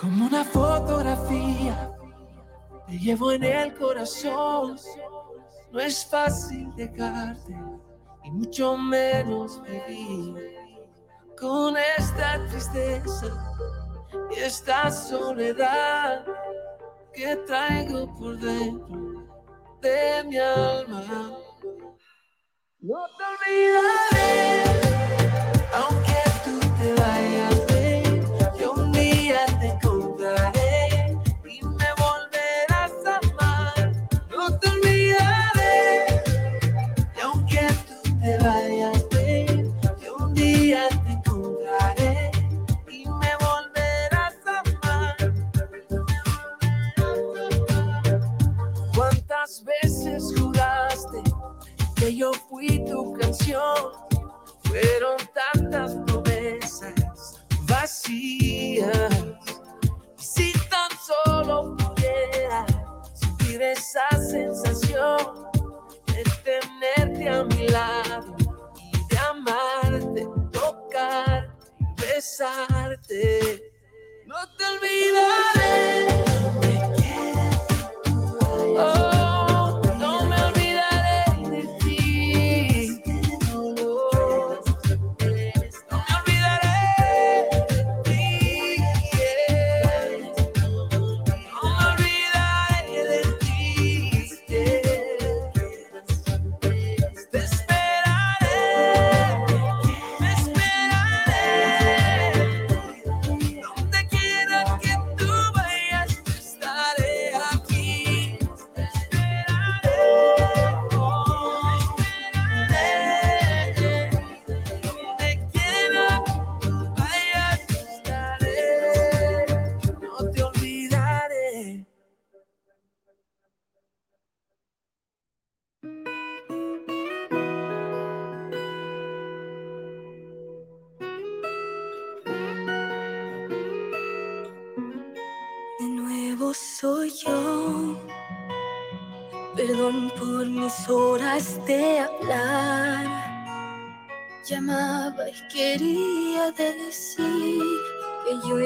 Como una fotografía, te llevo en el corazón. No es fácil dejarte, y mucho menos vivir con esta tristeza y esta soledad que traigo por dentro de mi alma. No te olvidaré, aunque yo fui tu canción. Fueron tantas promesas vacías. Y si tan solo pudiera sentir esa sensación de tenerte a mi lado y de amarte, tocar, besarte. No te olvidaré. Oh.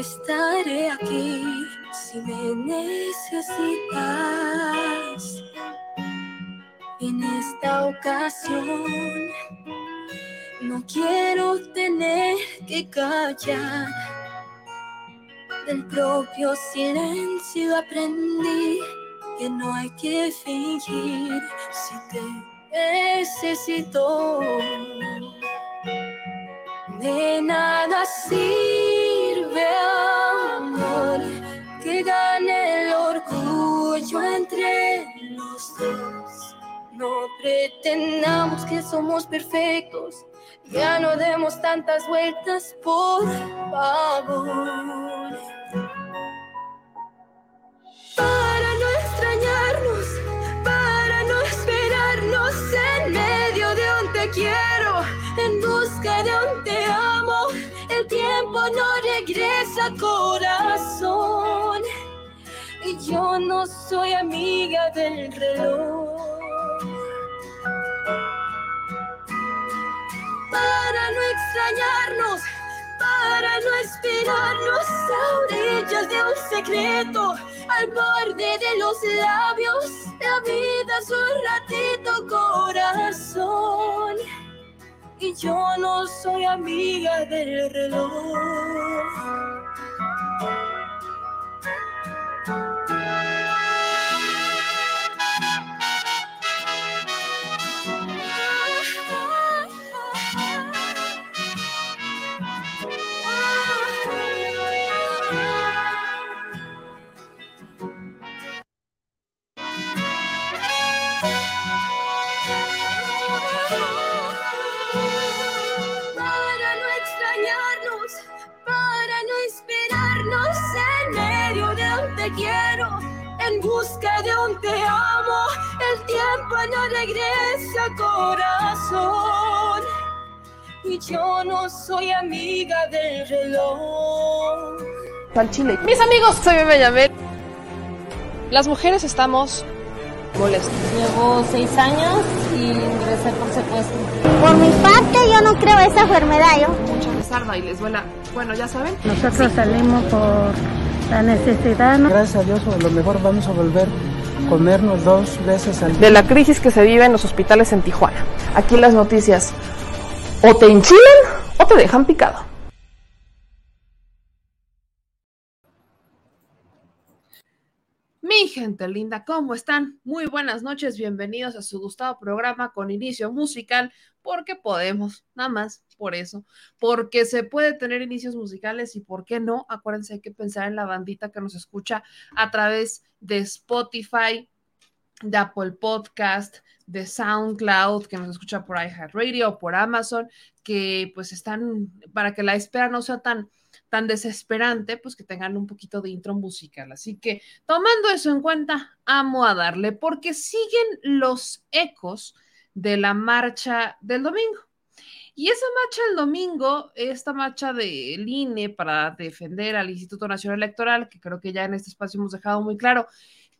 Estaré aquí si me necesitas. En esta ocasión no quiero tener que callar. Del propio silencio aprendí que no hay que fingir si te necesito. De nada No pretendamos que somos perfectos, ya no demos tantas vueltas, por favor. Para no extrañarnos, para no esperarnos en medio de un quiero, en busca de un te amo. El tiempo no regresa, corazón. Y yo no soy amiga del reloj. Para no extrañarnos, para no esperarnos a orillas de un secreto al borde de los labios. La vida es un ratito, corazón. Y yo no soy amiga del reloj. Corazón. Y yo no soy amiga del reloj. Al chile. Mis amigos, soy Bebe Las mujeres estamos molestas. Llevo seis años y ingresé por secuestro. Por mi parte, yo no creo esa enfermedad, yo. Mucha les y les duela. Bueno, ya saben. Nosotros salimos por la necesidad. Gracias a Dios, a lo mejor vamos a volver comernos dos veces al día. De la crisis que se vive en los hospitales en Tijuana. Aquí las noticias o te enchilan o te dejan picado. Mi gente linda, ¿cómo están? Muy buenas noches, bienvenidos a su gustado programa con inicio musical, porque podemos, nada más por eso, porque se puede tener inicios musicales y por qué no, acuérdense, hay que pensar en la bandita que nos escucha a través de Spotify, de Apple Podcast, de SoundCloud, que nos escucha por iHeartRadio o por Amazon, que pues están, para que la espera no sea tan tan desesperante, pues que tengan un poquito de intro musical. Así que tomando eso en cuenta, amo a darle, porque siguen los ecos de la marcha del domingo. Y esa marcha del domingo, esta marcha del INE para defender al Instituto Nacional Electoral, que creo que ya en este espacio hemos dejado muy claro,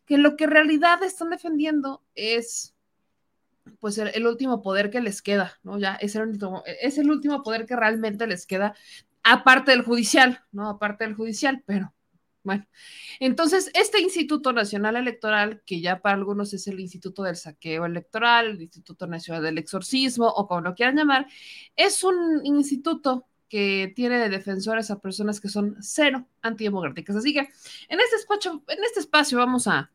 que lo que en realidad están defendiendo es pues el, el, último poder que les queda, ¿no? Ya es el, último, es el último poder que realmente les queda aparte del judicial, ¿no? Aparte del judicial, pero bueno. Entonces, este Instituto Nacional Electoral, que ya para algunos es el Instituto del Saqueo Electoral, el Instituto Nacional del Exorcismo, o como lo quieran llamar, es un instituto que tiene de defensores a personas que son cero antidemocráticas. Así que en este espacio, en este espacio vamos a,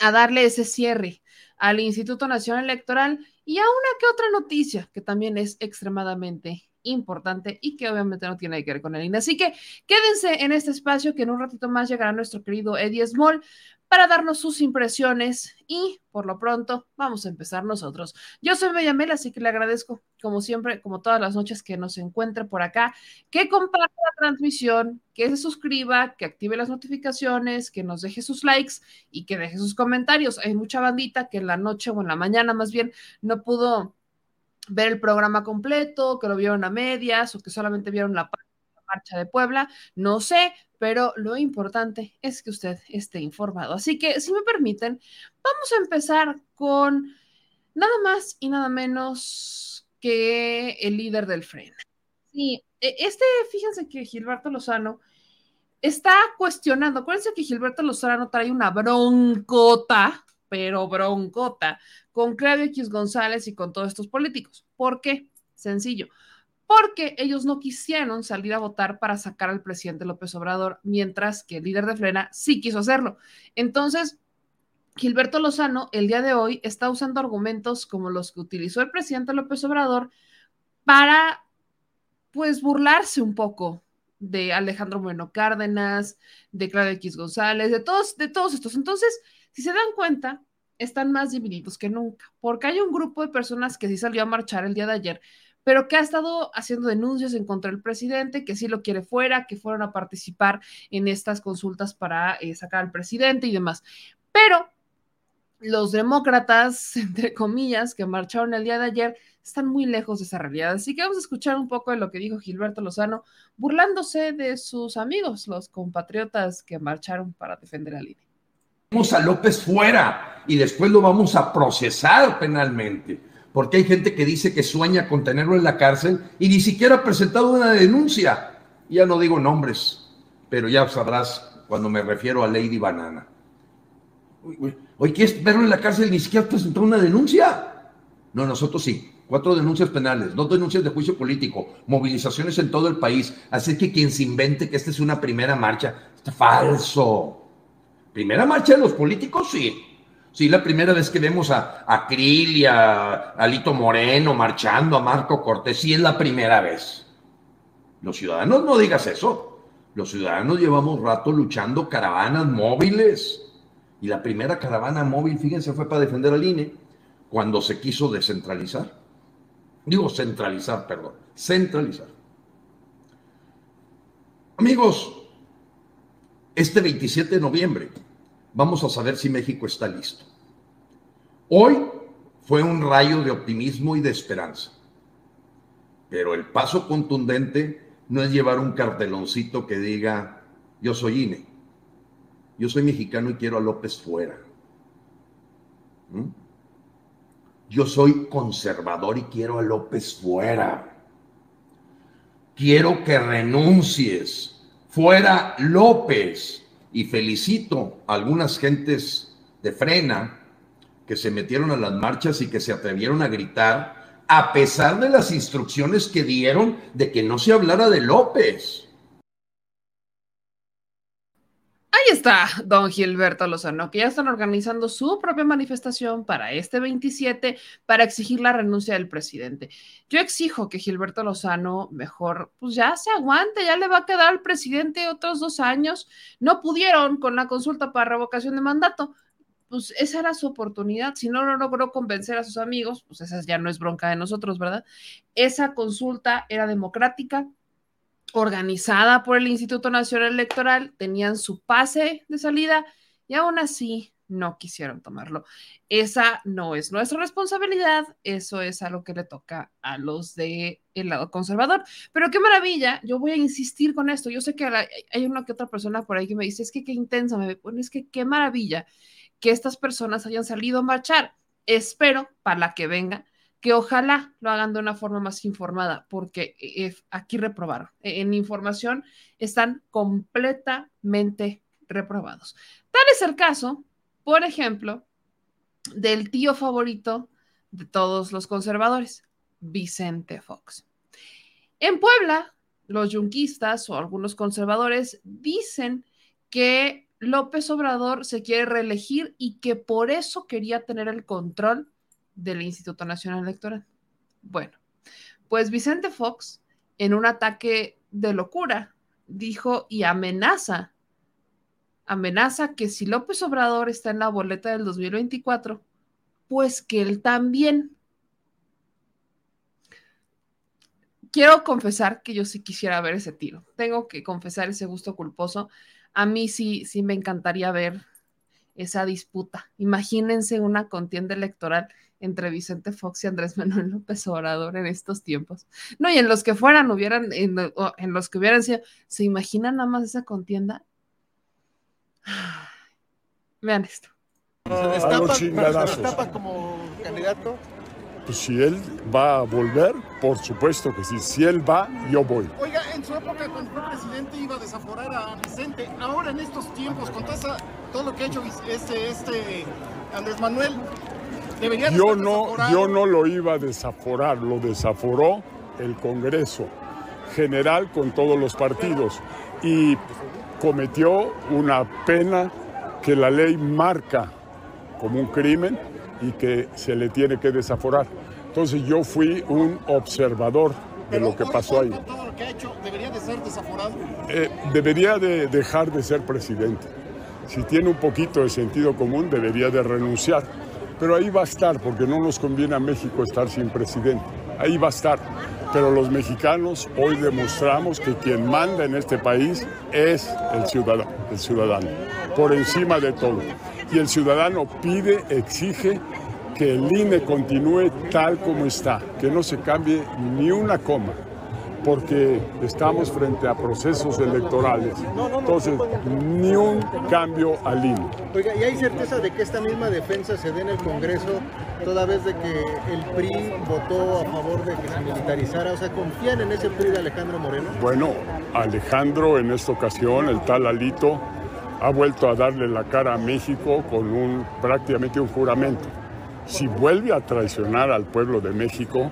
a darle ese cierre al Instituto Nacional Electoral y a una que otra noticia que también es extremadamente importante y que obviamente no tiene que ver con el INE. Así que quédense en este espacio que en un ratito más llegará nuestro querido Eddie Small para darnos sus impresiones y por lo pronto vamos a empezar nosotros. Yo soy Bellamel, así que le agradezco como siempre, como todas las noches que nos encuentre por acá, que comparta la transmisión, que se suscriba, que active las notificaciones, que nos deje sus likes y que deje sus comentarios. Hay mucha bandita que en la noche o en la mañana más bien no pudo ver el programa completo, que lo vieron a medias o que solamente vieron la, la marcha de Puebla, no sé, pero lo importante es que usted esté informado. Así que, si me permiten, vamos a empezar con nada más y nada menos que el líder del FREN. Sí, e, este, fíjense que Gilberto Lozano está cuestionando, acuérdense que Gilberto Lozano trae una broncota, pero broncota, con Claudio X González y con todos estos políticos. ¿Por qué? Sencillo. Porque ellos no quisieron salir a votar para sacar al presidente López Obrador, mientras que el líder de Frena sí quiso hacerlo. Entonces, Gilberto Lozano el día de hoy está usando argumentos como los que utilizó el presidente López Obrador para, pues, burlarse un poco de Alejandro Bueno Cárdenas, de Claudio X González, de todos, de todos estos. Entonces, si se dan cuenta, están más divididos que nunca, porque hay un grupo de personas que sí salió a marchar el día de ayer, pero que ha estado haciendo denuncias en contra del presidente, que sí lo quiere fuera, que fueron a participar en estas consultas para eh, sacar al presidente y demás. Pero los demócratas, entre comillas, que marcharon el día de ayer, están muy lejos de esa realidad. Así que vamos a escuchar un poco de lo que dijo Gilberto Lozano, burlándose de sus amigos, los compatriotas que marcharon para defender al A López fuera y después lo vamos a procesar penalmente. Porque hay gente que dice que sueña con tenerlo en la cárcel y ni siquiera ha presentado una denuncia. Ya no digo nombres, pero ya sabrás cuando me refiero a Lady Banana. Hoy ¿quieres verlo en la cárcel? Ni siquiera presentó una denuncia. No, nosotros sí. Cuatro denuncias penales, dos denuncias de juicio político, movilizaciones en todo el país. Así que quien se invente que esta es una primera marcha, está falso. Primera marcha de los políticos, sí. Sí, la primera vez que vemos a, a y a, a Lito Moreno marchando, a Marco Cortés, sí es la primera vez. Los ciudadanos no digas eso. Los ciudadanos llevamos rato luchando caravanas móviles. Y la primera caravana móvil, fíjense, fue para defender al INE cuando se quiso descentralizar. Digo centralizar, perdón, centralizar. Amigos, este 27 de noviembre vamos a saber si México está listo. Hoy fue un rayo de optimismo y de esperanza, pero el paso contundente no es llevar un carteloncito que diga, yo soy INE, yo soy mexicano y quiero a López fuera. ¿Mm? Yo soy conservador y quiero a López fuera. Quiero que renuncies fuera López. y felicito a algunas gentes de frena que se metieron a las marchas y que se atrevieron a gritar, a pesar de las instrucciones que dieron de que no se hablara de López. Ahí está don Gilberto Lozano, que ya están organizando su propia manifestación para este 27 para exigir la renuncia del presidente. Yo exijo que Gilberto Lozano mejor, pues ya se aguante, ya le va a quedar al presidente otros dos años. No pudieron con la consulta para revocación de mandato. Pues esa era su oportunidad. Si no lo logró convencer a sus amigos, pues esa ya no es bronca de nosotros, ¿verdad? Esa consulta era democrática, organizada por el Instituto Nacional Electoral, tenían su pase de salida y aún así no quisieron tomarlo. Esa no es nuestra responsabilidad, eso es algo que le toca a los del el lado conservador. Pero qué maravilla, yo voy a insistir con esto. Yo sé que hay una que otra persona por ahí que me dice, es que qué intensa me pone, es que qué maravilla que estas personas hayan salido a marchar. Espero para la que venga que ojalá lo hagan de una forma más informada, porque eh, aquí reprobaron. E, en información están completamente reprobados. Tal es el caso, por ejemplo, del tío favorito de todos los conservadores, Vicente Fox. En Puebla, los yunquistas o algunos conservadores dicen que López Obrador se quiere reelegir y que por eso quería tener el control del Instituto Nacional Electoral. Bueno, pues Vicente Fox, en un ataque de locura, dijo y amenaza, amenaza que si López Obrador está en la boleta del 2024, pues que él también. Quiero confesar que yo sí quisiera ver ese tiro. Tengo que confesar ese gusto culposo. A mí sí, sí me encantaría ver esa disputa. Imagínense una contienda electoral entre Vicente Fox y Andrés Manuel López Obrador en estos tiempos. No, y en los que fueran, hubieran, en, los que hubieran sido, ¿se imaginan nada más esa contienda? Vean esto. ¿Se destapa, como candidato? Pues si él va a volver, por supuesto que sí. Si él va, yo voy. Oiga, en su época cuando fue presidente iba a desaforar a Vicente. Ahora en estos tiempos, con todo lo que ha hecho este, este Andrés Manuel, yo no, yo no lo iba a desaforar, lo desaforó el Congreso General con todos los partidos y cometió una pena que la ley marca como un crimen y que se le tiene que desaforar. Entonces yo fui un observador de lo que pasó ahí. Todo lo que ha hecho, ¿Debería de ser desaforado? Eh, debería de dejar de ser presidente. Si tiene un poquito de sentido común, debería de renunciar pero ahí va a estar, porque no nos conviene a México estar sin presidente. Ahí va a estar. Pero los mexicanos hoy demostramos que quien manda en este país es el ciudadano, el ciudadano, por encima de todo. Y el ciudadano pide, exige que el INE continúe tal como está, que no se cambie ni una coma porque estamos frente a procesos electorales. Entonces, ni un cambio al INE. Oiga, ¿y hay certeza de que esta misma defensa se dé en el Congreso toda vez de que el PRI votó a favor de que se militarizara? O sea, ¿confían en ese PRI de Alejandro Moreno? Bueno, Alejandro en esta ocasión, el tal Alito, ha vuelto a darle la cara a México con un prácticamente un juramento. Si vuelve a traicionar al pueblo de México,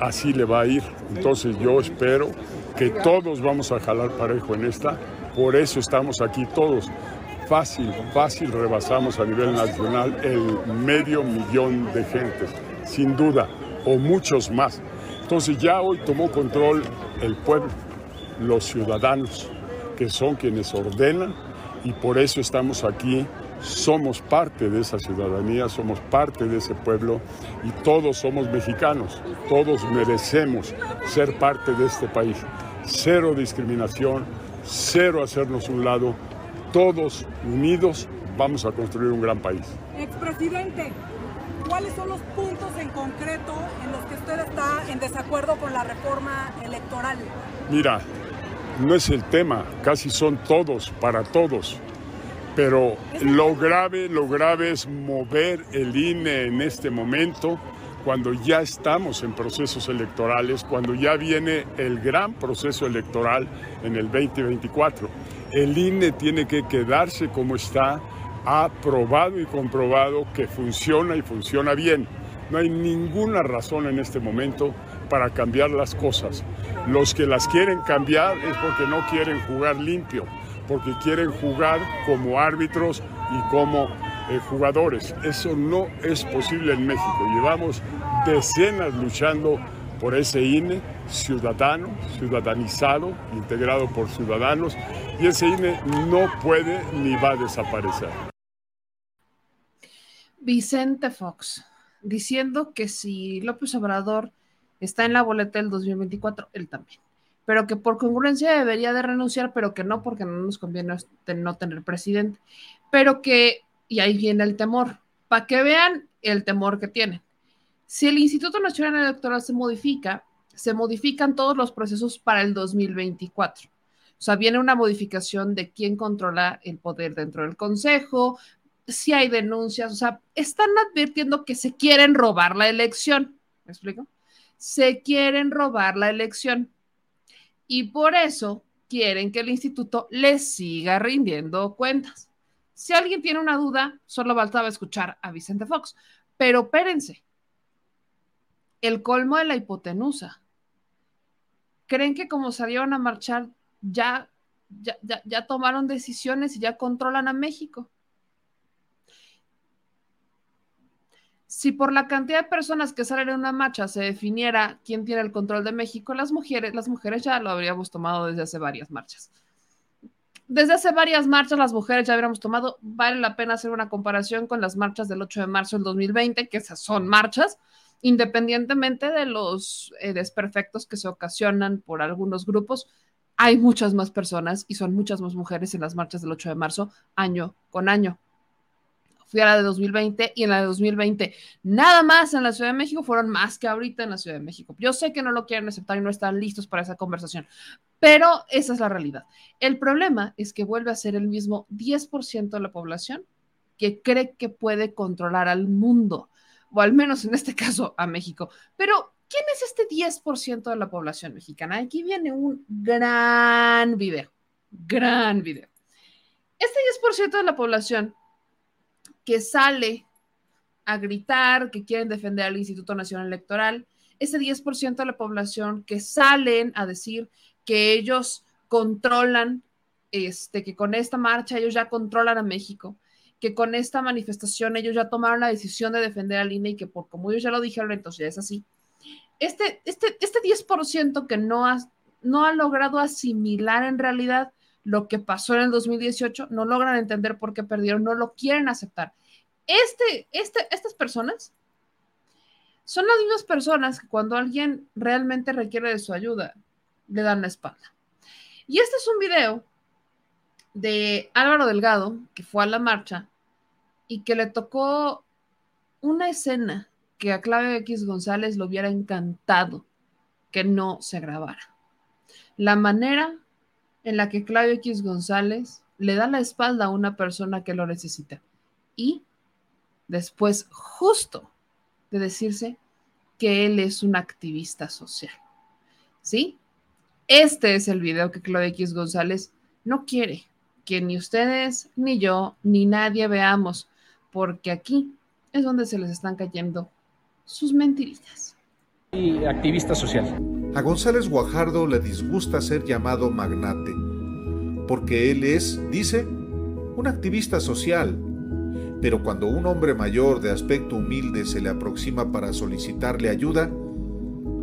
así le va a ir. Entonces yo espero que todos vamos a jalar parejo en esta. Por eso estamos aquí todos. Fácil, fácil rebasamos a nivel nacional el medio millón de gentes, sin duda, o muchos más. Entonces ya hoy tomó control el pueblo, los ciudadanos, que son quienes ordenan y por eso estamos aquí somos parte de esa ciudadanía, somos parte de ese pueblo y todos somos mexicanos, todos merecemos ser parte de este país. Cero discriminación, cero hacernos un lado, todos unidos vamos a construir un gran país. Expresidente, ¿cuáles son los puntos en concreto en los que usted está en desacuerdo con la reforma electoral? Mira, no es el tema, casi son todos, para todos. Pero lo grave, lo grave es mover el INE en este momento, cuando ya estamos en procesos electorales, cuando ya viene el gran proceso electoral en el 2024. El INE tiene que quedarse como está, ha probado y comprobado que funciona y funciona bien. No hay ninguna razón en este momento para cambiar las cosas. Los que las quieren cambiar es porque no quieren jugar limpio, porque quieren jugar como árbitros y como eh, jugadores. Eso no es posible en México. Llevamos decenas luchando por ese INE ciudadano, ciudadanizado, integrado por ciudadanos, y ese INE no puede ni va a desaparecer. Vicente Fox, diciendo que si López Obrador está en la boleta del 2024, él también. Pero que por congruencia debería de renunciar, pero que no, porque no nos conviene no tener presidente. Pero que, y ahí viene el temor, para que vean el temor que tienen. Si el Instituto Nacional Electoral se modifica, se modifican todos los procesos para el 2024. O sea, viene una modificación de quién controla el poder dentro del Consejo, si hay denuncias, o sea, están advirtiendo que se quieren robar la elección. ¿Me explico? Se quieren robar la elección. Y por eso quieren que el instituto les siga rindiendo cuentas. Si alguien tiene una duda, solo faltaba escuchar a Vicente Fox. Pero espérense, el colmo de la hipotenusa. ¿Creen que como salieron a marchar ya, ya, ya, tomaron decisiones y ya controlan a México? Si por la cantidad de personas que salen en una marcha se definiera quién tiene el control de México, las mujeres, las mujeres ya lo habríamos tomado desde hace varias marchas. Desde hace varias marchas las mujeres ya habríamos tomado, vale la pena hacer una comparación con las marchas del 8 de marzo del 2020, que esas son marchas, independientemente de los eh, desperfectos que se ocasionan por algunos grupos, hay muchas más personas y son muchas más mujeres en las marchas del 8 de marzo año con año. Fui a la de 2020 y en la de 2020 nada más en la Ciudad de México fueron más que ahorita en la Ciudad de México. Yo sé que no lo quieren aceptar y no están listos para esa conversación, pero esa es la realidad. El problema es que vuelve a ser el mismo 10% de la población que cree que puede controlar al mundo o al menos en este caso a México. Pero, ¿quién es este 10% de la población mexicana? Aquí viene un gran video, gran video. Este 10% de la población que sale a gritar que quieren defender al Instituto Nacional Electoral, ese 10% de la población que salen a decir que ellos controlan, este, que con esta marcha ellos ya controlan a México, que con esta manifestación ellos ya tomaron la decisión de defender al INE y que por como ellos ya lo dijeron, entonces ya es así. Este, este, este 10% que no ha, no ha logrado asimilar en realidad lo que pasó en el 2018, no logran entender por qué perdieron, no lo quieren aceptar. Este, este, estas personas son las mismas personas que cuando alguien realmente requiere de su ayuda, le dan la espalda. Y este es un video de Álvaro Delgado, que fue a la marcha y que le tocó una escena que a Claudio X González lo hubiera encantado que no se grabara. La manera en la que Claudio X González le da la espalda a una persona que lo necesita y después justo de decirse que él es un activista social. ¿Sí? Este es el video que Claudio X González no quiere que ni ustedes, ni yo, ni nadie veamos, porque aquí es donde se les están cayendo sus mentiritas. Y activista social. A González Guajardo le disgusta ser llamado magnate, porque él es, dice, un activista social. Pero cuando un hombre mayor de aspecto humilde se le aproxima para solicitarle ayuda,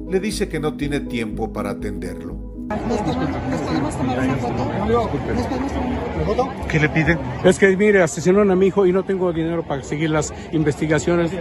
le dice que no tiene tiempo para atenderlo. ¿Nos podemos tomar una foto? ¿Nos podemos tomar una foto? ¿Qué le piden? Es que, mire, asesinaron a mi hijo y no tengo dinero para seguir las investigaciones.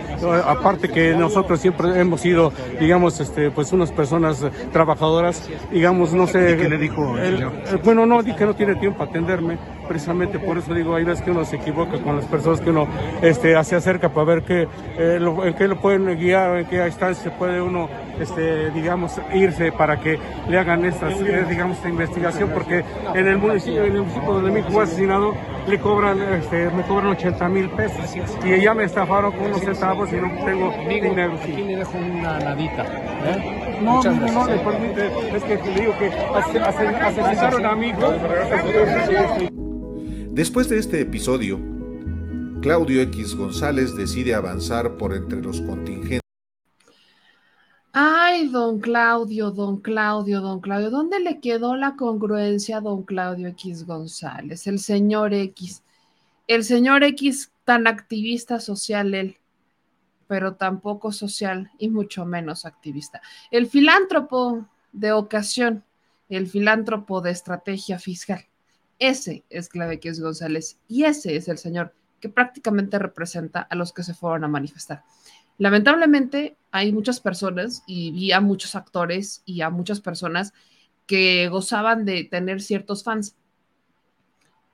Aparte que nosotros siempre hemos sido, digamos, este, pues unas personas trabajadoras, digamos, no sé. qué le dijo el señor? Bueno, no, que no tiene tiempo para atenderme. Precisamente por eso digo, hay veces que uno se equivoca con las personas que uno este, se acerca para ver qué, eh, en qué lo pueden guiar, en qué instancia puede uno, este, digamos, irse para que le hagan estas digamos, esta investigación, porque en el municipio, en el municipio donde mi hijo fue asesinado, le cobran, este, me cobran 80 mil pesos. Y ella me estafaron con unos centavos y no tengo dinero. Aquí le dejo una nadita. ¿eh? No, no, no, permite, es que le digo que asesinaron a mi hijo. Después de este episodio, Claudio X González decide avanzar por entre los contingentes. Ay, don Claudio, don Claudio, don Claudio, ¿dónde le quedó la congruencia a don Claudio X González, el señor X? El señor X tan activista social él, pero tampoco social y mucho menos activista. El filántropo de ocasión, el filántropo de estrategia fiscal. Ese es Claudio X González y ese es el señor que prácticamente representa a los que se fueron a manifestar. Lamentablemente hay muchas personas y vi a muchos actores y a muchas personas que gozaban de tener ciertos fans.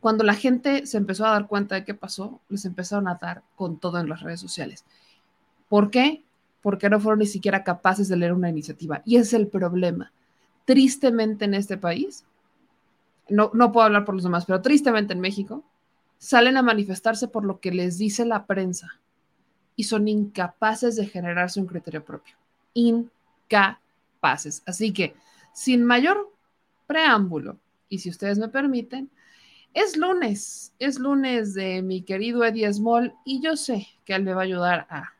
Cuando la gente se empezó a dar cuenta de qué pasó, les empezaron a dar con todo en las redes sociales. ¿Por qué? Porque no fueron ni siquiera capaces de leer una iniciativa. Y es el problema. Tristemente en este país, no, no puedo hablar por los demás, pero tristemente en México, salen a manifestarse por lo que les dice la prensa y son incapaces de generarse un criterio propio. Incapaces. Así que, sin mayor preámbulo, y si ustedes me permiten, es lunes, es lunes de mi querido Eddie Small y yo sé que él me va a ayudar a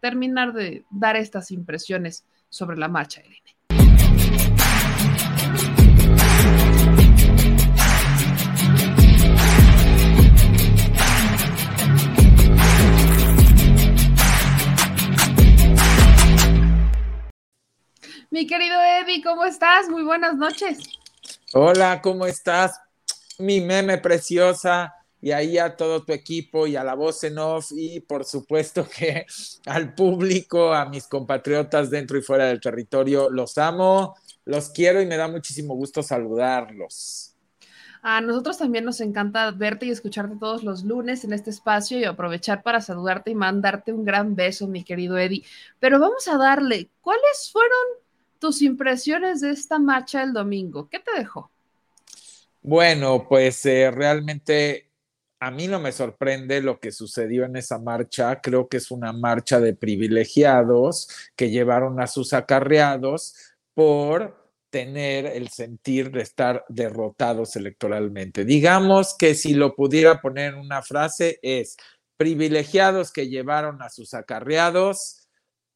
terminar de dar estas impresiones sobre la marcha de Mi querido Eddie, ¿cómo estás? Muy buenas noches. Hola, ¿cómo estás? Mi meme preciosa y ahí a todo tu equipo y a la voz en off y por supuesto que al público, a mis compatriotas dentro y fuera del territorio, los amo, los quiero y me da muchísimo gusto saludarlos. A nosotros también nos encanta verte y escucharte todos los lunes en este espacio y aprovechar para saludarte y mandarte un gran beso, mi querido Eddie. Pero vamos a darle, ¿cuáles fueron tus impresiones de esta marcha el domingo. ¿Qué te dejó? Bueno, pues eh, realmente a mí no me sorprende lo que sucedió en esa marcha. Creo que es una marcha de privilegiados que llevaron a sus acarreados por tener el sentir de estar derrotados electoralmente. Digamos que si lo pudiera poner en una frase es privilegiados que llevaron a sus acarreados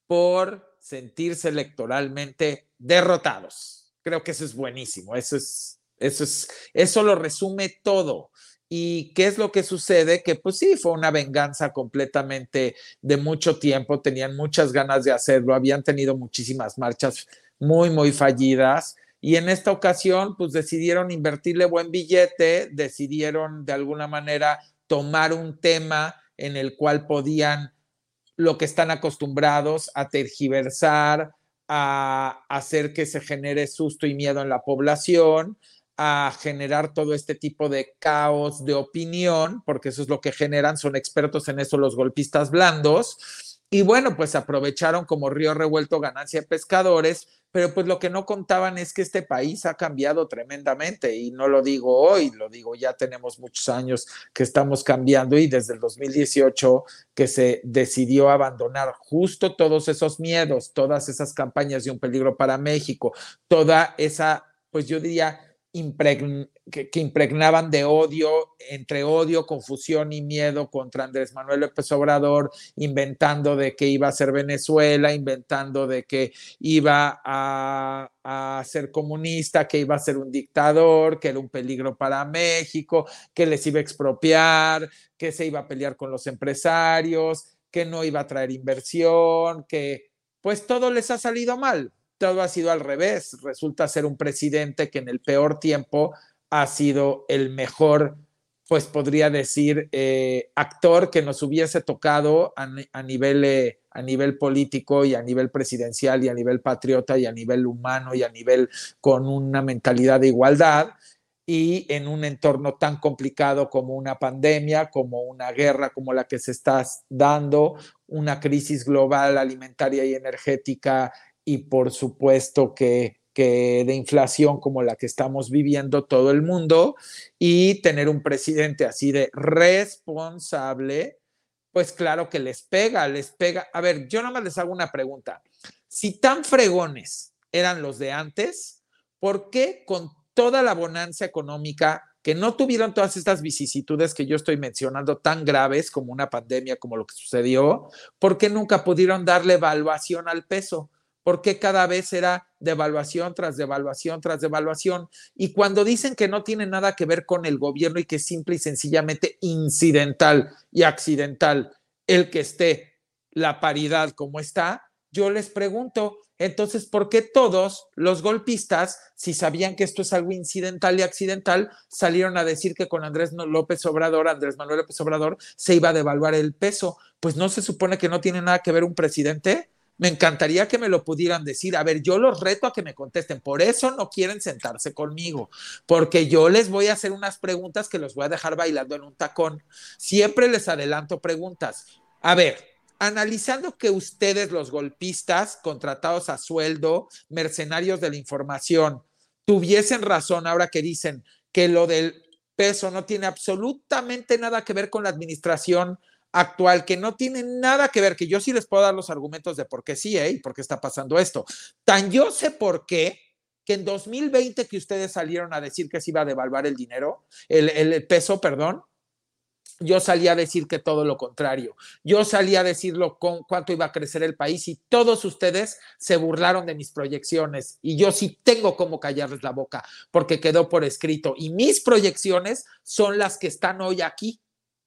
por sentirse electoralmente derrotados. Creo que eso es buenísimo, eso es, eso es, eso lo resume todo. ¿Y qué es lo que sucede? Que pues sí, fue una venganza completamente de mucho tiempo, tenían muchas ganas de hacerlo, habían tenido muchísimas marchas muy, muy fallidas. Y en esta ocasión, pues decidieron invertirle buen billete, decidieron de alguna manera tomar un tema en el cual podían lo que están acostumbrados a tergiversar, a hacer que se genere susto y miedo en la población, a generar todo este tipo de caos de opinión, porque eso es lo que generan, son expertos en eso los golpistas blandos. Y bueno, pues aprovecharon como río revuelto ganancia de pescadores pero pues lo que no contaban es que este país ha cambiado tremendamente y no lo digo hoy, lo digo ya tenemos muchos años que estamos cambiando y desde el 2018 que se decidió abandonar justo todos esos miedos, todas esas campañas de un peligro para México, toda esa, pues yo diría, que, impregnaban de odio, entre odio, confusión y miedo contra Andrés Manuel López Obrador, inventando de que iba a ser Venezuela, inventando de que iba a, ser comunista, que iba a ser un dictador, que era un peligro para México, que les iba a expropiar, que se iba a pelear con los empresarios, que no iba a traer inversión, que pues todo les ha salido mal todo ha sido al revés. Resulta ser un presidente que en el peor tiempo ha sido el mejor, pues podría decir, eh, actor que nos hubiese tocado a, nivel, eh, a nivel político y a nivel presidencial y a nivel patriota y a nivel humano y a nivel con una mentalidad de igualdad y en un entorno tan complicado como una pandemia, como una guerra como la que se está dando, una crisis global alimentaria y energética y por supuesto que, de inflación como la que estamos viviendo todo el mundo y tener un presidente así de responsable, pues claro que les pega, les pega. A ver, yo nada más les hago una pregunta. Si tan fregones eran los de antes, ¿por qué con toda la bonanza económica que no tuvieron todas estas vicisitudes que yo estoy mencionando tan graves como una pandemia, como lo que sucedió, ¿por qué nunca pudieron darle evaluación al peso? ¿Por qué cada vez era devaluación tras devaluación tras devaluación? Y cuando dicen que no tiene nada que ver con el gobierno y que es simple y sencillamente incidental y accidental el que esté la paridad como está, yo les pregunto, entonces, ¿por qué todos los golpistas, si sabían que esto es algo incidental y accidental, salieron a decir que con Andrés López Obrador, Andrés Manuel López Obrador, se iba a devaluar el peso? Pues no se supone que no tiene nada que ver un presidente. Me encantaría que me lo pudieran decir. A ver, yo los reto a que me contesten. Por eso no quieren sentarse conmigo, porque yo les voy a hacer unas preguntas que los voy a dejar bailando en un tacón. Siempre les adelanto preguntas. A ver, analizando que ustedes, los golpistas, contratados a sueldo, mercenarios de la información, tuviesen razón ahora que dicen que lo del peso no tiene absolutamente nada que ver con la administración actual, que no tiene nada que ver, que yo sí les puedo dar los argumentos de por qué sí, ¿eh? y por qué está pasando esto. Tan yo sé por qué, que en 2020 que ustedes salieron a decir que se iba a devaluar el dinero, el, peso, perdón, yo salí a decir que todo lo contrario. Yo salí a decirlo con cuánto iba a crecer el país y todos ustedes se burlaron de mis proyecciones y yo sí tengo cómo callarles la boca porque quedó por escrito y mis proyecciones son las que están hoy aquí,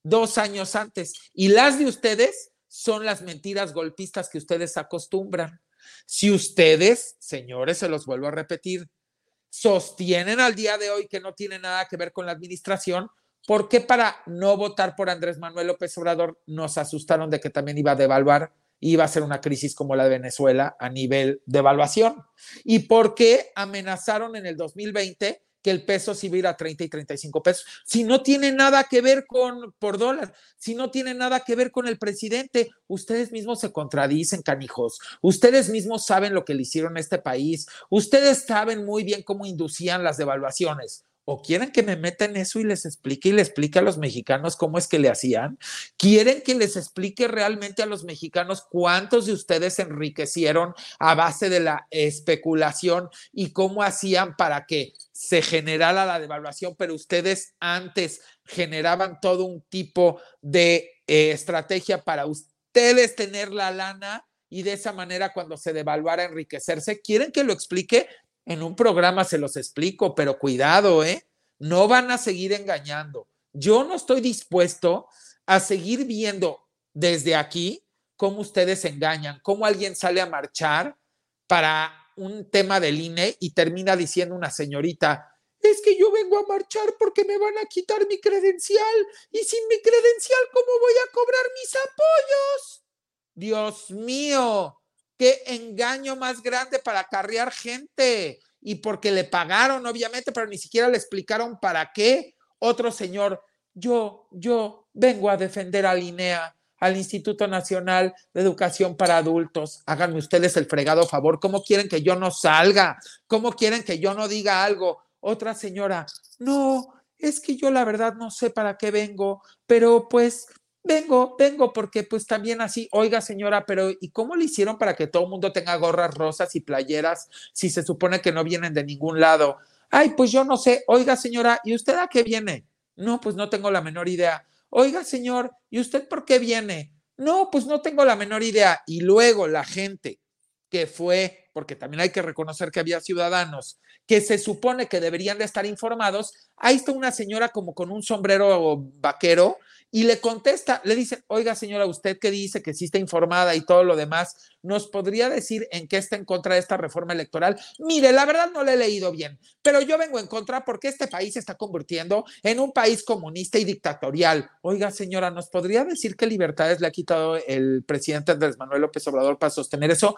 dos años antes y las de ustedes son las mentiras golpistas que ustedes acostumbran. Si ustedes, señores, se los vuelvo a repetir, sostienen al día de hoy que no tiene nada que ver con la administración, ¿Por qué para no votar por Andrés Manuel López Obrador nos asustaron de que también iba a devaluar, iba a ser una crisis como la de Venezuela a nivel de evaluación? ¿Y por qué amenazaron en el 2020 que el peso se iba a ir a 30 y 35 pesos? Si no tiene nada que ver con por dólar, si no tiene nada que ver con el presidente, ustedes mismos se contradicen, canijos. Ustedes mismos saben lo que le hicieron a este país. Ustedes saben muy bien cómo inducían las devaluaciones o quieren que me meta en eso y les explique y le explique a los mexicanos cómo es que le hacían. Quieren que les explique realmente a los mexicanos cuántos de ustedes se enriquecieron a base de la especulación y cómo hacían para que se generara la devaluación, pero ustedes antes generaban todo un tipo de eh, estrategia para ustedes tener la lana y de esa manera cuando se devaluara enriquecerse. ¿Quieren que lo explique? En un programa se los explico, pero cuidado, ¿eh? No van a seguir engañando. Yo no estoy dispuesto a seguir viendo desde aquí cómo ustedes engañan, cómo alguien sale a marchar para un tema del INE y termina diciendo una señorita, es que yo vengo a marchar porque me van a quitar mi credencial y sin mi credencial, ¿cómo voy a cobrar mis apoyos? Dios mío, qué engaño más grande para acarrear gente y porque le pagaron, obviamente, pero ni siquiera le explicaron para qué. Otro señor, yo, yo vengo a defender a Linea, al Instituto Nacional de Educación para Adultos. Háganme ustedes el fregado favor. ¿Cómo quieren que yo no salga? ¿Cómo quieren que yo no diga algo? Otra señora, no, es que yo la verdad no sé para qué vengo, pero pues Vengo, vengo, porque pues también así, oiga señora, pero ¿y cómo le hicieron para que todo el mundo tenga gorras rosas y playeras si se supone que no vienen de ningún lado? Ay, pues yo no sé, oiga señora, ¿y usted a qué viene? No, pues no tengo la menor idea. Oiga señor, ¿y usted por qué viene? No, pues no tengo la menor idea. Y luego la gente que fue, porque también hay que reconocer que había ciudadanos que se supone que deberían de estar informados, ahí está una señora como con un sombrero vaquero y le contesta, le dice, oiga señora, usted que dice que sí está informada y todo lo demás, ¿nos podría decir en qué está en contra de esta reforma electoral? Mire, la verdad no le he leído bien, pero yo vengo en contra porque este país se está convirtiendo en un país comunista y dictatorial. Oiga señora, ¿nos podría decir qué libertades le ha quitado el presidente Andrés Manuel López Obrador para sostener eso?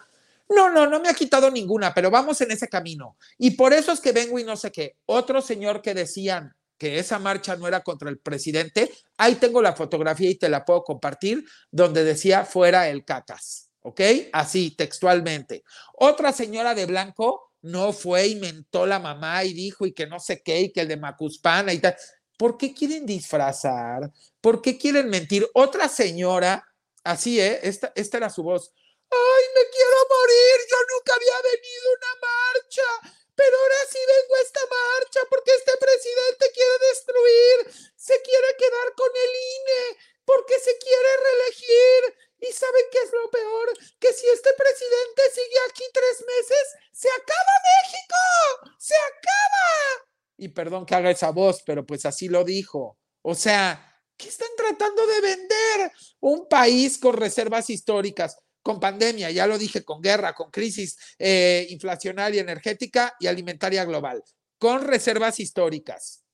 No, no, no me ha quitado ninguna, pero vamos en ese camino. Y por eso es que vengo y no sé qué. Otro señor que decían, que esa marcha no era contra el presidente, ahí tengo la fotografía y te la puedo compartir, donde decía fuera el cacas, ¿ok? Así, textualmente. Otra señora de blanco no fue y mentó la mamá y dijo y que no sé qué, y que el de Macuspana y tal. ¿Por qué quieren disfrazar? ¿Por qué quieren mentir? Otra señora, así, ¿eh? Esta, esta era su voz. ¡Ay, me quiero morir, yo nunca había venido a una marcha, pero ahora sí vengo a esta marcha porque este presidente quiere destruir, se quiere quedar con el INE, porque se quiere reelegir. ¿Y saben qué es lo peor? Que si este presidente sigue aquí tres meses, se acaba México, se acaba. Y perdón que haga esa voz, pero pues así lo dijo. O sea, ¿qué están tratando de vender? Un país con reservas históricas, con pandemia, ya lo dije, con guerra, con crisis eh, inflacionaria, energética y alimentaria global, con reservas históricas,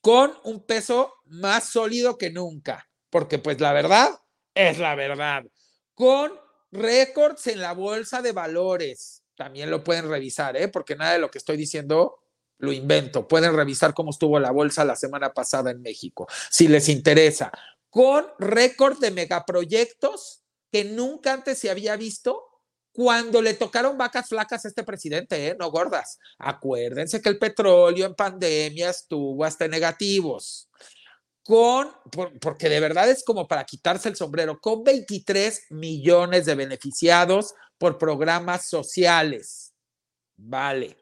con un peso más sólido que nunca, porque pues la verdad es la verdad, con récords en la bolsa de valores. También lo pueden revisar, ¿eh? porque nada de lo que estoy diciendo lo invento. Pueden revisar cómo estuvo la bolsa la semana pasada en México, si les interesa. Con récord de megaproyectos que nunca antes se había visto cuando le tocaron vacas flacas a este presidente, ¿eh? no gordas. Acuérdense que el petróleo en pandemia estuvo hasta negativos. Con, porque de verdad es como para quitarse el sombrero, con 23 millones de beneficiados por programas sociales. Vale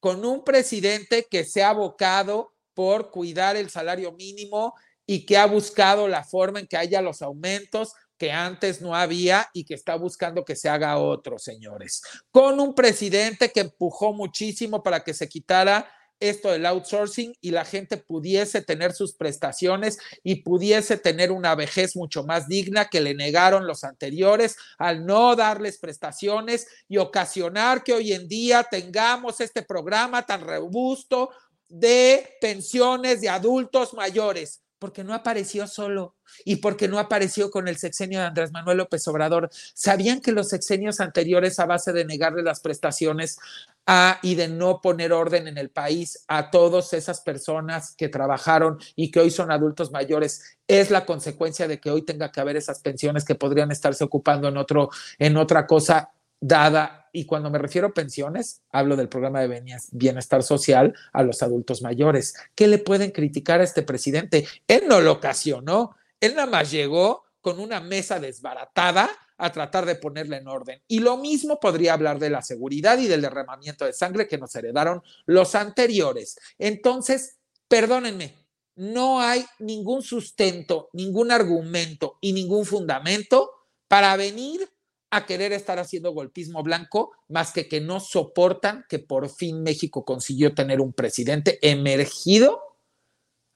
con un presidente que se ha abocado por cuidar el salario mínimo y que ha buscado la forma en que haya los aumentos que antes no había y que está buscando que se haga otro, señores. Con un presidente que empujó muchísimo para que se quitara esto del outsourcing y la gente pudiese tener sus prestaciones y pudiese tener una vejez mucho más digna que le negaron los anteriores al no darles prestaciones y ocasionar que hoy en día tengamos este programa tan robusto de pensiones de adultos mayores porque no apareció solo y porque no apareció con el sexenio de Andrés Manuel López Obrador. ¿Sabían que los sexenios anteriores, a base de negarle las prestaciones a, y de no poner orden en el país a todas esas personas que trabajaron y que hoy son adultos mayores, es la consecuencia de que hoy tenga que haber esas pensiones que podrían estarse ocupando en, otro, en otra cosa dada, y cuando me refiero a pensiones, hablo del programa de bienestar social a los adultos mayores. ¿Qué le pueden criticar a este presidente? Él no lo ocasionó, él nada más llegó con una mesa desbaratada a tratar de ponerla en orden. Y lo mismo podría hablar de la seguridad y del derramamiento de sangre que nos heredaron los anteriores. Entonces, perdónenme, no hay ningún sustento, ningún argumento y ningún fundamento para venir a querer estar haciendo golpismo blanco, más que que no soportan que por fin México consiguió tener un presidente emergido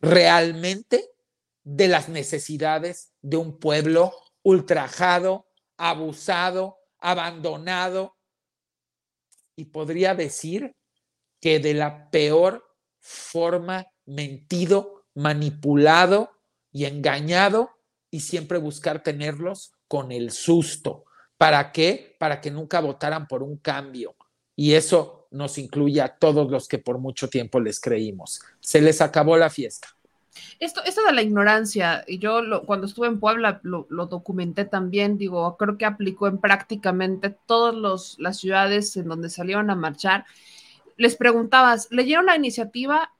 realmente de las necesidades de un pueblo ultrajado, abusado, abandonado y podría decir que de la peor forma mentido, manipulado y engañado y siempre buscar tenerlos con el susto. ¿Para qué? Para que nunca votaran por un cambio. Y eso nos incluye a todos los que por mucho tiempo les creímos. Se les acabó la fiesta. Esto, esto de la ignorancia, y yo cuando estuve en Puebla lo, documenté también, digo, creo que aplicó en prácticamente todas las ciudades en donde salieron a marchar. Les preguntabas, ¿leyeron la iniciativa?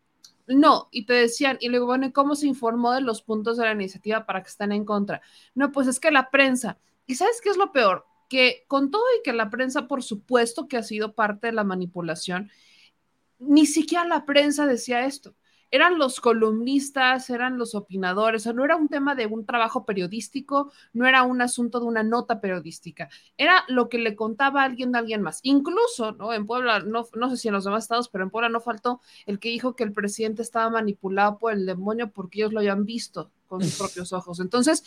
No, y te decían, y luego, bueno, ¿cómo se informó de los puntos de la iniciativa para que estén en contra? No, pues es que la prensa, ¿y sabes qué es lo peor? Que con todo y que la prensa, por supuesto que ha sido parte de la manipulación, ni siquiera la prensa decía esto eran los columnistas, eran los opinadores, o sea, no era un tema de un trabajo periodístico, no era un asunto de una nota periodística, era lo que le contaba alguien de alguien más. Incluso, ¿no? En Puebla, no, no sé si en los demás estados, pero en Puebla no faltó el que dijo que el presidente estaba manipulado por el demonio porque ellos lo habían visto con sus propios ojos. Entonces,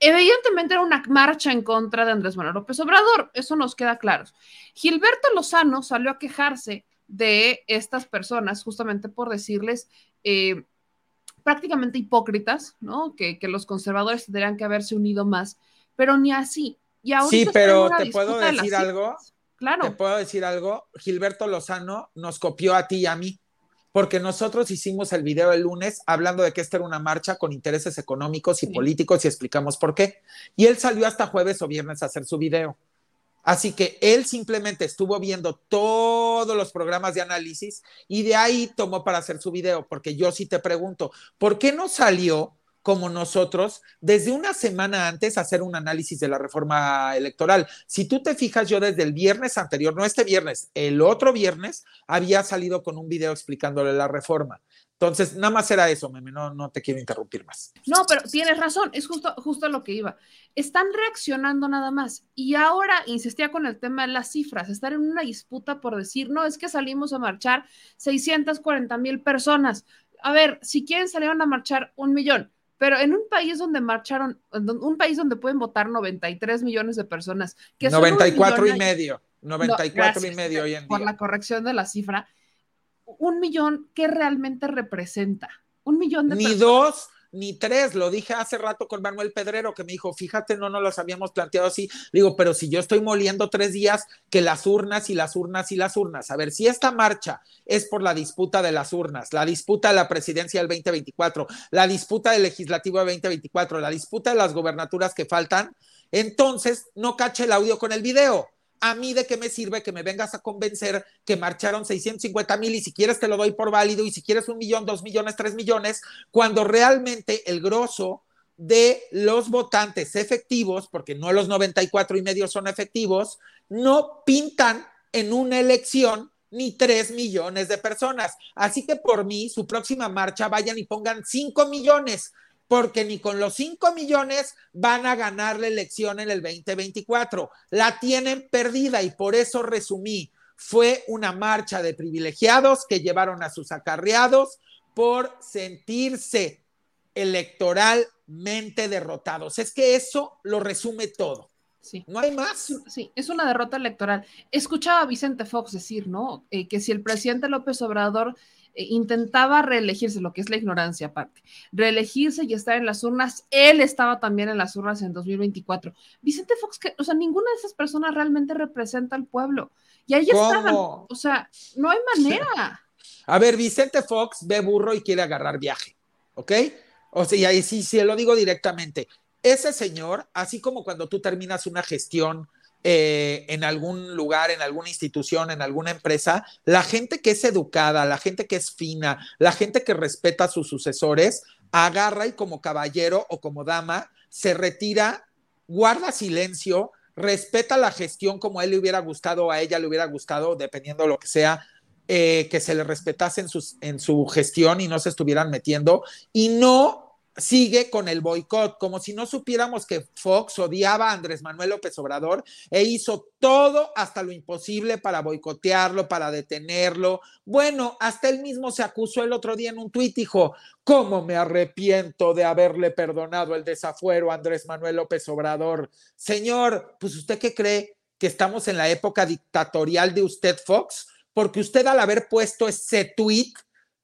evidentemente era una marcha en contra de Andrés Manuel López Obrador, eso nos queda claro. Gilberto Lozano salió a quejarse de estas personas justamente por decirles eh, prácticamente hipócritas, ¿no? Que, los conservadores tendrían que haberse unido más, pero ni así. Y sí, pero te puedo decir algo. Claro. Te puedo decir algo. Gilberto Lozano nos copió a ti y a mí, porque nosotros hicimos el video el lunes hablando de que esta era una marcha con intereses económicos y políticos y explicamos por qué. Y él salió hasta jueves o viernes a hacer su video. Así que él simplemente estuvo viendo todos los programas de análisis y de ahí tomó para hacer su video, porque yo sí te pregunto, ¿por qué no salió como nosotros desde una semana antes hacer un análisis de la reforma electoral. Si tú te fijas, yo desde el viernes anterior, no este viernes, el otro viernes, había salido con un video explicándole la reforma. Entonces, nada más era eso, meme, no, no te quiero interrumpir más. No, pero tienes razón, es justo, justo lo que iba. Están reaccionando nada más. Y ahora insistía con el tema de las cifras, estar en una disputa por decir, no, es que salimos a marchar 640 mil personas. A ver, si quieren salieron a marchar un millón, pero en un país donde marcharon, un país donde pueden votar 93 millones de personas, que 94 y medio, 94 y medio hoy en día. Por la corrección de la cifra, un millón, ¿qué realmente representa? Un millón de Ni dos, ni tres, lo dije hace rato con Manuel Pedrero que me dijo, fíjate, no nos los habíamos planteado así. Digo, pero si yo estoy moliendo tres días, que las urnas y las urnas y las urnas. A ver, si esta marcha es por la disputa de las urnas, la disputa de la presidencia del 2024, la disputa del legislativo del 2024, la disputa de las gobernaturas que faltan, entonces no cache el audio con el video a mí de qué me sirve que me vengas a convencer que marcharon 650 mil y si quieres te lo doy por válido y si quieres un millón, dos millones, tres millones, cuando realmente el grosso de los votantes efectivos, porque no los 94 y medio son efectivos, no pintan en una elección ni tres millones de personas. Así que por mí, su próxima marcha, vayan y pongan cinco millones porque ni con los 5 millones van a ganar la elección en el 2024. La tienen perdida y por eso resumí, fue una marcha de privilegiados que llevaron a sus acarreados por sentirse electoralmente derrotados. Es que eso lo resume todo. Sí. No hay más. Sí, es una derrota electoral. Escuchaba a Vicente Fox decir, ¿no? Eh, que si el presidente López Obrador intentaba reelegirse, lo que es la ignorancia aparte, reelegirse y estar en las urnas. Él estaba también en las urnas en 2024. Vicente Fox, que, o sea, ninguna de esas personas realmente representa al pueblo. Y ahí estaban. O sea, no hay manera. A ver, Vicente Fox ve burro y quiere agarrar viaje, ¿ok? O sea, y ahí sí, sí, lo digo directamente. Ese señor, así como cuando tú terminas una gestión eh, en algún lugar, en alguna institución, en alguna empresa, la gente que es educada, la gente que es fina, la gente que respeta a sus sucesores, agarra y como caballero o como dama se retira, guarda silencio, respeta la gestión como a él le hubiera gustado o a ella le hubiera gustado, dependiendo de lo que sea, eh, que se le respetase en, sus, en su gestión y no se estuvieran metiendo, y no sigue con el boicot, como si no supiéramos que Fox odiaba a Andrés Manuel López Obrador e hizo todo hasta lo imposible para boicotearlo, para detenerlo. Bueno, hasta él mismo se acusó el otro día en un tuit, dijo, ¿cómo me arrepiento de haberle perdonado el desafuero a Andrés Manuel López Obrador? Señor, pues usted qué cree que estamos en la época dictatorial de usted, Fox, porque usted al haber puesto ese tuit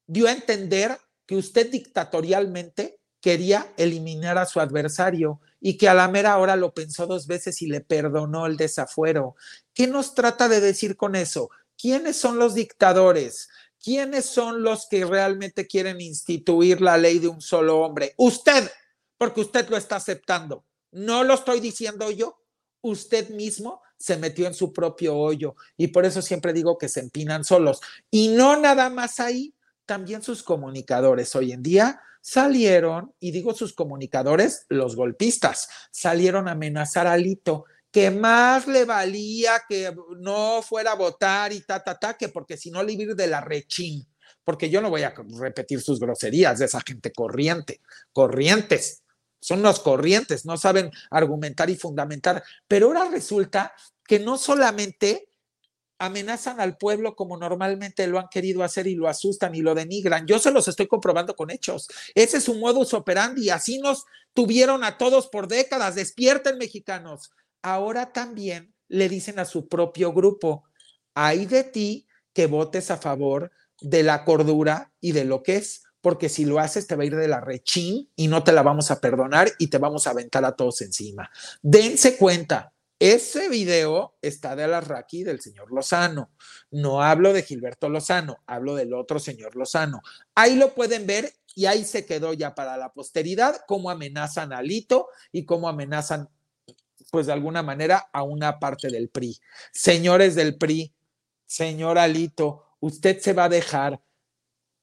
dio a entender que usted dictatorialmente quería eliminar a su adversario y que a la mera hora lo pensó dos veces y le perdonó el desafuero. ¿Qué nos trata de decir con eso? ¿Quiénes son los dictadores? ¿Quiénes son los que realmente quieren instituir la ley de un solo hombre? Usted, porque usted lo está aceptando. No lo estoy diciendo yo. Usted mismo se metió en su propio hoyo y por eso siempre digo que se empinan solos. Y no nada más ahí, también sus comunicadores hoy en día salieron, y digo sus comunicadores, los golpistas, salieron a amenazar a Lito, que más le valía que no fuera a votar y ta, ta, ta, que porque si no le de la rechín, porque yo no voy a repetir sus groserías de esa gente corriente, corrientes, son los corrientes, no saben argumentar y fundamentar, pero ahora resulta que no solamente amenazan al pueblo como normalmente lo han querido hacer y lo asustan y lo denigran. Yo se los estoy comprobando con hechos. Ese es su modus operandi. Así nos tuvieron a todos por décadas. Despierten, mexicanos. Ahora también le dicen a su propio grupo, hay de ti que votes a favor de la cordura y de lo que es, porque si lo haces te va a ir de la rechín y no te la vamos a perdonar y te vamos a aventar a todos encima. Dense cuenta, ese video está de Alarraqui del señor Lozano. No hablo de Gilberto Lozano, hablo del otro señor Lozano. Ahí lo pueden ver y ahí se quedó ya para la posteridad cómo amenazan a Lito y cómo amenazan, pues de alguna manera, a una parte del PRI. Señores del PRI, señor Alito, ¿usted se va a dejar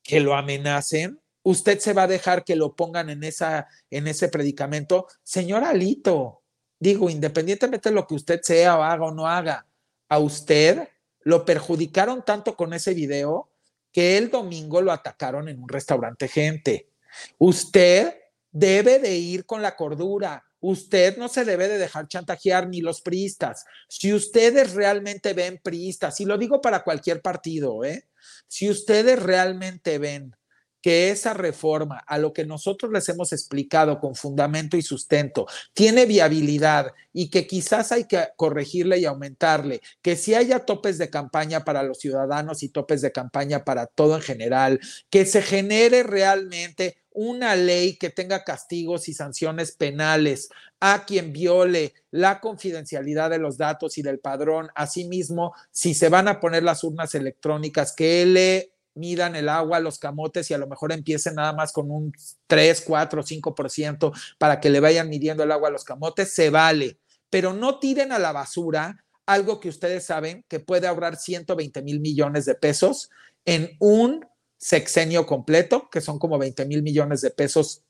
que lo amenacen? usted se va a dejar que lo pongan en, esa, en ese predicamento. Señor Alito, digo, independientemente de lo que usted sea o haga o no haga, a usted lo perjudicaron tanto con ese video que el domingo lo atacaron en un restaurante gente. Usted debe de ir con la cordura. Usted no se debe de dejar chantajear ni los priistas. Si ustedes realmente ven priistas, y lo digo para cualquier partido, ¿eh? si ustedes realmente ven que esa reforma, a lo que nosotros les hemos explicado con fundamento y sustento, tiene viabilidad y que quizás hay que corregirle y aumentarle, que si haya topes de campaña para los ciudadanos y topes de campaña para todo en general, que se genere realmente una ley que tenga castigos y sanciones penales a quien viole la confidencialidad de los datos y del padrón. Asimismo, si se van a poner las urnas electrónicas, que le midan el agua, los camotes y a lo mejor empiecen nada más con un 3, 4, 5% para que le vayan midiendo el agua a los camotes, se vale, pero no tiren a la basura algo que ustedes saben que puede ahorrar 120 mil millones de pesos en un sexenio completo, que son como 20 mil millones de pesos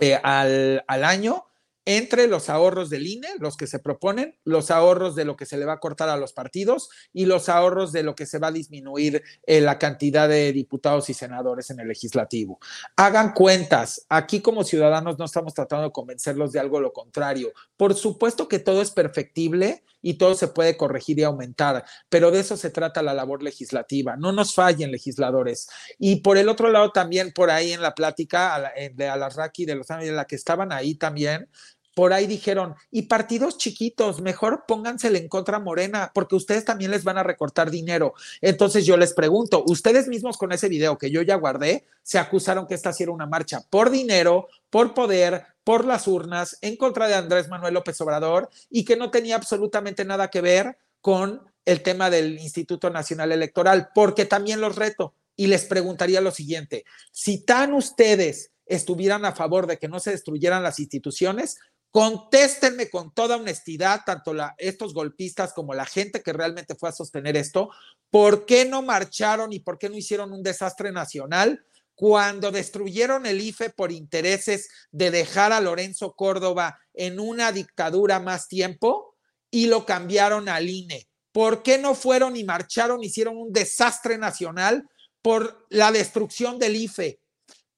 eh, al, al año entre los ahorros del INE, los que se proponen, los ahorros de lo que se le va a cortar a los partidos y los ahorros de lo que se va a disminuir eh, la cantidad de diputados y senadores en el legislativo. Hagan cuentas. Aquí como ciudadanos no estamos tratando de convencerlos de algo lo contrario. Por supuesto que todo es perfectible y todo se puede corregir y aumentar, pero de eso se trata la labor legislativa. No nos fallen legisladores. Y por el otro lado también por ahí en la plática de Alarraqui de los años de la que estaban ahí también, por ahí dijeron, y partidos chiquitos, mejor póngansele en contra Morena, porque ustedes también les van a recortar dinero. Entonces yo les pregunto, ustedes mismos con ese video que yo ya guardé, se acusaron que esta era una marcha por dinero, por poder, por las urnas, en contra de Andrés Manuel López Obrador, y que no tenía absolutamente nada que ver con el tema del Instituto Nacional Electoral, porque también los reto y les preguntaría lo siguiente, si tan ustedes estuvieran a favor de que no se destruyeran las instituciones, Contéstenme con toda honestidad, tanto estos golpistas como la gente que realmente fue a sostener esto, ¿por qué no marcharon y por qué no hicieron un desastre nacional cuando destruyeron el IFE por intereses de dejar a Lorenzo Córdoba en una dictadura más tiempo y lo cambiaron al INE? ¿Por qué no fueron y marcharon, hicieron un desastre nacional por la destrucción del IFE?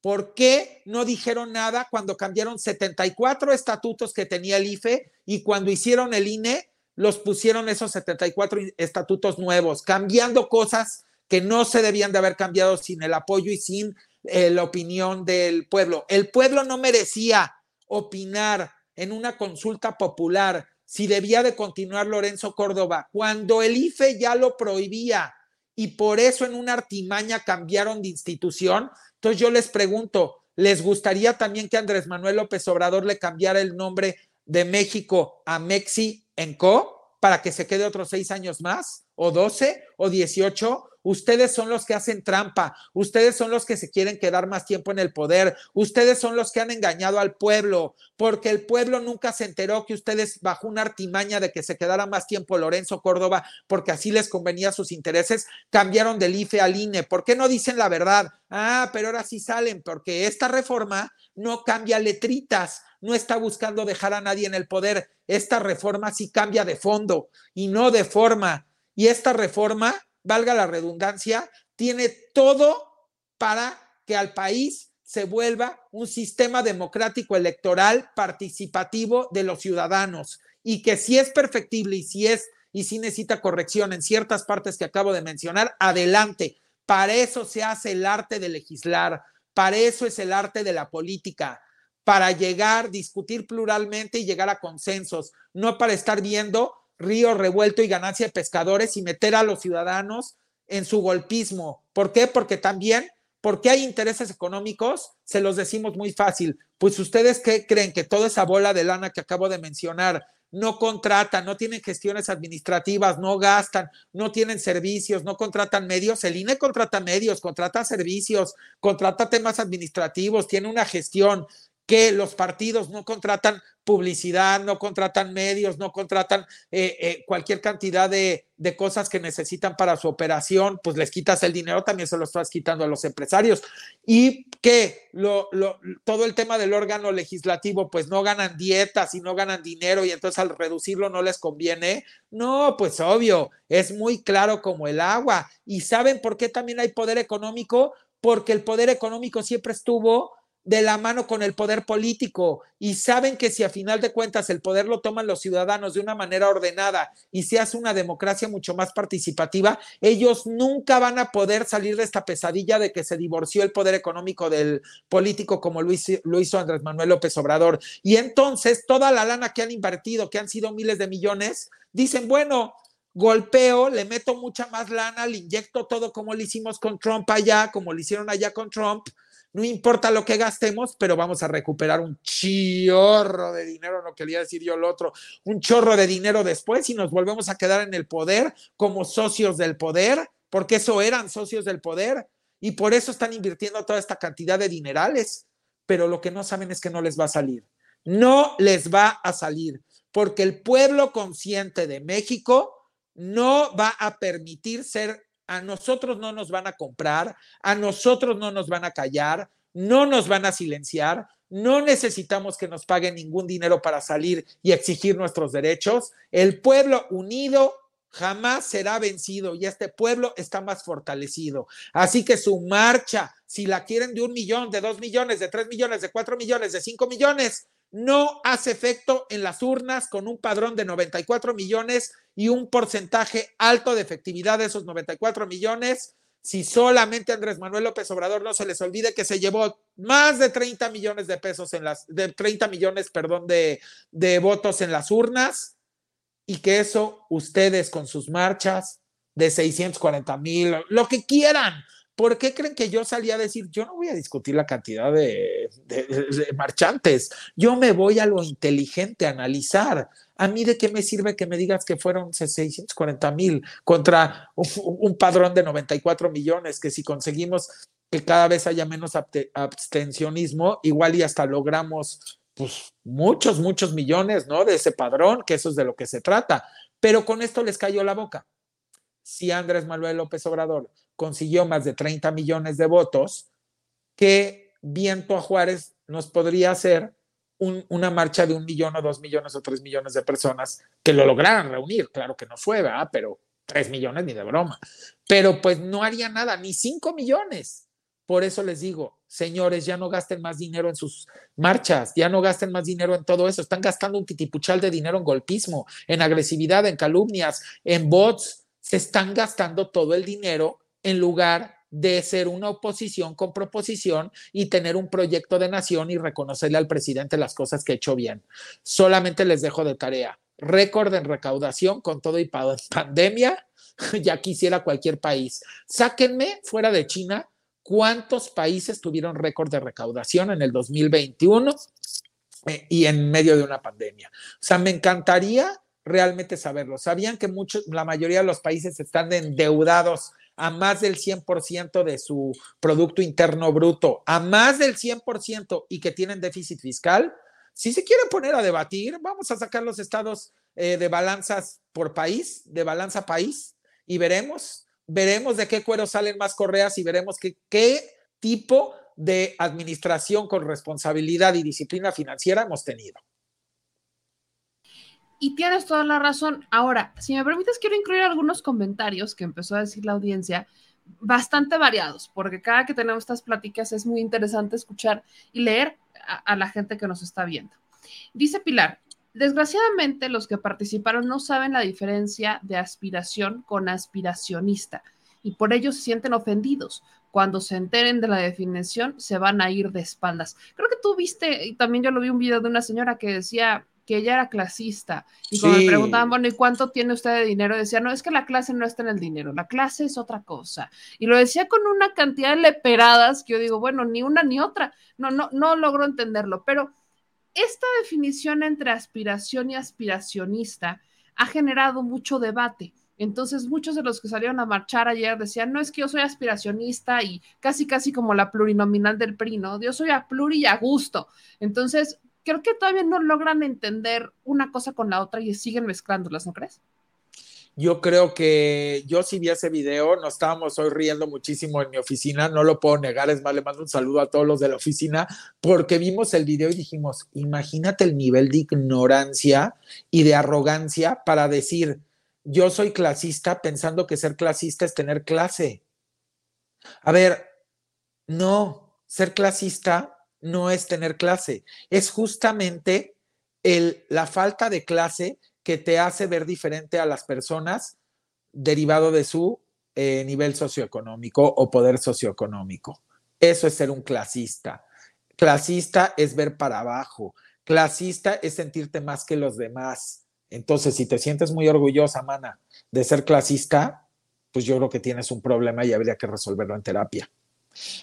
¿Por qué no dijeron nada cuando cambiaron 74 estatutos que tenía el IFE y cuando hicieron el INE los pusieron esos 74 estatutos nuevos, cambiando cosas que no se debían de haber cambiado sin el apoyo y sin eh, la opinión del pueblo? El pueblo no merecía opinar en una consulta popular si debía de continuar Lorenzo Córdoba, cuando el IFE ya lo prohibía y por eso en una artimaña cambiaron de institución, entonces yo les pregunto, ¿les gustaría también que Andrés Manuel López Obrador le cambiara el nombre de México a Mexi en Co para que se quede otros seis años más? ¿O doce? ¿O dieciocho? Ustedes son los que hacen trampa, ustedes son los que se quieren quedar más tiempo en el poder, ustedes son los que han engañado al pueblo, porque el pueblo nunca se enteró que ustedes bajo una artimaña de que se quedara más tiempo Lorenzo Córdoba, porque así les convenía sus intereses, cambiaron del IFE al INE. ¿Por qué no dicen la verdad? Ah, pero ahora sí salen, porque esta reforma no cambia letritas, no está buscando dejar a nadie en el poder. Esta reforma sí cambia de fondo y no de forma. Y esta reforma valga la redundancia, tiene todo para que al país se vuelva un sistema democrático electoral participativo de los ciudadanos y que si es perfectible y si es y si necesita corrección en ciertas partes que acabo de mencionar, adelante. Para eso se hace el arte de legislar, para eso es el arte de la política, para llegar, discutir pluralmente y llegar a consensos, no para estar viendo río revuelto y ganancia de pescadores y meter a los ciudadanos en su golpismo. ¿Por qué? Porque también, porque hay intereses económicos, se los decimos muy fácil. Pues ustedes qué creen que toda esa bola de lana que acabo de mencionar no contratan, no tienen gestiones administrativas, no gastan, no tienen servicios, no contratan medios. El INE contrata medios, contrata servicios, contrata temas administrativos, tiene una gestión que los partidos no contratan publicidad, no contratan medios, no contratan eh, eh, cualquier cantidad de, de, cosas que necesitan para su operación, pues les quitas el dinero, también se lo estás quitando a los empresarios. Y que lo, lo, todo el tema del órgano legislativo, pues no ganan dietas y no ganan dinero y entonces al reducirlo no les conviene. No, pues obvio, es muy claro como el agua. ¿Y saben por qué también hay poder económico? Porque el poder económico siempre estuvo de la mano con el poder político y saben que si a final de cuentas el poder lo toman los ciudadanos de una manera ordenada y se hace una democracia mucho más participativa, ellos nunca van a poder salir de esta pesadilla de que se divorció el poder económico del político como lo hizo, lo hizo Andrés Manuel López Obrador. Y entonces toda la lana que han invertido, que han sido miles de millones, dicen, bueno, golpeo, le meto mucha más lana, le inyecto todo como lo hicimos con Trump allá, como lo hicieron allá con Trump, no importa lo que gastemos, pero vamos a recuperar un chorro de dinero, no quería decir yo lo otro, un chorro de dinero después y nos volvemos a quedar en el poder como socios del poder, porque eso eran socios del poder y por eso están invirtiendo toda esta cantidad de dinerales, pero lo que no saben es que no les va a salir, no les va a salir, porque el pueblo consciente de México no va a permitir ser a nosotros no nos van a comprar, a nosotros no nos van a callar, no nos van a silenciar, no necesitamos que nos paguen ningún dinero para salir y exigir nuestros derechos. El pueblo unido jamás será vencido y este pueblo está más fortalecido. Así que su marcha, si la quieren de un millón, de dos millones, de tres millones, de cuatro millones, de cinco millones, no hace efecto en las urnas con un padrón de 94 millones y un porcentaje alto de efectividad de esos 94 millones. Si solamente Andrés Manuel López Obrador no se les olvide que se llevó más de 30 millones de pesos en las, de 30 millones, perdón, de, de votos en las urnas y que eso ustedes con sus marchas de 640 mil, lo que quieran, ¿Por qué creen que yo salí a decir, yo no voy a discutir la cantidad de, marchantes, yo me voy a lo inteligente, a analizar. ¿A mí de qué me sirve que me digas que fueron 640 mil contra un, padrón de 94 millones, que si conseguimos que cada vez haya menos abstencionismo, igual y hasta logramos pues muchos, muchos millones, ¿no? De ese padrón, que eso es de lo que se trata. Pero con esto les cayó la boca. Si Andrés Manuel López Obrador consiguió más de 30 millones de votos, que viento a Juárez nos podría hacer una marcha de un millón o dos millones o tres millones de personas que lo lograran reunir. Claro que no fue, ¿verdad? Pero tres millones ni de broma. Pero pues no haría nada, ni cinco millones. Por eso les digo, señores, ya no gasten más dinero en sus marchas, ya no gasten más dinero en todo eso. Están gastando un titipuchal de dinero en golpismo, en agresividad, en calumnias, en bots. Se están gastando todo el dinero en lugar de ser una oposición con proposición y tener un proyecto de nación y reconocerle al presidente las cosas que ha hecho bien. Solamente les dejo de tarea. Récord en recaudación con todo y pandemia, ya quisiera cualquier país. Sáquenme fuera de China cuántos países tuvieron récord de recaudación en el 2021 eh, y en medio de una pandemia. O sea, me encantaría realmente saberlo. ¿Sabían que muchos, la mayoría de los países están endeudados a más del 100% de su Producto Interno Bruto, a más del 100% y que tienen déficit fiscal, si se quieren poner a debatir, vamos a sacar los estados eh, de balanzas por país, de balanza país, y veremos, veremos de qué cuero salen más correas y veremos qué tipo de administración con responsabilidad y disciplina financiera hemos tenido. Y tienes toda la razón. Ahora, si me permites, quiero incluir algunos comentarios que empezó a decir la audiencia, bastante variados, porque cada que tenemos estas pláticas es muy interesante escuchar y leer a, la gente que nos está viendo. Dice Pilar, desgraciadamente los que participaron no saben la diferencia de aspiración con aspiracionista y por ello se sienten ofendidos. Cuando se enteren de la definición, se van a ir de espaldas. Creo que tú viste, y también yo lo vi un video de una señora que decía, que ella era clasista. Y cuando me preguntaban, bueno, ¿y cuánto tiene usted de dinero? Decía, no, es que la clase no está en el dinero, la clase es otra cosa. Y lo decía con una cantidad de leperadas que yo digo, bueno, ni una ni otra. No, no, no logro entenderlo. Pero esta definición entre aspiración y aspiracionista ha generado mucho debate. Entonces, muchos de los que salieron a marchar ayer decían, no es que yo soy aspiracionista y casi, casi como la plurinominal del PRI, ¿no? Yo soy a pluri y a gusto. Entonces, creo que todavía no logran entender una cosa con la otra y siguen mezclándolas, ¿no crees? Yo creo que yo sí vi ese video, nos estábamos hoy riendo muchísimo en mi oficina, no lo puedo negar, es más, le mando un saludo a todos los de la oficina, porque vimos el video y dijimos, imagínate el nivel de ignorancia y de arrogancia para decir, yo soy clasista pensando que ser clasista es tener clase. A ver, no, ser clasista no es tener clase, es justamente el, la falta de clase que te hace ver diferente a las personas derivado de su eh, nivel socioeconómico o poder socioeconómico. Eso es ser un clasista. Clasista es ver para abajo. Clasista es sentirte más que los demás. Entonces, si te sientes muy orgullosa, mana, de ser clasista, pues yo creo que tienes un problema y habría que resolverlo en terapia.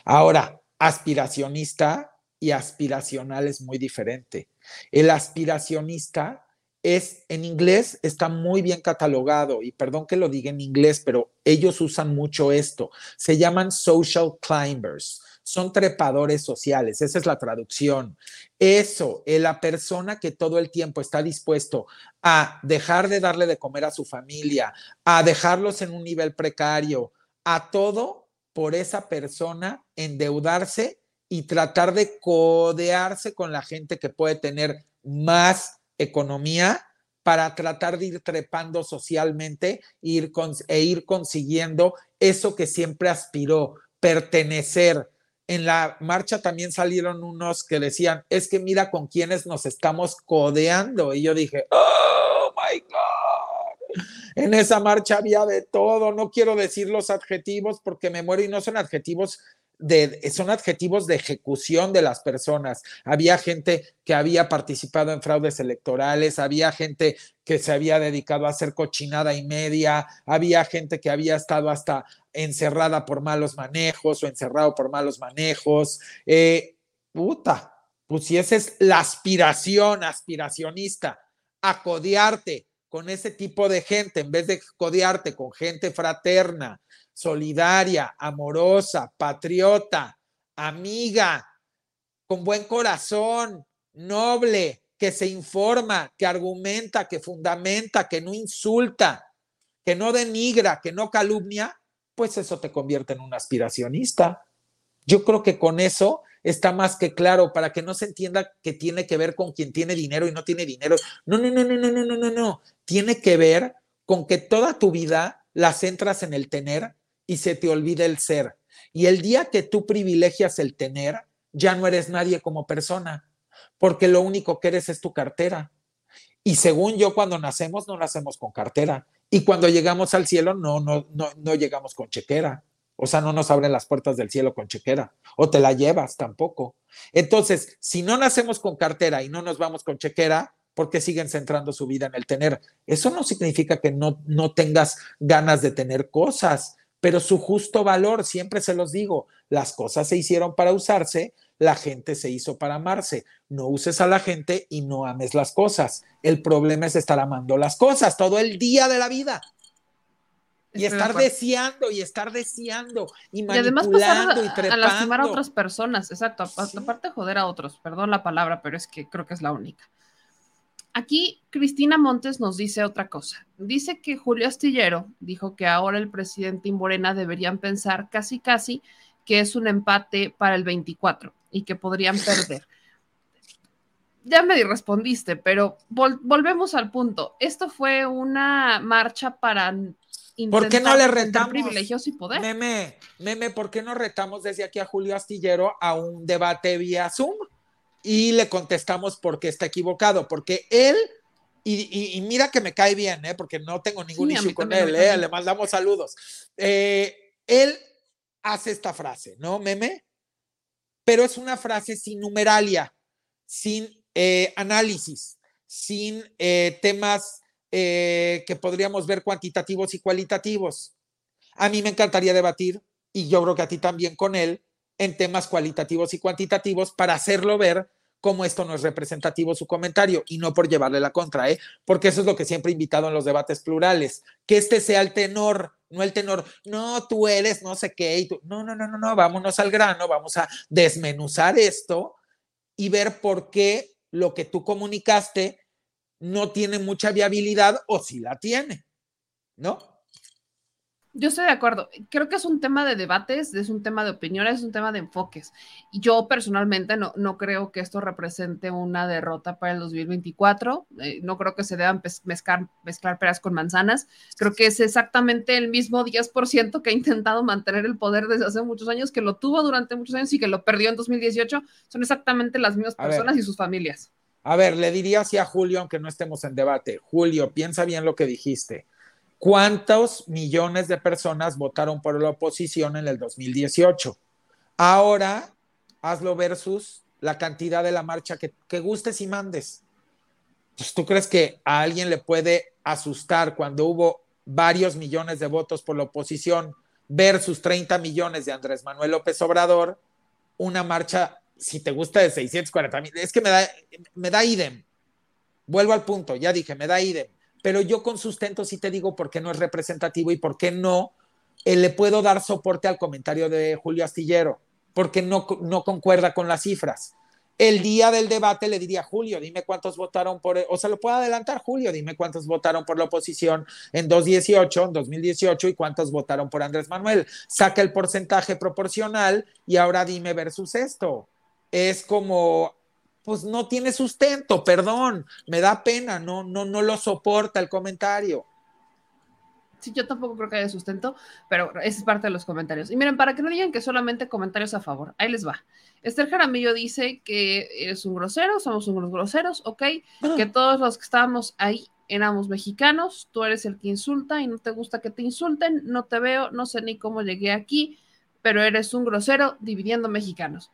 Ahora, aspiracionista y aspiracional es muy diferente. El aspiracionista es en inglés está muy bien catalogado y perdón que lo diga en inglés, pero ellos usan mucho esto. Se llaman social climbers. Son trepadores sociales, esa es la traducción. Eso, es la persona que todo el tiempo está dispuesto a dejar de darle de comer a su familia, a dejarlos en un nivel precario, a todo por esa persona endeudarse y tratar de codearse con la gente que puede tener más economía para tratar de ir trepando socialmente ir e ir consiguiendo eso que siempre aspiró, pertenecer. En la marcha también salieron unos que decían, es que mira con quiénes nos estamos codeando. Y yo dije, oh my God. En esa marcha había de todo. No quiero decir los adjetivos porque me muero y no son adjetivos son adjetivos de ejecución de las personas. Había gente que había participado en fraudes electorales, había gente que se había dedicado a hacer cochinada y media, había gente que había estado hasta encerrada por malos manejos o encerrado por malos manejos. Eh, puta, pues si esa es la aspiración aspiracionista, acodiarte con ese tipo de gente en vez de codearte con gente fraterna, solidaria, amorosa, patriota, amiga, con buen corazón, noble, que se informa, que argumenta, que fundamenta, que no insulta, que no denigra, que no calumnia, pues eso te convierte en un aspiracionista. Yo creo que con eso está más que claro para que no se entienda que tiene que ver con quien tiene dinero y no tiene dinero. No, no, no, no, no, no, no, no, no. Tiene que ver con que toda tu vida la centras en el tener y se te olvida el ser. Y el día que tú privilegias el tener, ya no eres nadie como persona, porque lo único que eres es tu cartera. Y según yo, cuando nacemos, no nacemos con cartera. Y cuando llegamos al cielo, no, no, no, no llegamos con chequera. O sea, no nos abren las puertas del cielo con chequera. O te la llevas tampoco. Entonces, si no nacemos con cartera y no nos vamos con chequera, ¿por qué siguen centrando su vida en el tener? Eso no significa que no, no tengas ganas de tener cosas pero su justo valor, siempre se los digo, las cosas se hicieron para usarse, la gente se hizo para amarse. No uses a la gente y no ames las cosas. El problema es estar amando las cosas todo el día de la vida. Y estar deseando y estar deseando y manipulando y, además a, lastimar a otras personas, exacto. Aparte de joder a otros, perdón la palabra, pero es que creo que es la única. Aquí Cristina Montes nos dice otra cosa. Dice que Julio Astillero dijo que ahora el presidente y Morena deberían pensar casi casi que es un empate para el 24 y que podrían perder. Ya me respondiste, pero volvemos al punto. Esto fue una marcha para ¿Por qué no le retamos privilegios y poder? Meme, meme, ¿por qué no retamos desde aquí a Julio Astillero a un debate vía Zoom? Y le contestamos porque está equivocado, porque él, y, mira que me cae bien, ¿eh? porque no tengo ningún issue con él, ¿eh? le mandamos saludos. Eh, él hace esta frase, ¿no, meme? Pero es una frase sin numeralia, sin eh, análisis, sin temas que podríamos ver cuantitativos y cualitativos. A mí me encantaría debatir, y yo creo que a ti también con él, en temas cualitativos y cuantitativos para hacerlo ver cómo esto no es representativo su comentario y no por llevarle la contra, ¿eh? porque eso es lo que siempre he invitado en los debates plurales, que este sea el tenor, no el tenor, no, tú eres no sé qué, y tú, no, no, no, no, no, vámonos al grano, vamos a desmenuzar esto y ver por qué lo que tú comunicaste no tiene mucha viabilidad o si la tiene, ¿no? Yo estoy de acuerdo. Creo que es un tema de debates, es un tema de opiniones, es un tema de enfoques. Y yo personalmente no, no creo que esto represente una derrota para el 2024. Eh, no creo que se deban mezclar, mezclar peras con manzanas. Creo que es exactamente el mismo 10% que ha intentado mantener el poder desde hace muchos años, que lo tuvo durante muchos años y que lo perdió en 2018. Son exactamente las mismas personas y sus familias. A ver, le diría así a Julio, aunque no estemos en debate. Julio, piensa bien lo que dijiste ¿Cuántos millones de personas votaron por la oposición en el 2018? Ahora, hazlo versus la cantidad de la marcha que, gustes y mandes. Pues, ¿Tú crees que a alguien le puede asustar cuando hubo varios millones de votos por la oposición versus 30 millones de Andrés Manuel López Obrador? Una marcha, si te gusta, de 640 mil. Es que me da, me da idem. Vuelvo al punto, ya dije, me da idem pero yo con sustento sí te digo por qué no es representativo y por qué no eh, le puedo dar soporte al comentario de Julio Astillero, porque no, no concuerda con las cifras. El día del debate le diría, Julio, dime cuántos votaron por, o se lo puedo adelantar, Julio, dime cuántos votaron por la oposición en 2018, en 2018 y cuántos votaron por Andrés Manuel. Saca el porcentaje proporcional y ahora dime versus esto. Es como pues no tiene sustento, perdón, me da pena, no, no, no lo soporta el comentario. Sí, yo tampoco creo que haya sustento, pero esa es parte de los comentarios. Y miren, para que no digan que solamente comentarios a favor, ahí les va. Esther Jaramillo dice que eres un grosero, somos unos groseros, ok, ah. que todos los que estábamos ahí éramos mexicanos, tú eres el que insulta y no te gusta que te insulten, no te veo, no sé ni cómo llegué aquí, pero eres un grosero dividiendo mexicanos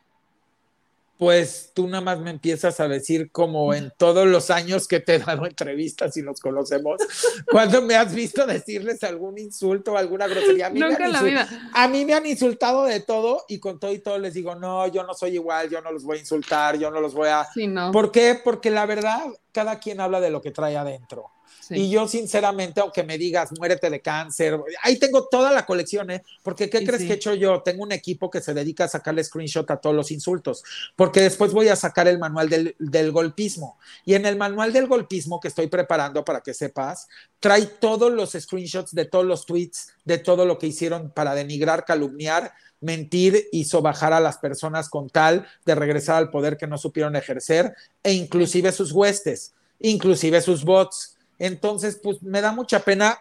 pues tú nada más me empiezas a decir como en todos los años que te he dado entrevistas y nos conocemos, cuando me has visto decirles algún insulto o alguna grosería. A mí, Nunca en la vida. a mí me han insultado de todo y con todo y todo les digo, no, yo no soy igual, yo no los voy a insultar, yo no los voy a... Sí, no. ¿Por qué? Porque la verdad, cada quien habla de lo que trae adentro. Y yo, sinceramente, aunque me digas, muérete de cáncer, ahí tengo toda la colección, ¿eh? Porque, ¿qué crees que he hecho yo? Tengo un equipo que se dedica a sacarle screenshot a todos los insultos, porque después voy a sacar el manual del, del golpismo. Y en el manual del golpismo que estoy preparando, para que sepas, trae todos los screenshots de todos los tweets, de todo lo que hicieron para denigrar, calumniar, mentir y sobajar a las personas con tal de regresar al poder que no supieron ejercer, e inclusive sus huestes, inclusive sus bots entonces, pues me da mucha pena.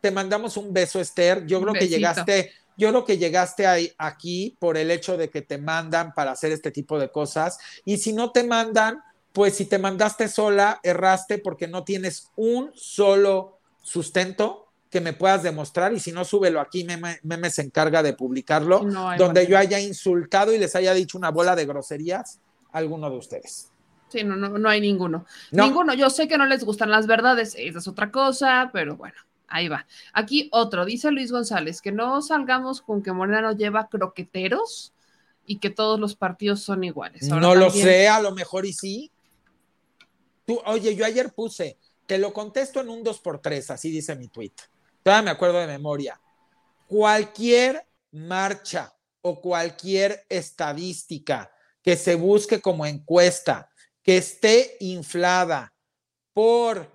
Te mandamos un beso, Esther. Yo creo que llegaste, yo creo que llegaste ahí, aquí por el hecho de que te mandan para hacer este tipo de cosas. Y si no te mandan, pues si te mandaste sola, erraste porque no tienes un solo sustento que me puedas demostrar y si no, súbelo aquí, Meme, Meme se encarga de publicarlo, donde yo haya insultado y les haya dicho una bola de groserías a alguno de ustedes. Sí, no, no, no hay ninguno. Ninguno. Yo sé que no les gustan las verdades, esa es otra cosa, pero bueno, ahí va. Aquí otro, dice Luis González, que no salgamos con que Morena lleva croqueteros y que todos los partidos son iguales. no lo sé, a lo mejor y sí. Tú, oye, yo ayer puse, te lo contesto en un 2x3, así dice mi tweet. Todavía me acuerdo de memoria. Cualquier marcha o cualquier estadística que se busque como encuesta que esté inflada por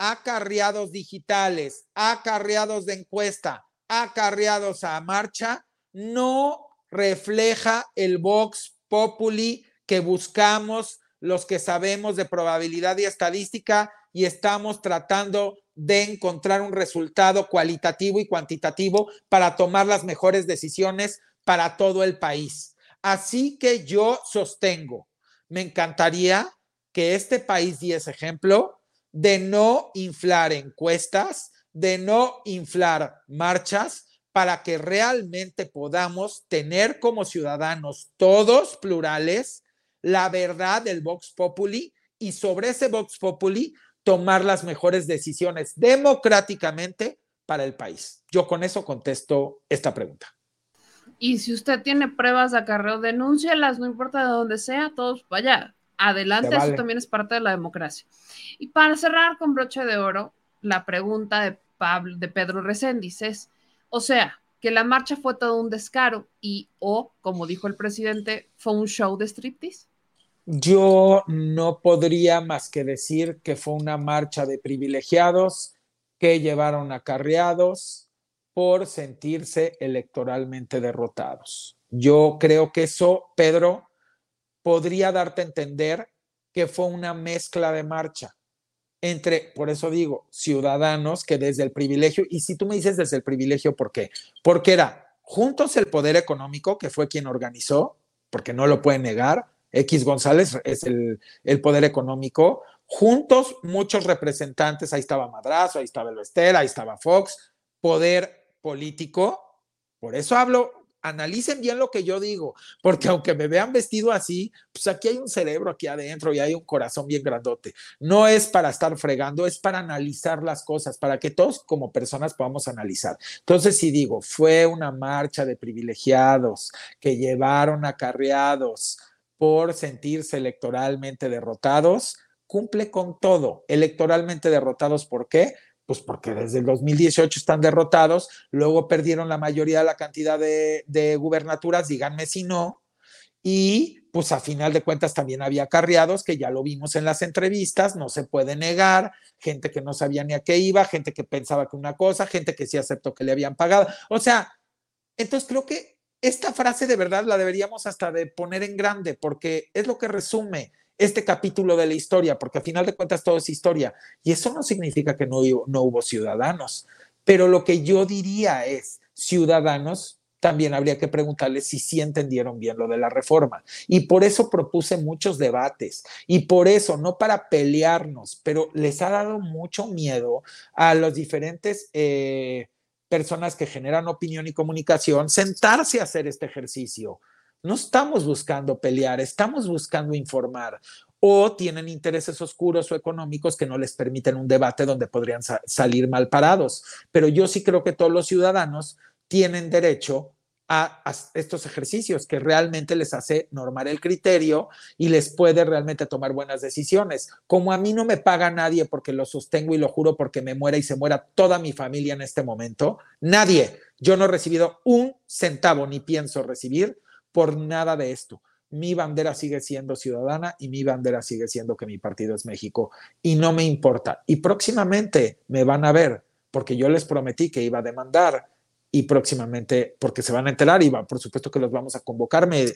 acarreados digitales, acarreados de encuesta, acarreados a marcha, no refleja el Vox Populi que buscamos los que sabemos de probabilidad y estadística y estamos tratando de encontrar un resultado cualitativo y cuantitativo para tomar las mejores decisiones para todo el país. Así que yo sostengo me encantaría que este país diese ejemplo de no inflar encuestas, de no inflar marchas, para que realmente podamos tener como ciudadanos todos plurales la verdad del Vox Populi y sobre ese Vox Populi tomar las mejores decisiones democráticamente para el país. Yo con eso contesto esta pregunta. Y si usted tiene pruebas de acarreo, denúncialas, no importa de dónde sea, todos vaya. Adelante, Se vale. eso también es parte de la democracia. Y para cerrar con broche de oro, la pregunta de, Pablo, de Pedro Reséndiz es, o sea, que la marcha fue todo un descaro y, o, como dijo el presidente, fue un show de striptease. Yo no podría más que decir que fue una marcha de privilegiados que llevaron acarreados por sentirse electoralmente derrotados. Yo creo que eso, Pedro, podría darte a entender que fue una mezcla de marcha entre, por eso digo, ciudadanos que desde el privilegio, y si tú me dices desde el privilegio, ¿por qué? Porque era juntos el poder económico, que fue quien organizó, porque no lo pueden negar, X González es el, poder económico, juntos muchos representantes, ahí estaba Madrazo, ahí estaba el Estela, ahí estaba Fox, poder político, por eso hablo, analicen bien lo que yo digo, porque aunque me vean vestido así, pues aquí hay un cerebro aquí adentro y hay un corazón bien grandote. No es para estar fregando, es para analizar las cosas, para que todos como personas podamos analizar. Entonces, si digo, fue una marcha de privilegiados que llevaron acarreados por sentirse electoralmente derrotados, cumple con todo. Electoralmente derrotados, ¿por qué? Pues porque desde el 2018 están derrotados, luego perdieron la mayoría de la cantidad de, de gubernaturas, díganme si no, y pues a final de cuentas también había carriados que ya lo vimos en las entrevistas, no se puede negar, gente que no sabía ni a qué iba, gente que pensaba que una cosa, gente que sí aceptó que le habían pagado. O sea, entonces creo que esta frase de verdad la deberíamos hasta de poner en grande porque es lo que resume este capítulo de la historia, porque a final de cuentas todo es historia. Y eso no significa que no, no hubo ciudadanos, pero lo que yo diría es, ciudadanos, también habría que preguntarles si sí entendieron bien lo de la reforma. Y por eso propuse muchos debates. Y por eso, no para pelearnos, pero les ha dado mucho miedo a los diferentes... Eh, personas que generan opinión y comunicación, sentarse a hacer este ejercicio. No estamos buscando pelear, estamos buscando informar o tienen intereses oscuros o económicos que no les permiten un debate donde podrían sa salir mal parados. Pero yo sí creo que todos los ciudadanos tienen derecho a, a, estos ejercicios que realmente les hace normar el criterio y les puede realmente tomar buenas decisiones. Como a mí no me paga nadie porque lo sostengo y lo juro porque me muera y se muera toda mi familia en este momento, nadie, yo no he recibido un centavo ni pienso recibir por nada de esto. Mi bandera sigue siendo ciudadana y mi bandera sigue siendo que mi partido es México y no me importa. Y próximamente me van a ver porque yo les prometí que iba a demandar y próximamente, porque se van a enterar y va, por supuesto que los vamos a convocar, me,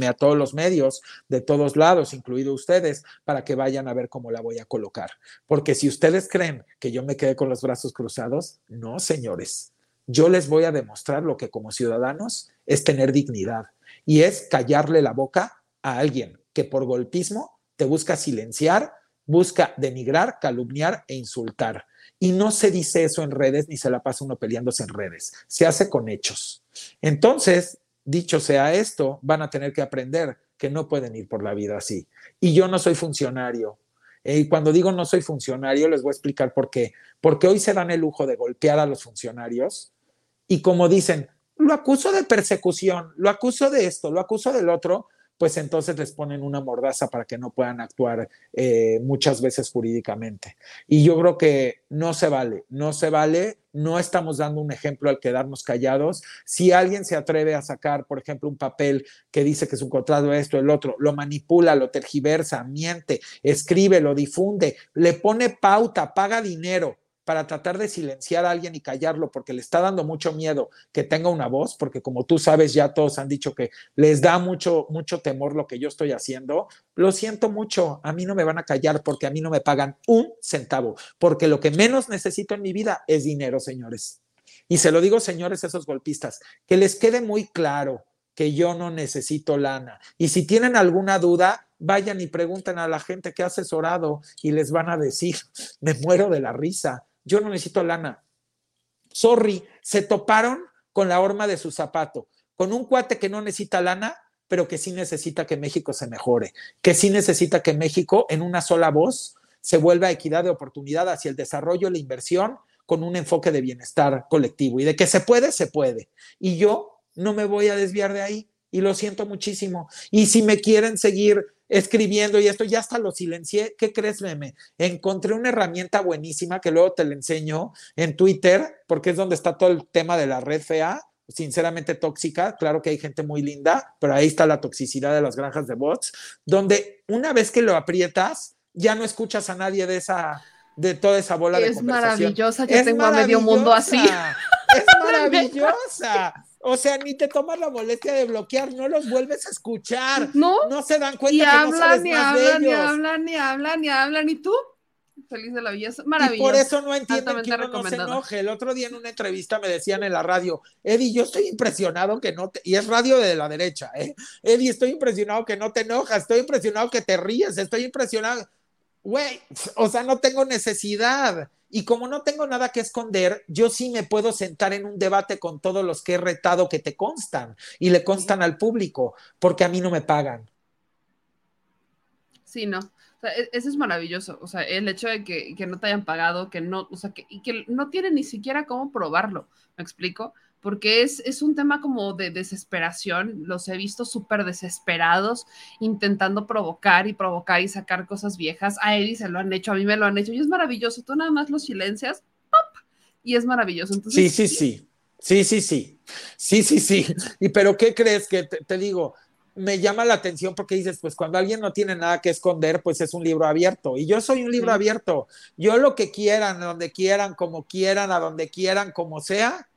me, a todos los medios de todos lados, incluido ustedes, para que vayan a ver cómo la voy a colocar. Porque si ustedes creen que yo me quedé con los brazos cruzados, no, señores. Yo les voy a demostrar lo que como ciudadanos es tener dignidad y es callarle la boca a alguien que por golpismo te busca silenciar, busca denigrar, calumniar e insultar. Y no se dice eso en redes ni se la pasa uno peleándose en redes, se hace con hechos. Entonces, dicho sea esto, van a tener que aprender que no pueden ir por la vida así. Y yo no soy funcionario. Y cuando digo no soy funcionario, les voy a explicar por qué. Porque hoy se dan el lujo de golpear a los funcionarios y como dicen, lo acuso de persecución, lo acuso de esto, lo acuso del otro, pues entonces les ponen una mordaza para que no puedan actuar eh, muchas veces jurídicamente. Y yo creo que no se vale, no se vale, no estamos dando un ejemplo al quedarnos callados. Si alguien se atreve a sacar, por ejemplo, un papel que dice que es un contrato esto, el otro, lo manipula, lo tergiversa, miente, escribe, lo difunde, le pone pauta, paga dinero para tratar de silenciar a alguien y callarlo porque le está dando mucho miedo que tenga una voz, porque como tú sabes, ya todos han dicho que les da mucho, mucho temor lo que yo estoy haciendo. Lo siento mucho, a mí no me van a callar porque a mí no me pagan un centavo, porque lo que menos necesito en mi vida es dinero, señores. Y se lo digo, señores, esos golpistas, que les quede muy claro que yo no necesito lana. Y si tienen alguna duda, vayan y pregunten a la gente que ha asesorado y les van a decir, me muero de la risa yo no necesito lana. Sorry, se toparon con la horma de su zapato, con un cuate que no necesita lana, pero que sí necesita que México se mejore, que sí necesita que México en una sola voz se vuelva equidad de oportunidad hacia el desarrollo, la inversión, con un enfoque de bienestar colectivo y de que se puede, se puede. Y yo no me voy a desviar de ahí. Y lo siento muchísimo. Y si me quieren seguir escribiendo y esto, ya hasta lo silencié. ¿Qué crees, meme? Encontré una herramienta buenísima que luego te la enseño en Twitter, porque es donde está todo el tema de la red fea, sinceramente tóxica. Claro que hay gente muy linda, pero ahí está la toxicidad de las granjas de bots, donde una vez que lo aprietas, ya no escuchas a nadie de esa de toda esa bola de conversación. Maravillosa, yo tengo a medio mundo así. Es maravillosa. O sea, ni te tomas la molestia de bloquear, no los vuelves a escuchar. No. No se dan cuenta y que hablan, no ni hablan, ni hablan, ni hablan, ni hablan, y tú. Feliz de la vida, maravilloso. Y por eso no entienden que uno no se enoje. El otro día en una entrevista me decían en la radio, Eddie, yo estoy impresionado que no te, y es radio de la derecha, ¿eh? Eddie, estoy impresionado que no te enojas, estoy impresionado que te ríes, estoy impresionado. Güey, o sea, no tengo necesidad. Y como no tengo nada que esconder, yo sí me puedo sentar en un debate con todos los que he retado que te constan y le constan al público, porque a mí no me pagan. Sí, no. O sea, e-, eso es maravilloso. O sea, el hecho de que, que no te hayan pagado, que no, o sea, que, y que no tienen ni siquiera cómo probarlo. ¿Me explico? Porque es, es, un tema como de desesperación. Los he visto súper desesperados, intentando provocar y provocar y sacar cosas viejas. A Eddie se lo han hecho, a mí me lo han hecho y es maravilloso. Tú nada más lo silencias ¡pop! y es maravilloso. Entonces, sí, sí, sí. Sí, sí, sí. Sí, sí, sí. Y pero ¿qué crees que te, digo? me llama la atención porque dices, pues cuando alguien no tiene nada que esconder, pues es un libro abierto. Y yo soy un libro abierto. Yo lo que quieran, donde quieran, como quieran, a donde quieran, como sea,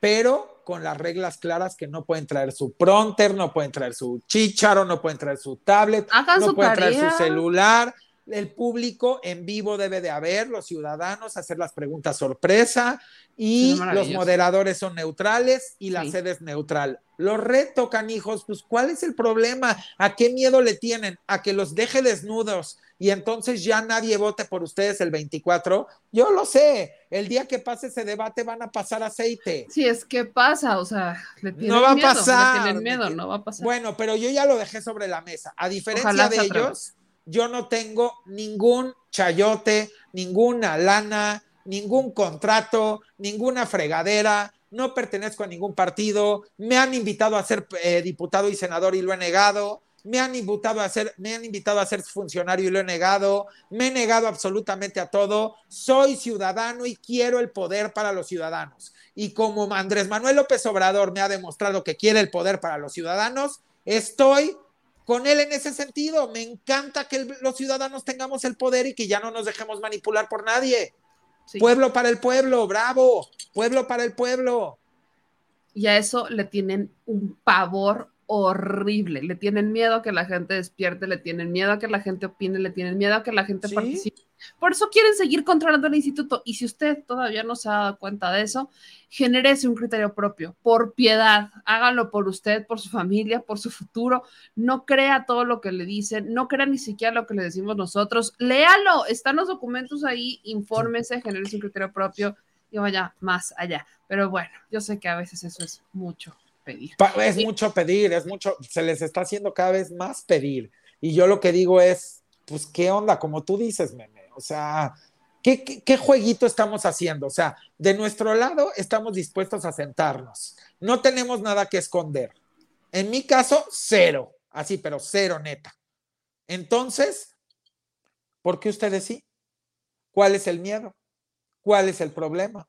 pero con las reglas claras que no pueden traer su pronter, no pueden traer su chicharo, no pueden traer su tablet, no pueden traer su celular. El público en vivo debe de haber, los ciudadanos hacer las preguntas sorpresa y los moderadores son neutrales y la sede es neutral. Los reto, canijos, pues ¿cuál es el problema? ¿A qué miedo le tienen? ¿A que los deje desnudos? y entonces ya nadie vote por ustedes el 24. Yo lo sé, el día que pase ese debate van a pasar aceite. Sí, es que pasa, o sea, le tienen no va miedo, a pasar. Le tienen miedo, no va a pasar. Bueno, pero yo ya lo dejé sobre la mesa. A diferencia de ellos, yo no tengo ningún chayote, ninguna lana, ningún contrato, ninguna fregadera, no pertenezco a ningún partido, me han invitado a ser eh, diputado y senador y lo he negado, me han invitado a ser, me han invitado a ser funcionario y lo he negado, me he negado absolutamente a todo, soy ciudadano y quiero el poder para los ciudadanos. Y como Andrés Manuel López Obrador me ha demostrado que quiere el poder para los ciudadanos, estoy con él en ese sentido. Me encanta que los ciudadanos tengamos el poder y que ya no nos dejemos manipular por nadie. Pueblo para el pueblo, bravo, pueblo para el pueblo. Y a eso le tienen un pavor horrible. Le tienen miedo a que la gente despierte, le tienen miedo a que la gente opine, le tienen miedo a que la gente participe. Por eso quieren seguir controlando el instituto. Y si usted todavía no se ha dado cuenta de eso, genérese un criterio propio, por piedad, hágalo por usted, por su familia, por su futuro. No crea todo lo que le dicen, no crea ni siquiera lo que le decimos nosotros. Léalo, están los documentos ahí, infórmese, genérese un criterio propio y vaya más allá. Pero bueno, yo sé que a veces eso es mucho pedir. Es mucho pedir, es mucho, se les está haciendo cada vez más pedir. Y yo lo que digo es, pues, ¿qué onda? Como tú dices, meme, o sea, ¿qué, qué, jueguito estamos haciendo? O sea, de nuestro lado estamos dispuestos a sentarnos. No tenemos nada que esconder. En mi caso, cero, así, pero cero neta. Entonces, ¿por qué ustedes sí? ¿Cuál es el miedo? ¿Cuál es el problema?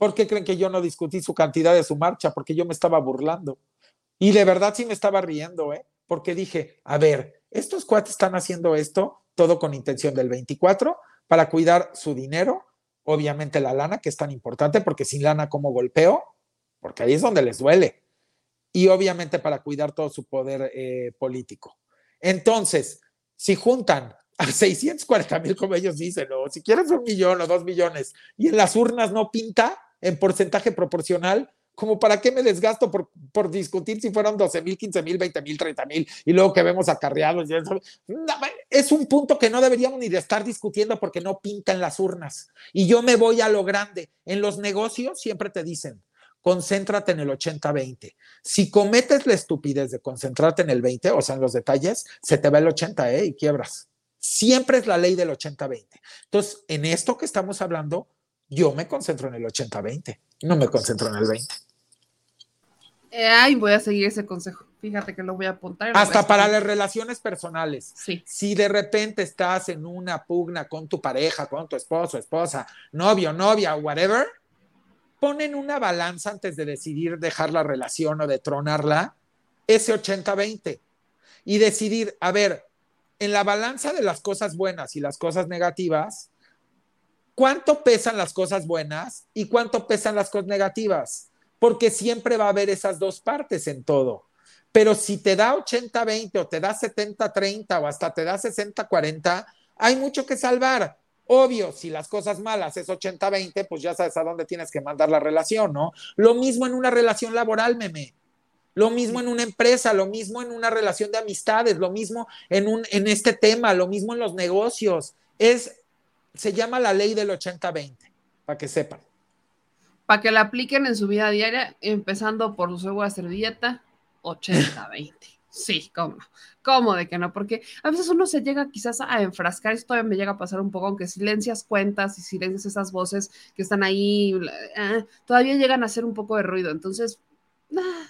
¿Por qué creen que yo no discutí su cantidad de su marcha? Porque yo me estaba burlando. Y de verdad sí me estaba riendo, ¿eh? Porque dije, a ver, estos cuates están haciendo esto todo con intención del 24 para cuidar su dinero, obviamente la lana, que es tan importante, porque sin lana, ¿cómo golpeo? Porque ahí es donde les duele. Y obviamente para cuidar todo su poder eh, político. Entonces, si juntan a 640 mil, como ellos dicen, o si quieres un millón o dos millones, y en las urnas no pinta, en porcentaje proporcional, como para qué me desgasto por, por discutir si fueron 12 mil, 15 mil, 20 mil, 30 mil y luego que vemos acarreados. Es un punto que no deberíamos ni de estar discutiendo porque no pintan las urnas. Y yo me voy a lo grande. En los negocios siempre te dicen, concéntrate en el 80-20. Si cometes la estupidez de concentrarte en el 20, o sea, en los detalles, se te va el 80 ¿eh? y quiebras. Siempre es la ley del 80-20. Entonces, en esto que estamos hablando, yo me concentro en el 80-20, no me concentro en el 20. Eh, ay, voy a seguir ese consejo. Fíjate que lo voy a apuntar. Hasta para las relaciones personales. Sí. Si de repente estás en una pugna con tu pareja, con tu esposo, esposa, novio, novia, whatever, ponen una balanza antes de decidir dejar la relación o de tronarla, ese 80-20. Y decidir, a ver, en la balanza de las cosas buenas y las cosas negativas, ¿cuánto pesan las cosas buenas y cuánto pesan las cosas negativas? Porque siempre va a haber esas dos partes en todo. Pero si te da 80-20 o te da 70-30 o hasta te da 60-40, hay mucho que salvar. Obvio, si las cosas malas es 80-20, pues ya sabes a dónde tienes que mandar la relación, ¿no? Lo mismo en una relación laboral, meme. Lo mismo en una empresa, lo mismo en una relación de amistades, lo mismo en, un, en este tema, lo mismo en los negocios. Es, se llama la ley del 80-20, para que sepan. Para que la apliquen en su vida diaria, empezando por su agua servilleta, 80-20. Sí, ¿cómo? ¿Cómo de que no? Porque a veces uno se llega quizás a enfrascar, esto todavía me llega a pasar un poco, aunque silencias cuentas y silencias esas voces que están ahí, eh, todavía llegan a hacer un poco de ruido. Entonces, ah,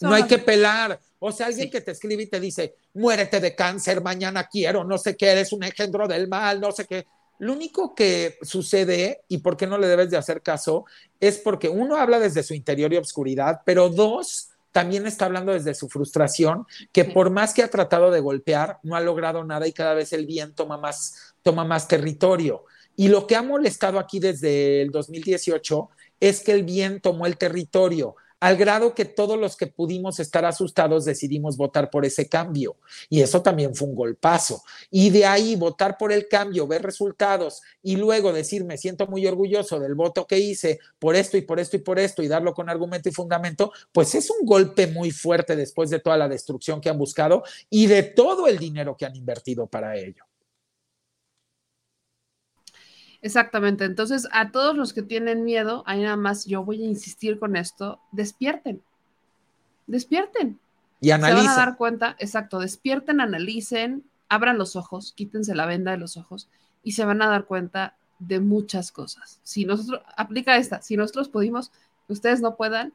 no hay que pelar. O sea, alguien que te escribe y te dice, muérete de cáncer, mañana quiero, no sé qué, eres un engendro del mal, no sé qué. Lo único que sucede, y por qué no le debes de hacer caso, es porque uno habla desde su interior y obscuridad, pero dos, también está hablando desde su frustración, que por más que ha tratado de golpear, no ha logrado nada y cada vez el bien toma más, toma más territorio. Y lo que ha molestado aquí desde el 2018 es que el bien tomó el territorio al grado que todos los que pudimos estar asustados decidimos votar por ese cambio. Y eso también fue un golpazo. Y de ahí votar por el cambio, ver resultados y luego decir, me siento muy orgulloso del voto que hice por esto y por esto y por esto y darlo con argumento y fundamento, pues es un golpe muy fuerte después de toda la destrucción que han buscado y de todo el dinero que han invertido para ello. Exactamente. Entonces, a todos los que tienen miedo, ahí nada más yo voy a insistir con esto, despierten. Despierten. Y analicen. Se van a dar cuenta, exacto, despierten, analicen, abran los ojos, quítense la venda de los ojos y se van a dar cuenta de muchas cosas. Si nosotros, aplica esta, si nosotros pudimos, ustedes no puedan,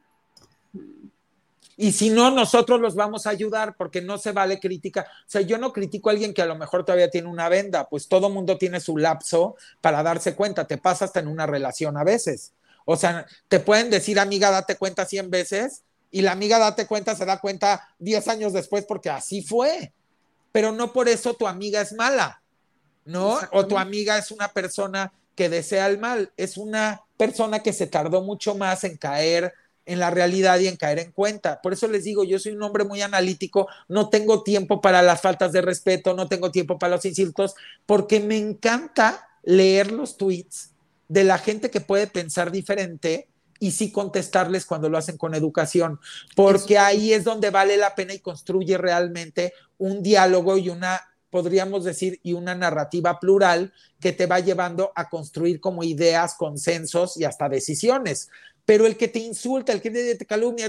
y si no, nosotros los vamos a ayudar porque no se vale crítica. O sea, yo no critico a alguien que a lo mejor todavía tiene una venda, pues todo mundo tiene su lapso para darse cuenta. Te pasa hasta en una relación a veces. O sea, te pueden decir, amiga, date cuenta 100 veces y la amiga date cuenta se da cuenta 10 años después porque así fue. Pero no por eso tu amiga es mala, ¿no? O tu amiga es una persona que desea el mal, es una persona que se tardó mucho más en caer en la realidad y en caer en cuenta. Por eso les digo, yo soy un hombre muy analítico, no tengo tiempo para las faltas de respeto, no tengo tiempo para los insultos, porque me encanta leer los tweets de la gente que puede pensar diferente y sí contestarles cuando lo hacen con educación, porque ahí es donde vale la pena y construye realmente un diálogo y una podríamos decir, y una narrativa plural que te va llevando a construir como ideas, consensos y hasta decisiones pero el que te insulta, el que te calumnia,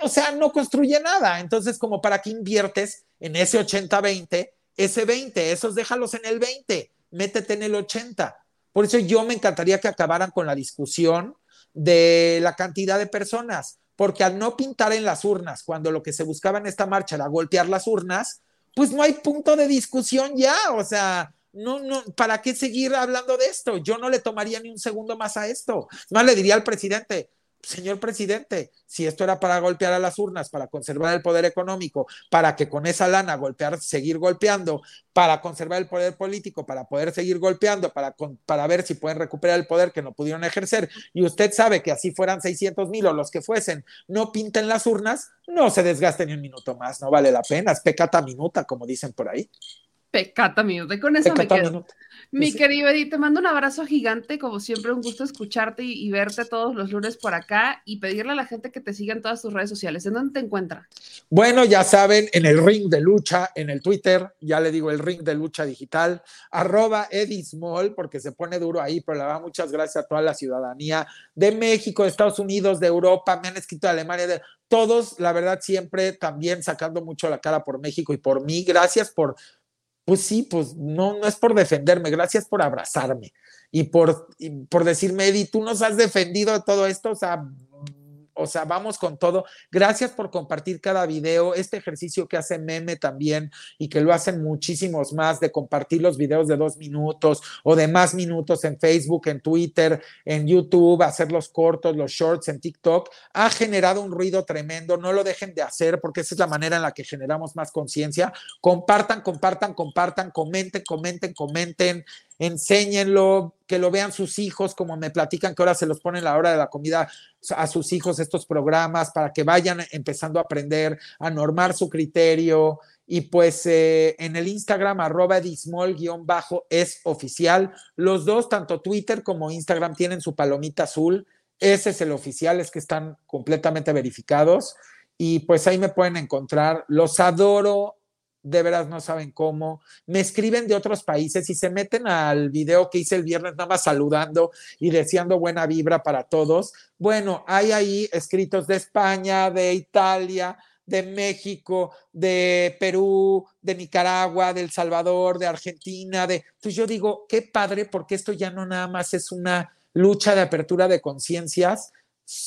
o sea, no construye nada. Entonces, como para qué inviertes en ese 80-20, ese 20, esos déjalos en el 20, métete en el 80. Por eso yo me encantaría que acabaran con la discusión de la cantidad de personas, porque al no pintar en las urnas, cuando lo que se buscaba en esta marcha era golpear las urnas, pues no hay punto de discusión ya, o sea, no, no, ¿para qué seguir hablando de esto? Yo no le tomaría ni un segundo más a esto. Más le diría al presidente, señor presidente, si esto era para golpear a las urnas, para conservar el poder económico, para que con esa lana golpear, seguir golpeando, para conservar el poder político, para poder seguir golpeando, para, para ver si pueden recuperar el poder que no pudieron ejercer, y usted sabe que así fueran 600 mil o los que fuesen, no pinten las urnas, no se desgasten ni un minuto más, no vale la pena, es pecata minuta, como dicen por ahí. Pecata minuto. Y con eso me quedo. Mi querido Edith, te mando un abrazo gigante. Como siempre, un gusto escucharte y, verte todos los lunes por acá y pedirle a la gente que te siga en todas tus redes sociales. ¿En dónde te encuentra? Bueno, ya saben, en el ring de lucha, en el Twitter, ya le digo el ring de lucha digital, arroba Edismol, porque se pone duro ahí, pero la verdad, muchas gracias a toda la ciudadanía de México, de Estados Unidos, de Europa, me han escrito de Alemania, de todos, la verdad, siempre también sacando mucho la cara por México y por mí. Gracias por pues sí, pues no, no es por defenderme, gracias por abrazarme y por, por decirme, Eddie, tú nos has defendido de todo esto, o sea, o sea, vamos con todo. Gracias por compartir cada video, este ejercicio que hace Meme también y que lo hacen muchísimos más de compartir los videos de dos minutos o de más minutos en Facebook, en Twitter, en YouTube, hacer los cortos, los shorts en TikTok, ha generado un ruido tremendo. No lo dejen de hacer porque esa es la manera en la que generamos más conciencia. Compartan, compartan, compartan, comenten, comenten, comenten enséñenlo, que lo vean sus hijos, como me platican que ahora se los ponen a la hora de la comida a sus hijos estos programas para que vayan empezando a aprender, a normar su criterio. Y pues eh, en el Instagram, arroba bajo es oficial. Los dos, tanto Twitter como Instagram, tienen su palomita azul. Ese es el oficial, es que están completamente verificados. Y pues ahí me pueden encontrar. Los adoro, de veras no saben cómo. Me escriben de otros países y se meten al video que hice el viernes, nada más saludando y deseando buena vibra para todos. Bueno, hay ahí escritos de España, de Italia, de México, de Perú, de Nicaragua, de El Salvador, de Argentina, de... Entonces yo digo, qué padre, porque esto ya no nada más es una lucha de apertura de conciencias,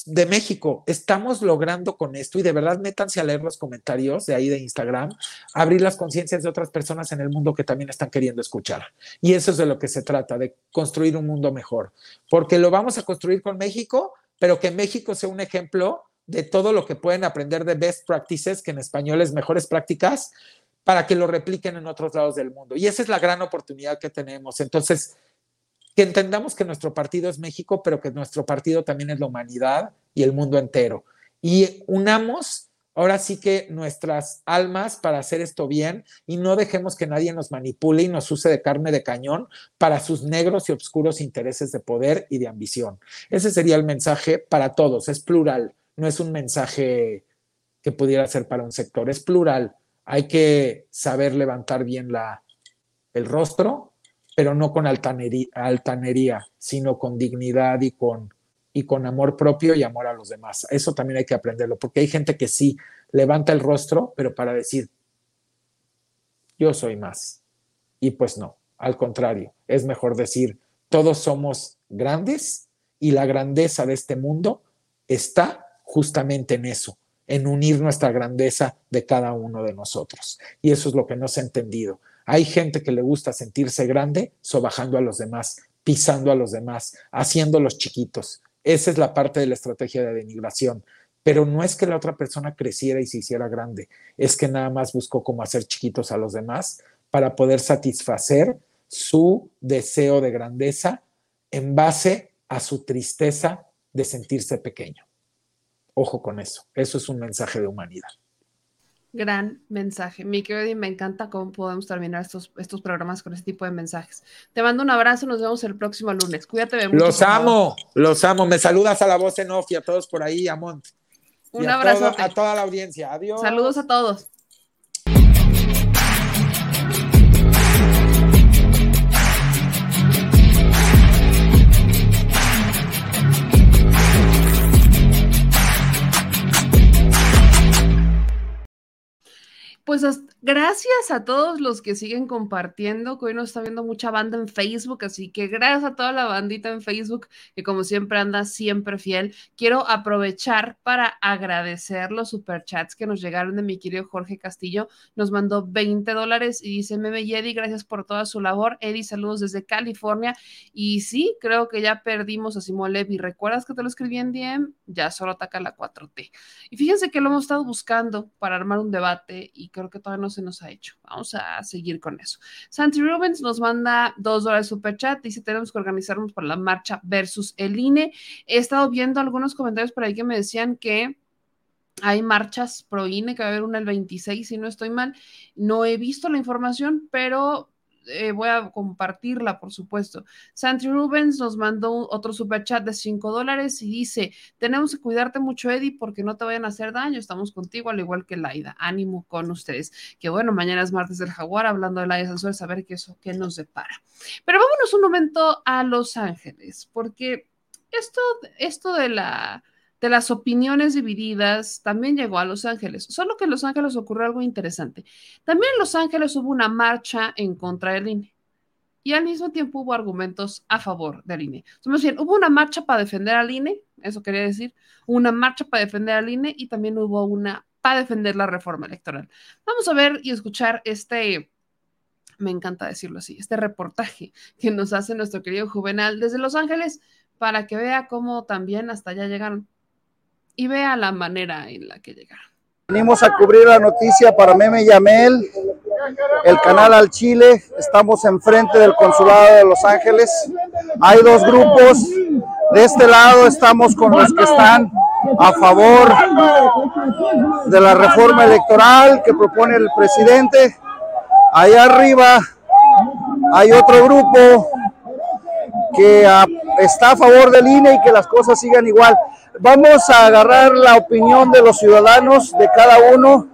de México. Estamos logrando con esto y de verdad métanse a leer los comentarios de ahí de Instagram, abrir las conciencias de otras personas en el mundo que también están queriendo escuchar. Y eso es de lo que se trata, de construir un mundo mejor. Porque lo vamos a construir con México, pero que México sea un ejemplo de todo lo que pueden aprender de best practices, que en español es mejores prácticas, para que lo repliquen en otros lados del mundo. Y esa es la gran oportunidad que tenemos. Entonces, que entendamos que nuestro partido es México, pero que nuestro partido también es la humanidad y el mundo entero. Y unamos ahora sí que nuestras almas para hacer esto bien y no dejemos que nadie nos manipule y nos use de carne de cañón para sus negros y oscuros intereses de poder y de ambición. Ese sería el mensaje para todos, es plural, no es un mensaje que pudiera ser para un sector, es plural. Hay que saber levantar bien la, el rostro pero no con altanería, altanería, sino con dignidad y con, y con amor propio y amor a los demás. Eso también hay que aprenderlo, porque hay gente que sí levanta el rostro, pero para decir, yo soy más. Y pues no, al contrario, es mejor decir, todos somos grandes y la grandeza de este mundo está justamente en eso, en unir nuestra grandeza de cada uno de nosotros. Y eso es lo que no se ha entendido. Hay gente que le gusta sentirse grande sobajando a los demás, pisando a los demás, haciéndolos chiquitos. Esa es la parte de la estrategia de denigración. Pero no es que la otra persona creciera y se hiciera grande, es que nada más buscó cómo hacer chiquitos a los demás para poder satisfacer su deseo de grandeza en base a su tristeza de sentirse pequeño. Ojo con eso, eso es un mensaje de humanidad gran mensaje. Mi querido me encanta cómo podemos terminar estos, estos programas con este tipo de mensajes. Te mando un abrazo, nos vemos el próximo lunes. Cuídate mucho. Los amo, los amo. Me saludas a la voz en off y a todos por ahí, Amont. Un abrazo. A, a toda la audiencia. Adiós. Saludos a todos. Pues gracias a todos los que siguen compartiendo, que hoy nos está viendo mucha banda en Facebook, así que gracias a toda la bandita en Facebook, que como siempre anda siempre fiel. Quiero aprovechar para agradecer los superchats que nos llegaron de mi querido Jorge Castillo. Nos mandó 20 dólares y dice, Meme y Eddie, gracias por toda su labor. Eddie, saludos desde California. Y sí, creo que ya perdimos a Simón Levy. ¿Recuerdas que te lo escribí en DM? Ya solo ataca la 4T. Y fíjense que lo hemos estado buscando para armar un debate y creo que todavía no se nos ha hecho. Vamos a seguir con eso. Santi Rubens nos manda dos dólares super chat. Dice: Tenemos que organizarnos para la marcha versus el INE. He estado viendo algunos comentarios por ahí que me decían que hay marchas pro INE, que va a haber una el 26, si no estoy mal. No he visto la información, pero eh, voy a compartirla, por supuesto. Santi Rubens nos mandó otro super chat de 5 dólares y dice: Tenemos que cuidarte mucho, Eddie, porque no te vayan a hacer daño. Estamos contigo, al igual que Laida. Ánimo con ustedes. Que bueno, mañana es martes del Jaguar, hablando de Laida Sansores, a ver qué eso qué nos depara. Pero vámonos un momento a Los Ángeles, porque esto, esto de la de las opiniones divididas también llegó a Los Ángeles, solo que en Los Ángeles ocurrió algo interesante. También en Los Ángeles hubo una marcha en contra del INE y al mismo tiempo hubo argumentos a favor del INE. Entonces, bien, hubo una marcha para defender al INE eso quería decir, una marcha para defender al INE y también hubo una para defender la reforma electoral. Vamos a ver y escuchar este, me encanta decirlo así, este reportaje que nos hace nuestro querido Juvenal desde Los Ángeles para que vea cómo también hasta allá llegaron y vea la manera en la que llegaron. Venimos a cubrir la noticia para Meme Yamel, el canal al Chile. Estamos enfrente del consulado de Los Ángeles. Hay dos grupos. De este lado estamos con los que están a favor de la reforma electoral que propone el presidente. Allá arriba hay otro grupo que está a favor del INE y que las cosas sigan igual. Vamos a agarrar la opinión de los ciudadanos, de cada uno.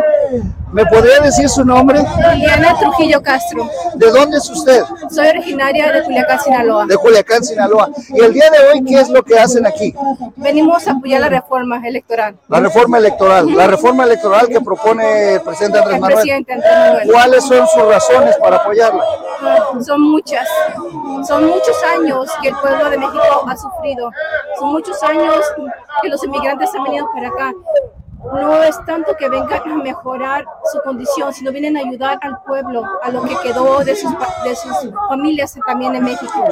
¿Me podría decir su nombre? Liliana Trujillo Castro. ¿De dónde es usted? Soy originaria de Culiacán, Sinaloa. De Culiacán, Sinaloa. ¿Y el día de hoy qué es lo que hacen aquí? Venimos a apoyar la reforma electoral. La reforma electoral. La reforma electoral que propone el presidente Andrés El Manuel. presidente Andrés Manuel. ¿Cuáles son sus razones para apoyarla? Son muchas. Son muchos años que el pueblo de México ha sufrido. Son muchos años que los inmigrantes han venido para acá. No es tanto que vengan a mejorar su condición, sino vienen a ayudar al pueblo, a lo que quedó de sus, de sus familias también en México.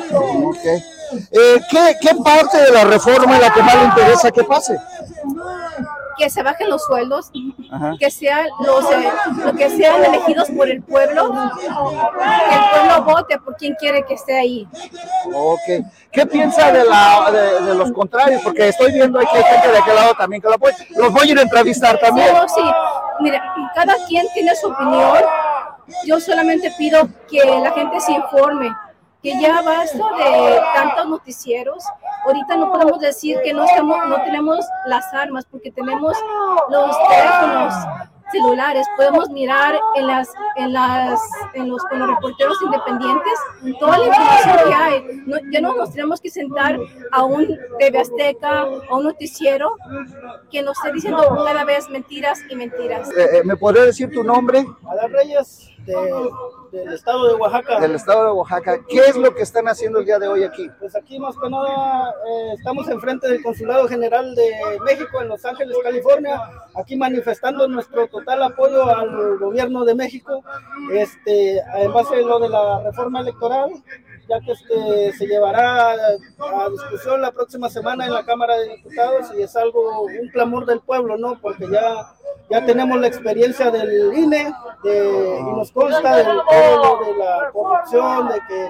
Eh, ¿qué, ¿Qué parte de la reforma es la que más le interesa que pase? Que se bajen los sueldos, Ajá. que sean los, eh, que sean elegidos por el pueblo, que el pueblo vote por quien quiere que esté ahí. Ok. ¿Qué piensa de, la, de, de los contrarios? Porque estoy viendo que hay gente de aquel lado también que lo apoya. Los voy a ir a entrevistar también. No, sí, mira, cada quien tiene su opinión. Yo solamente pido que la gente se informe, que ya basta de tantos noticieros. Ahorita no podemos decir que no estamos, no tenemos las armas porque tenemos los teléfonos celulares, podemos mirar en las, en las, en los, con los reporteros independientes toda la información que hay. No, ya no nos tenemos que sentar a un TV Azteca, a un noticiero que nos esté diciendo cada vez mentiras y mentiras. Eh, eh, ¿Me podría decir tu nombre? Adán Reyes, de- del estado de Oaxaca. Del estado de Oaxaca. ¿Qué es lo que están haciendo el día de hoy aquí? Pues aquí más que nada eh, estamos enfrente del Consulado General de México en Los Ángeles, California, aquí manifestando nuestro total apoyo al gobierno de México, este, en base a lo de la reforma electoral, ya que este, se llevará a discusión la próxima semana en la Cámara de Diputados y es algo, un clamor del pueblo, ¿no? Porque ya, ya tenemos la experiencia del INE de, y nos consta del todo lo de la corrupción, de que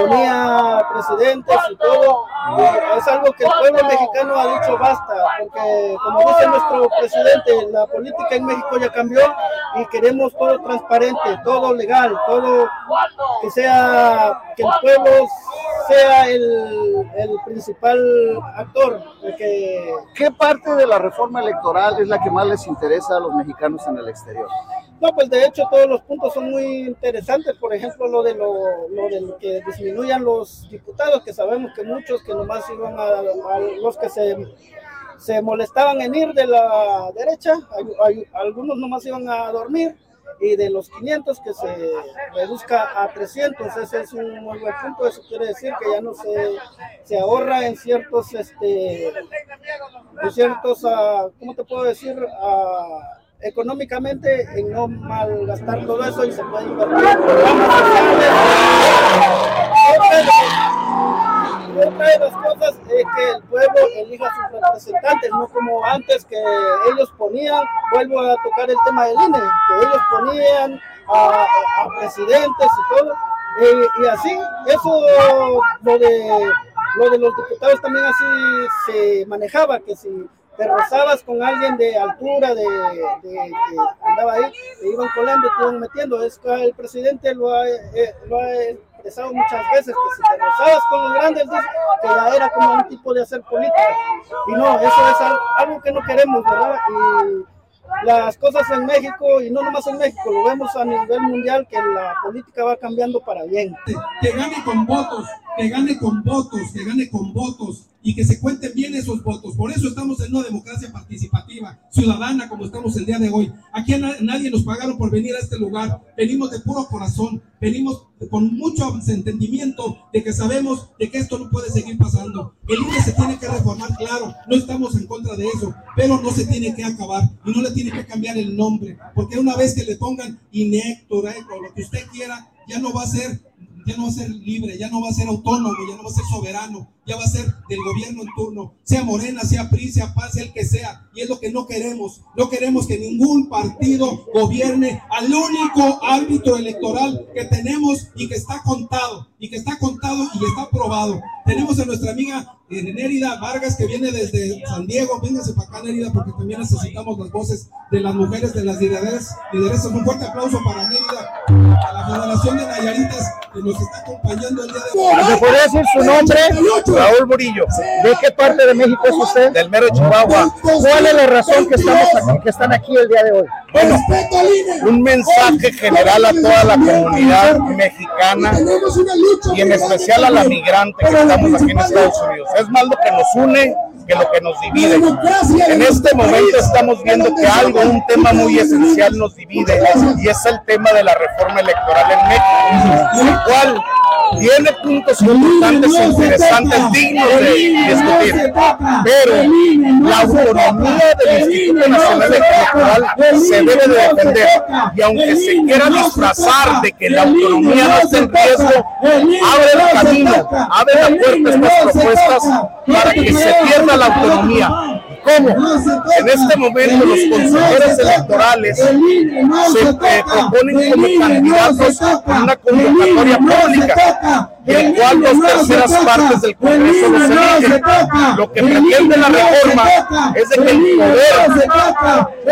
ponía presidentes y todo. Y es algo que el pueblo mexicano ha dicho basta, porque como dice nuestro presidente, la política en México ya cambió y queremos todo transparente, todo legal, todo que sea, que el pueblo sea el, el principal actor. Que, ¿Qué parte de la reforma electoral es la que más les interesa a los mexicanos en el exterior? No, pues de hecho todos los puntos son muy interesantes, por ejemplo lo de lo, lo de lo que disminuyan los diputados, que sabemos que muchos que nomás iban a, a los que se, se molestaban en ir de la derecha, hay- hay- algunos nomás iban a dormir, y de los 500 que se reduzca a 300, ese es un muy buen punto, eso quiere decir que ya no se, se ahorra en ciertos, este, en ciertos, ah, ¿cómo te puedo decir? Ah, económicamente en no malgastar todo eso y se puede invertir Otra de las cosas es que el pueblo elija a sus representantes, no como antes que ellos ponían, vuelvo a tocar el tema del INE, que ellos ponían a, a presidentes y todo, eh, y así, eso lo de, lo de los diputados también así se manejaba, que si te rozabas con alguien de altura, de, de- que andaba ahí, te iban colando, te iban metiendo. Es que el presidente lo ha, eh, lo ha expresado muchas veces, que si te rozabas con los grandes, que ya era como un tipo de hacer política. Y no, eso es al- algo que no queremos, ¿verdad? Y las cosas en México, y no nomás en México, lo vemos a nivel mundial, que la política va cambiando para bien. que gane con votos que gane con votos, que gane con votos y que se cuenten bien esos votos. Por eso estamos en una democracia participativa, ciudadana, como estamos el día de hoy. Aquí a na- nadie nos pagaron por venir a este lugar. Venimos de puro corazón, venimos con mucho entendimiento de que sabemos de que esto no puede seguir pasando. El INE se tiene que reformar, claro, no estamos en contra de eso, pero no se tiene que acabar y no le tiene que cambiar el nombre, porque una vez que le pongan Inector, o lo que usted quiera, ya no va a ser ya no va a ser libre, ya no va a ser autónomo, ya no va a ser soberano, ya va a ser del gobierno en turno, sea Morena, sea PRI, sea PAN, sea el que sea, y es lo que no queremos. No queremos que ningún partido gobierne al único árbitro electoral que tenemos y que está contado, y que está contado y está aprobado. Tenemos a nuestra amiga eh, Nérida Vargas que viene desde San Diego, véngase para acá Nérida porque también necesitamos las voces de las mujeres, de las lideresas. lideresas. Un fuerte aplauso para Nérida, a la Federación de Nayaritas que nos está acompañando el día de hoy. ¿Me podría decir su nombre? Raúl Murillo. ¿De qué parte de México es usted? Del mero Chihuahua. ¿Cuál es la razón que, estamos aquí, que están aquí el día de hoy? Bueno, un mensaje general a toda la comunidad mexicana y en especial a la migrante que estamos aquí en Estados Unidos. Es más lo que nos une que lo que nos divide. En este momento estamos viendo que algo, un tema muy esencial nos divide y es el tema de la reforma electoral en México, el cual tiene puntos importantes interesantes dignos de discutir, pero la autonomía del Instituto Nacional Electoral se debe de defender. y aunque se quiera disfrazar de que la autonomía no está en riesgo, abre el camino, abre la puerta a estas propuestas para que se pierda la autonomía. ¿Cómo? En este momento los consejeros electorales se eh, proponen como candidatos en una convocatoria pública, el cual dos terceras partes del Congreso los eligen. Lo que pretende la reforma es de que el poder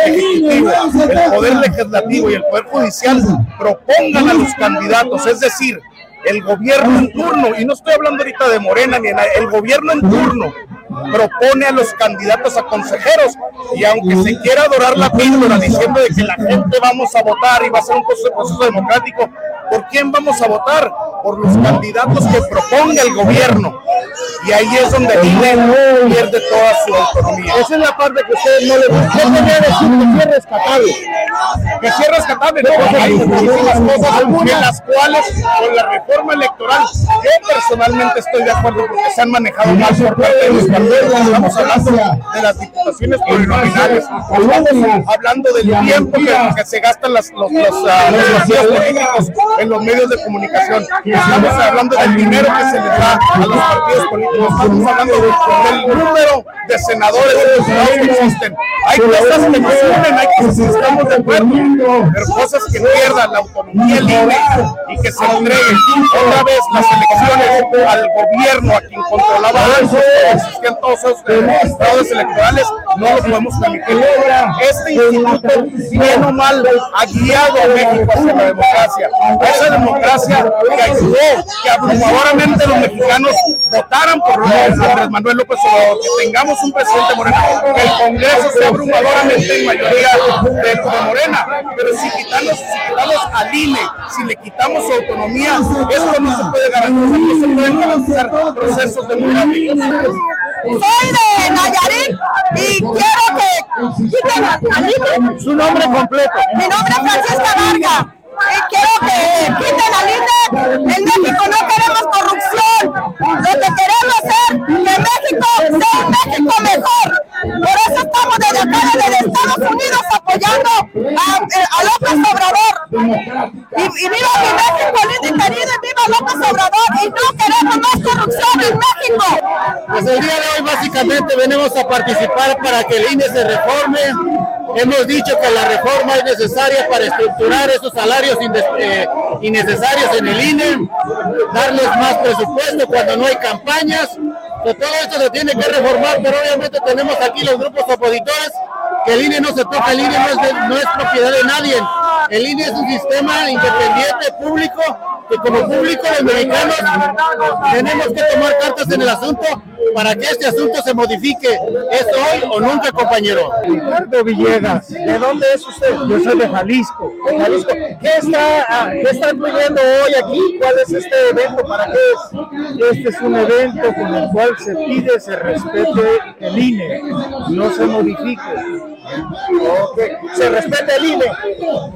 ejecutivo, el poder legislativo y el poder judicial propongan a los candidatos, es decir, el gobierno en turno, y no estoy hablando ahorita de Morena ni el gobierno en turno propone a los candidatos a consejeros y aunque se quiera adorar la píldora diciendo de que la gente vamos a votar y va a ser un proceso, democrático, ¿por quién vamos a votar? Por los candidatos que proponga el gobierno. Y ahí es donde INE pierde toda su autonomía. Esa es la parte que ustedes no les gusta. ¿Qué quería decir que sí es rescatable? Que sí es rescatable, no, hay muchísimas cosas en las cuales con la reforma electoral yo personalmente estoy de acuerdo porque se han manejado mal por parte de los partidos. Estamos hablando de las diputaciones plurinominales, hablando del tiempo que, que se gastan las, los, los, ah, los partidos políticos en los medios de comunicación. Estamos hablando del dinero que se les da a los partidos políticos. Estamos hablando del número de senadores y diputados que existen. Hay cosas que nos unen, hay cosas que estamos de acuerdo, pero cosas que pierdan la autonomía libre y que se entreguen otra vez las elecciones al gobierno a quien controlaba antes, existían todos esos fraudes electorales, no lo podemos permitir. Este instituto, bien o mal, ha guiado a México hacia la democracia. Esa democracia que ayudó que abrumadoramente los mexicanos votaran por Andrés Manuel López Obrador, que tengamos un presidente moreno, que el Congreso sea abrumadoramente en mayoría de, de Morena. Pero si quitamos, si quitamos al INE, si le quitamos su autonomía, esto no se puede garantizar, no se pueden garantizar procesos democráticos. Soy de Nayarit y quiero que quiten al INE. Su nombre completo. Mi nombre es Francisca Varga. Y quiero que quiten al INE. En México no queremos corrupción. Lo que queremos es que México sea un México mejor. Por eso estamos desde acá, desde Estados Unidos, apoyando a, a López Obrador. Y, y viva mi México, lindo y querido, y viva López Obrador. Y no queremos más corrupción en México. Pues el día de hoy básicamente venimos a participar para que el INE se reforme. Hemos dicho que la reforma es necesaria para estructurar esos salarios eh, innecesarios en el INE, darles más presupuesto cuando no hay campañas. Que todo esto se tiene que reformar, pero obviamente tenemos aquí los grupos opositores que el INE no se toca, el INE no es, de- no es propiedad de nadie. El INE es un sistema independiente, público, que como público los mexicanos tenemos que tomar cartas en el asunto para que este asunto se modifique. ¿Es hoy o nunca, compañero? Ricardo Villegas. ¿De dónde es usted? Yo soy de Jalisco. Jalisco. ¿Qué, está, ah, ¿Qué están pidiendo hoy aquí? ¿Cuál es este evento? ¿Para qué es? Este es un evento con el cual se pide se respete el INE, no se modifique. Okay. Se respete el INE.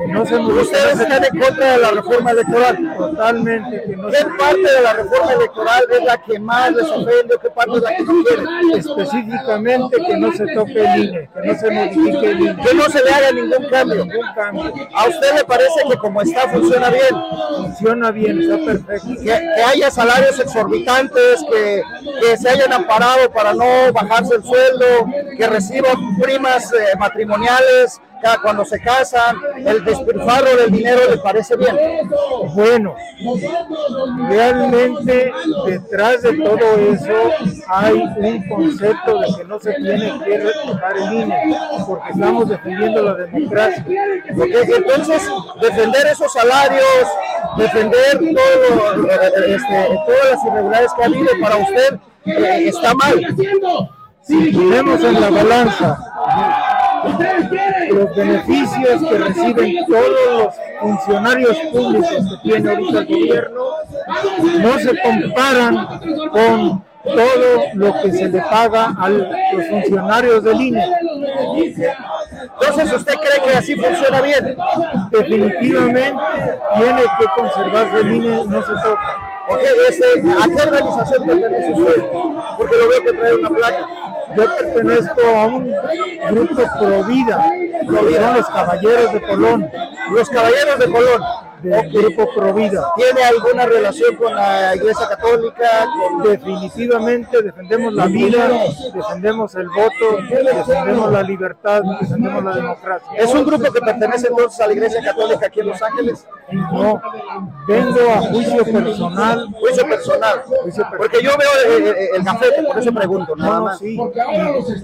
No se. ¿Ustedes están en contra de la reforma electoral? Totalmente. Que no ¿Qué parte de la reforma electoral es la que más les ofende qué parte es la que no quieren? Específicamente que no se toque el INE, que no se modifique el INE. Que no se le haga ningún cambio. Ningún cambio. ¿A usted le parece que como está funciona bien? Funciona bien, está perfecto. Que, que haya salarios exorbitantes, que, que, se hayan amparado para no bajarse el sueldo, que reciban primas eh, matrimoniales cuando se casan, el despilfarro del dinero le parece bien. Bueno, realmente detrás de todo eso hay un concepto de que no se tiene que respetar el INE, porque estamos defendiendo la democracia. Entonces, defender esos salarios, defender todo, este, todas las irregularidades que ha habido para usted, eh, está mal. Si ponemos en la balanza los beneficios que reciben todos los funcionarios públicos que tiene ahorita el gobierno no se comparan con todo lo que se le paga a los funcionarios del INE. Entonces, ¿usted cree que así funciona bien? Definitivamente tiene que conservarse el INE, no se toca. Okay, este, ¿A qué organización pertenece usted? Porque lo veo que trae una placa. Yo pertenezco a un grupo pro vida, son los Caballeros de Colón. Los Caballeros de Colón del grupo Provida. ¿Tiene alguna relación con la Iglesia Católica? Definitivamente defendemos la vida, defendemos el voto, defendemos la libertad, defendemos la democracia. ¿Es un grupo que pertenece entonces a la Iglesia Católica aquí en Los Ángeles? No, vengo a juicio personal. Juicio personal. Porque yo veo el, el, el café, por eso pregunto, nada más. Sí,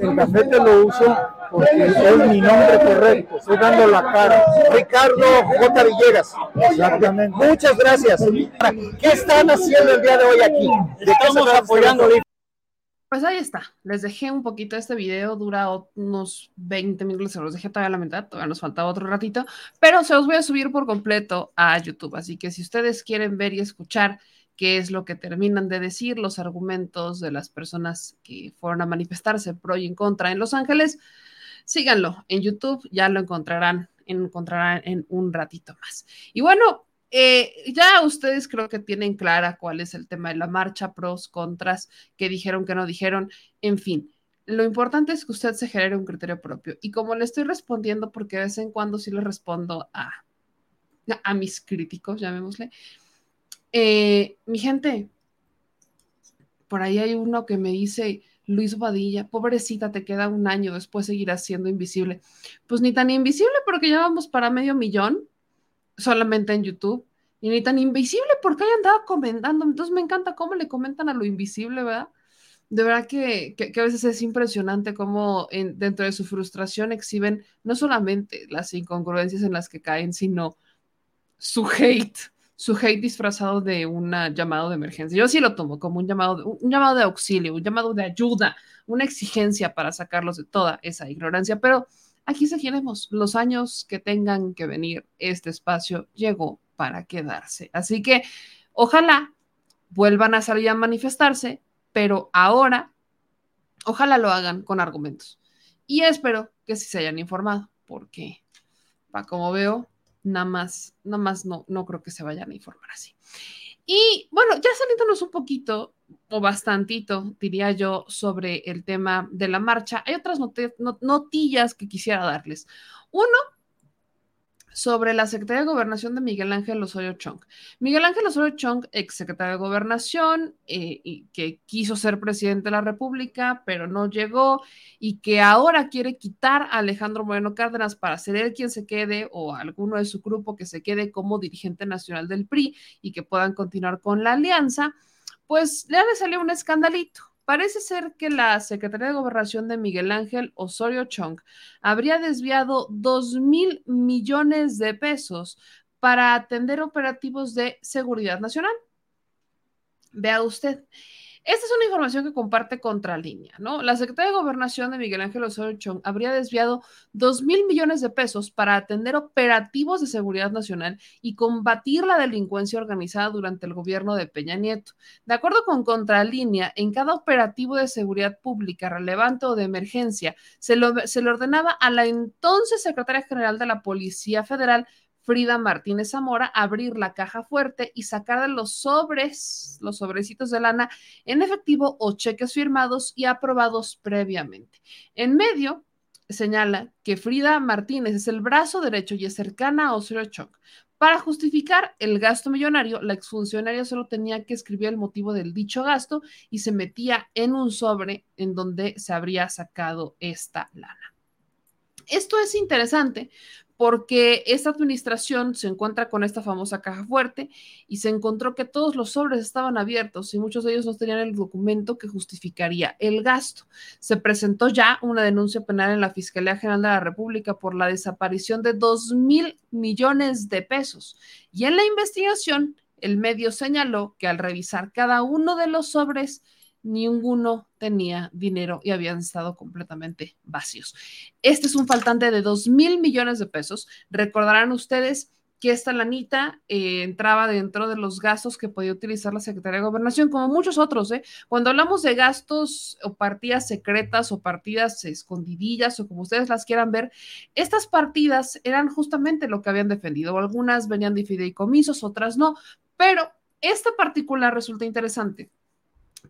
el café te lo uso porque es mi nombre correcto, estoy dando la cara. Ricardo J. Villegas. Exactamente. Muchas gracias. ¿Qué están haciendo el día de hoy aquí? Estamos apoyando. Pues ahí está, les dejé un poquito este video, dura unos 20 minutos, se los dejé todavía a la mitad, todavía nos faltaba otro ratito, pero se los voy a subir por completo a YouTube, así que si ustedes quieren ver y escuchar qué es lo que terminan de decir, los argumentos de las personas que fueron a manifestarse pro y en contra en Los Ángeles, síganlo en YouTube, ya lo encontrarán, encontrarán en un ratito más. Y bueno, eh, ya ustedes creo que tienen clara cuál es el tema de la marcha, pros, contras, que dijeron, que no dijeron, en fin. Lo importante es que usted se genere un criterio propio. Y como le estoy respondiendo, porque de vez en cuando sí le respondo a, a mis críticos, llamémosle, eh, mi gente, por ahí hay uno que me dice, Luis Badilla, pobrecita, te queda un año, después seguirás siendo invisible. Pues ni tan invisible porque ya vamos para medio millón solamente en YouTube. Y ni tan invisible porque hayan andado comentando. Entonces me encanta cómo le comentan a lo invisible, ¿verdad? De verdad que, que, que a veces es impresionante cómo en, dentro de su frustración exhiben no solamente las incongruencias en las que caen, sino su hate su hate disfrazado de un llamado de emergencia. Yo sí lo tomo como un llamado, de, un llamado de auxilio, un llamado de ayuda, una exigencia para sacarlos de toda esa ignorancia, pero aquí seguiremos. Los años que tengan que venir, este espacio llegó para quedarse. Así que ojalá vuelvan a salir a manifestarse, pero ahora, ojalá lo hagan con argumentos. Y espero que sí se hayan informado, porque, para como veo, nada más, nada más no, no creo que se vayan a informar así. Y bueno, ya saliéndonos un poquito o bastantito, diría yo, sobre el tema de la marcha, hay otras not not notillas que quisiera darles. Uno, sobre la Secretaría de Gobernación de Miguel Ángel Osorio Chong. Miguel Ángel Osorio Chong, ex secretario de Gobernación, eh, y que quiso ser presidente de la República, pero no llegó, y que ahora quiere quitar a Alejandro Moreno Cárdenas para ser él quien se quede, o alguno de su grupo que se quede como dirigente nacional del PRI y que puedan continuar con la alianza, pues le salió un escandalito. Parece ser que la Secretaría de Gobernación de Miguel Ángel Osorio Chong habría desviado 2 mil millones de pesos para atender operativos de seguridad nacional. Vea usted, Esta es una información que comparte Contralínea, ¿no? La Secretaría de Gobernación de Miguel Ángel Osorio Chong habría desviado 2 mil millones de pesos para atender operativos de seguridad nacional y combatir la delincuencia organizada durante el gobierno de Peña Nieto. De acuerdo con Contralínea, en cada operativo de seguridad pública relevante o de emergencia, se, se le ordenaba a la entonces secretaria general de la Policía Federal, Frida Martínez Zamora abrir la caja fuerte y sacar de los sobres, los sobrecitos de lana en efectivo o cheques firmados y aprobados previamente. En medio, señala que Frida Martínez es el brazo derecho y es cercana a Osorio. Para justificar el gasto millonario, la exfuncionaria solo tenía que escribir el motivo del dicho gasto y se metía en un sobre en donde se habría sacado esta lana. Esto es interesante porque esta administración se encuentra con esta famosa caja fuerte y se encontró que todos los sobres estaban abiertos y muchos de ellos no tenían el documento que justificaría el gasto. Se presentó ya una denuncia penal en la Fiscalía General de la República por la desaparición de 2 mil millones de pesos y en la investigación el medio señaló que al revisar cada uno de los sobres ninguno tenía dinero y habían estado completamente vacíos. Este es un faltante de 2 mil millones de pesos. Recordarán ustedes que esta lanita eh, entraba dentro de los gastos que podía utilizar la Secretaría de Gobernación, como muchos otros. ¿eh? Cuando hablamos de gastos o partidas secretas o partidas escondidillas o como ustedes las quieran ver, estas partidas eran justamente lo que habían defendido. Algunas venían de fideicomisos, otras no, pero esta particular resulta interesante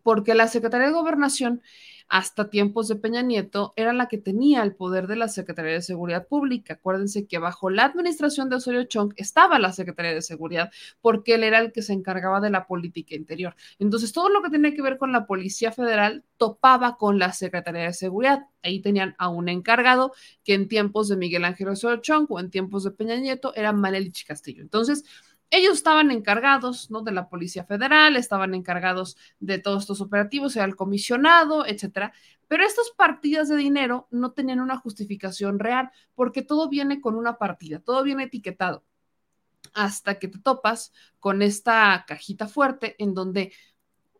porque la Secretaría de Gobernación, hasta tiempos de Peña Nieto, era la que tenía el poder de la Secretaría de Seguridad Pública. Acuérdense que bajo la administración de Osorio Chong estaba la Secretaría de Seguridad, porque él era el que se encargaba de la política interior. Entonces, todo lo que tenía que ver con la Policía Federal topaba con la Secretaría de Seguridad. Ahí tenían a un encargado que en tiempos de Miguel Ángel Osorio Chong o en tiempos de Peña Nieto era Manelich Castillo. Entonces, ellos estaban encargados, ¿no? De la Policía Federal, estaban encargados de todos estos operativos, era el comisionado, etcétera. Pero estas partidas de dinero no tenían una justificación real, porque todo viene con una partida, todo viene etiquetado. Hasta que te topas con esta cajita fuerte en donde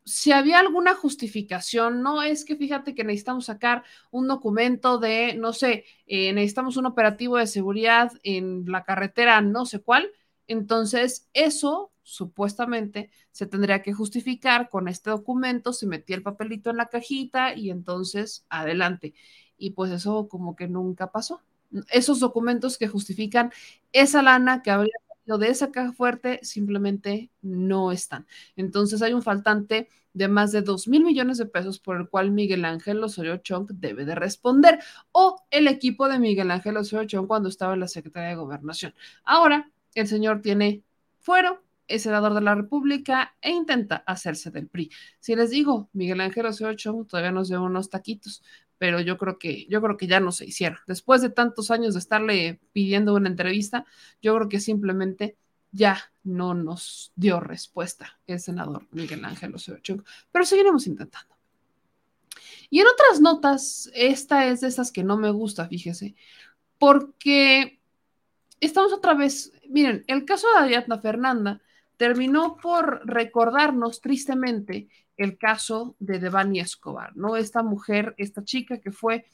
si había alguna justificación, no es que fíjate que necesitamos sacar un documento de, no sé, eh, necesitamos un operativo de seguridad en la carretera, no sé cuál, entonces, eso supuestamente se tendría que justificar con este documento, se metía el papelito en la cajita y entonces adelante. Y pues eso como que nunca pasó. Esos documentos que justifican esa lana que habría salido de esa caja fuerte simplemente no están. Entonces hay un faltante de más de 2 mil millones de pesos por el cual Miguel Ángel Osorio Chong debe de responder o el equipo de Miguel Ángel Osorio Chong cuando estaba en la Secretaría de Gobernación. Ahora, el señor tiene fuero, es senador de la República e intenta hacerse del PRI. Si les digo, Miguel Ángel Osorio todavía nos dio unos taquitos, pero yo creo que yo creo que ya no se hicieron. Después de tantos años de estarle pidiendo una entrevista, yo creo que simplemente ya no nos dio respuesta el senador Miguel Ángel Osorio pero seguiremos intentando. Y en otras notas, esta es de esas que no me gusta, fíjese, porque estamos otra vez, miren, el caso de Ariadna Fernanda terminó por recordarnos tristemente el caso de Devani Escobar, ¿no? Esta mujer, esta chica que fue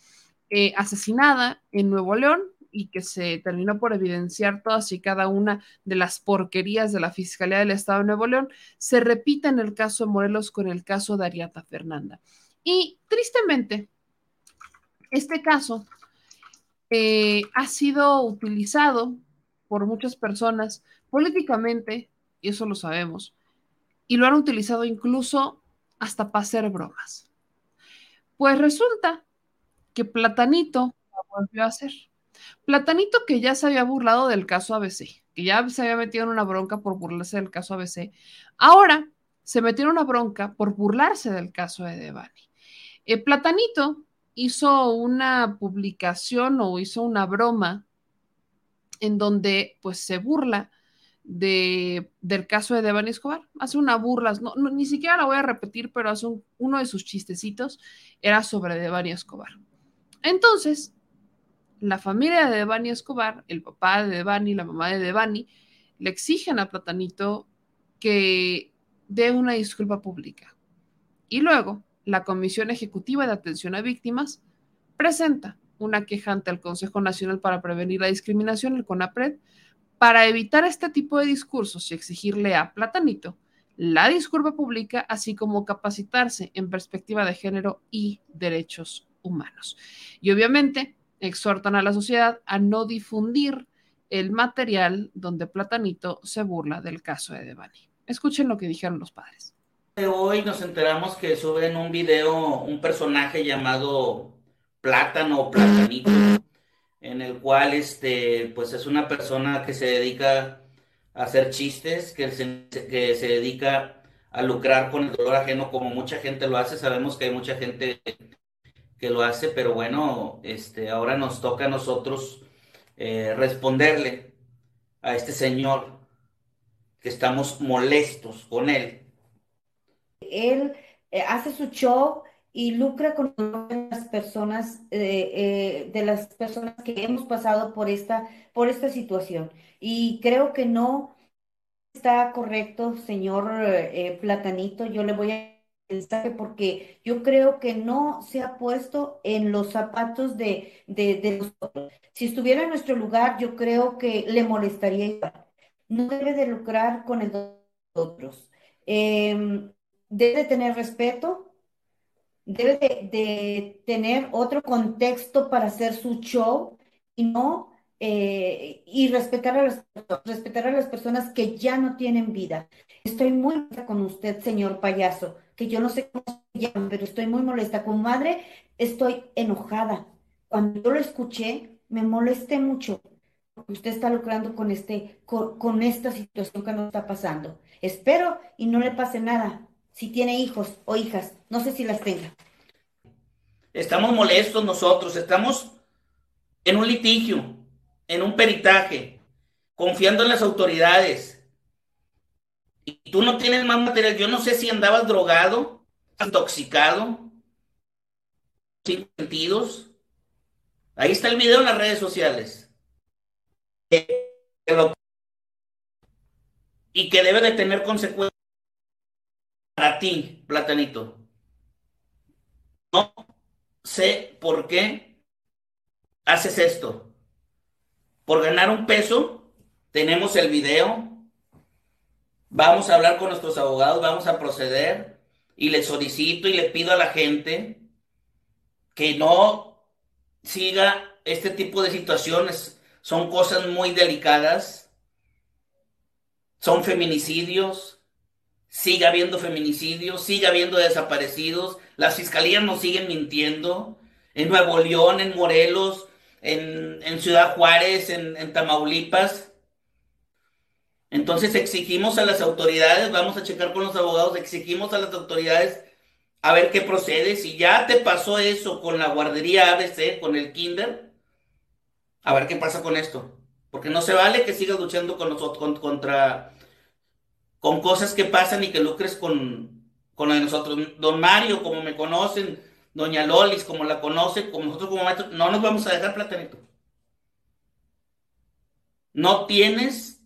eh, asesinada en Nuevo León y que se terminó por evidenciar todas y cada una de las porquerías de la Fiscalía del Estado de Nuevo León, se repite en el caso de Morelos con el caso de Ariadna Fernanda. Y tristemente, este caso eh, ha sido utilizado por muchas personas políticamente, y eso lo sabemos, y lo han utilizado incluso hasta para hacer bromas. Pues resulta que Platanito lo volvió a hacer. Platanito que ya se había burlado del caso ABC, que ya se había metido en una bronca por burlarse del caso ABC, ahora se metió en una bronca por burlarse del caso de Devani. Eh, Platanito hizo una publicación o hizo una broma en donde pues se burla de, del caso de Devani Escobar. Hace una burla, no, ni siquiera la voy a repetir, pero hace uno de sus chistecitos era sobre Devani Escobar. Entonces, la familia de Devani Escobar, el papá de Devani, la mamá de Devani, le exigen a Platanito que dé una disculpa pública, Y luego, la Comisión Ejecutiva de Atención a Víctimas presenta una queja ante el Consejo Nacional para Prevenir la Discriminación, el CONAPRED, para evitar este tipo de discursos y exigirle a Platanito la disculpa pública, así como capacitarse en perspectiva de género y derechos humanos. Y obviamente exhortan a la sociedad a no difundir el material donde Platanito se burla del caso de Devani. Escuchen lo que dijeron los padres. Hoy nos enteramos que suben un video un personaje llamado Plátano o Platanito, en el cual este, pues es una persona que se dedica a hacer chistes, que se, que se dedica a lucrar con el dolor ajeno como mucha gente lo hace. Sabemos que hay mucha gente que lo hace, pero bueno, este, ahora nos toca a nosotros eh, responderle a este señor que estamos molestos con él. Él eh, hace su show y lucra con las personas, eh, eh, de las personas que hemos pasado por esta, por esta situación. Y creo que no está correcto, señor Platanito. Yo le voy a mensaje porque yo creo que no se ha puesto en los zapatos de, de, de nosotros. Si estuviera en nuestro lugar, yo creo que le molestaría igual. No debe de lucrar con el otros. Em, debe tener respeto, debe de, tener otro contexto para hacer su show y no eh, y respetar a, las, respetar a las personas que ya no tienen vida. Estoy muy molesta con usted, señor payaso, que yo no sé cómo se llama, pero estoy muy molesta. Como madre, estoy enojada. Cuando yo lo escuché, me molesté mucho. Porque usted está lucrando con, este, con, con esta situación que nos está pasando. Espero y no le pase nada, si tiene hijos o hijas. No sé si las tenga. Estamos molestos nosotros, estamos en un litigio, en un peritaje, confiando en las autoridades. Y tú no tienes más material. Yo no sé si andabas drogado, intoxicado, sin sentidos. Ahí está el video en las redes sociales. Y que debe de tener consecuencias para ti, Platanito. No sé por qué haces esto. Por ganar un peso, tenemos el video. Vamos a hablar con nuestros abogados, vamos a proceder y le solicito y le pido a la gente que no siga este tipo de situaciones. Son cosas muy delicadas. Son feminicidios, sigue habiendo feminicidios, sigue habiendo desaparecidos, las fiscalías nos siguen mintiendo, en Nuevo León, en Morelos, en, Ciudad Juárez, en, Tamaulipas. Entonces exigimos a las autoridades, vamos a checar con los abogados, exigimos a las autoridades a ver qué procede. Si ya te pasó eso con la guardería ABC, con el kinder, a ver qué pasa con esto. Porque no se vale que sigas luchando con nosotros, contra con cosas que pasan y que lucres con, con de nosotros. Don Mario, como me conocen, Doña Lolis, como la conoce, como nosotros como maestros, no nos vamos a dejar platanito. No tienes,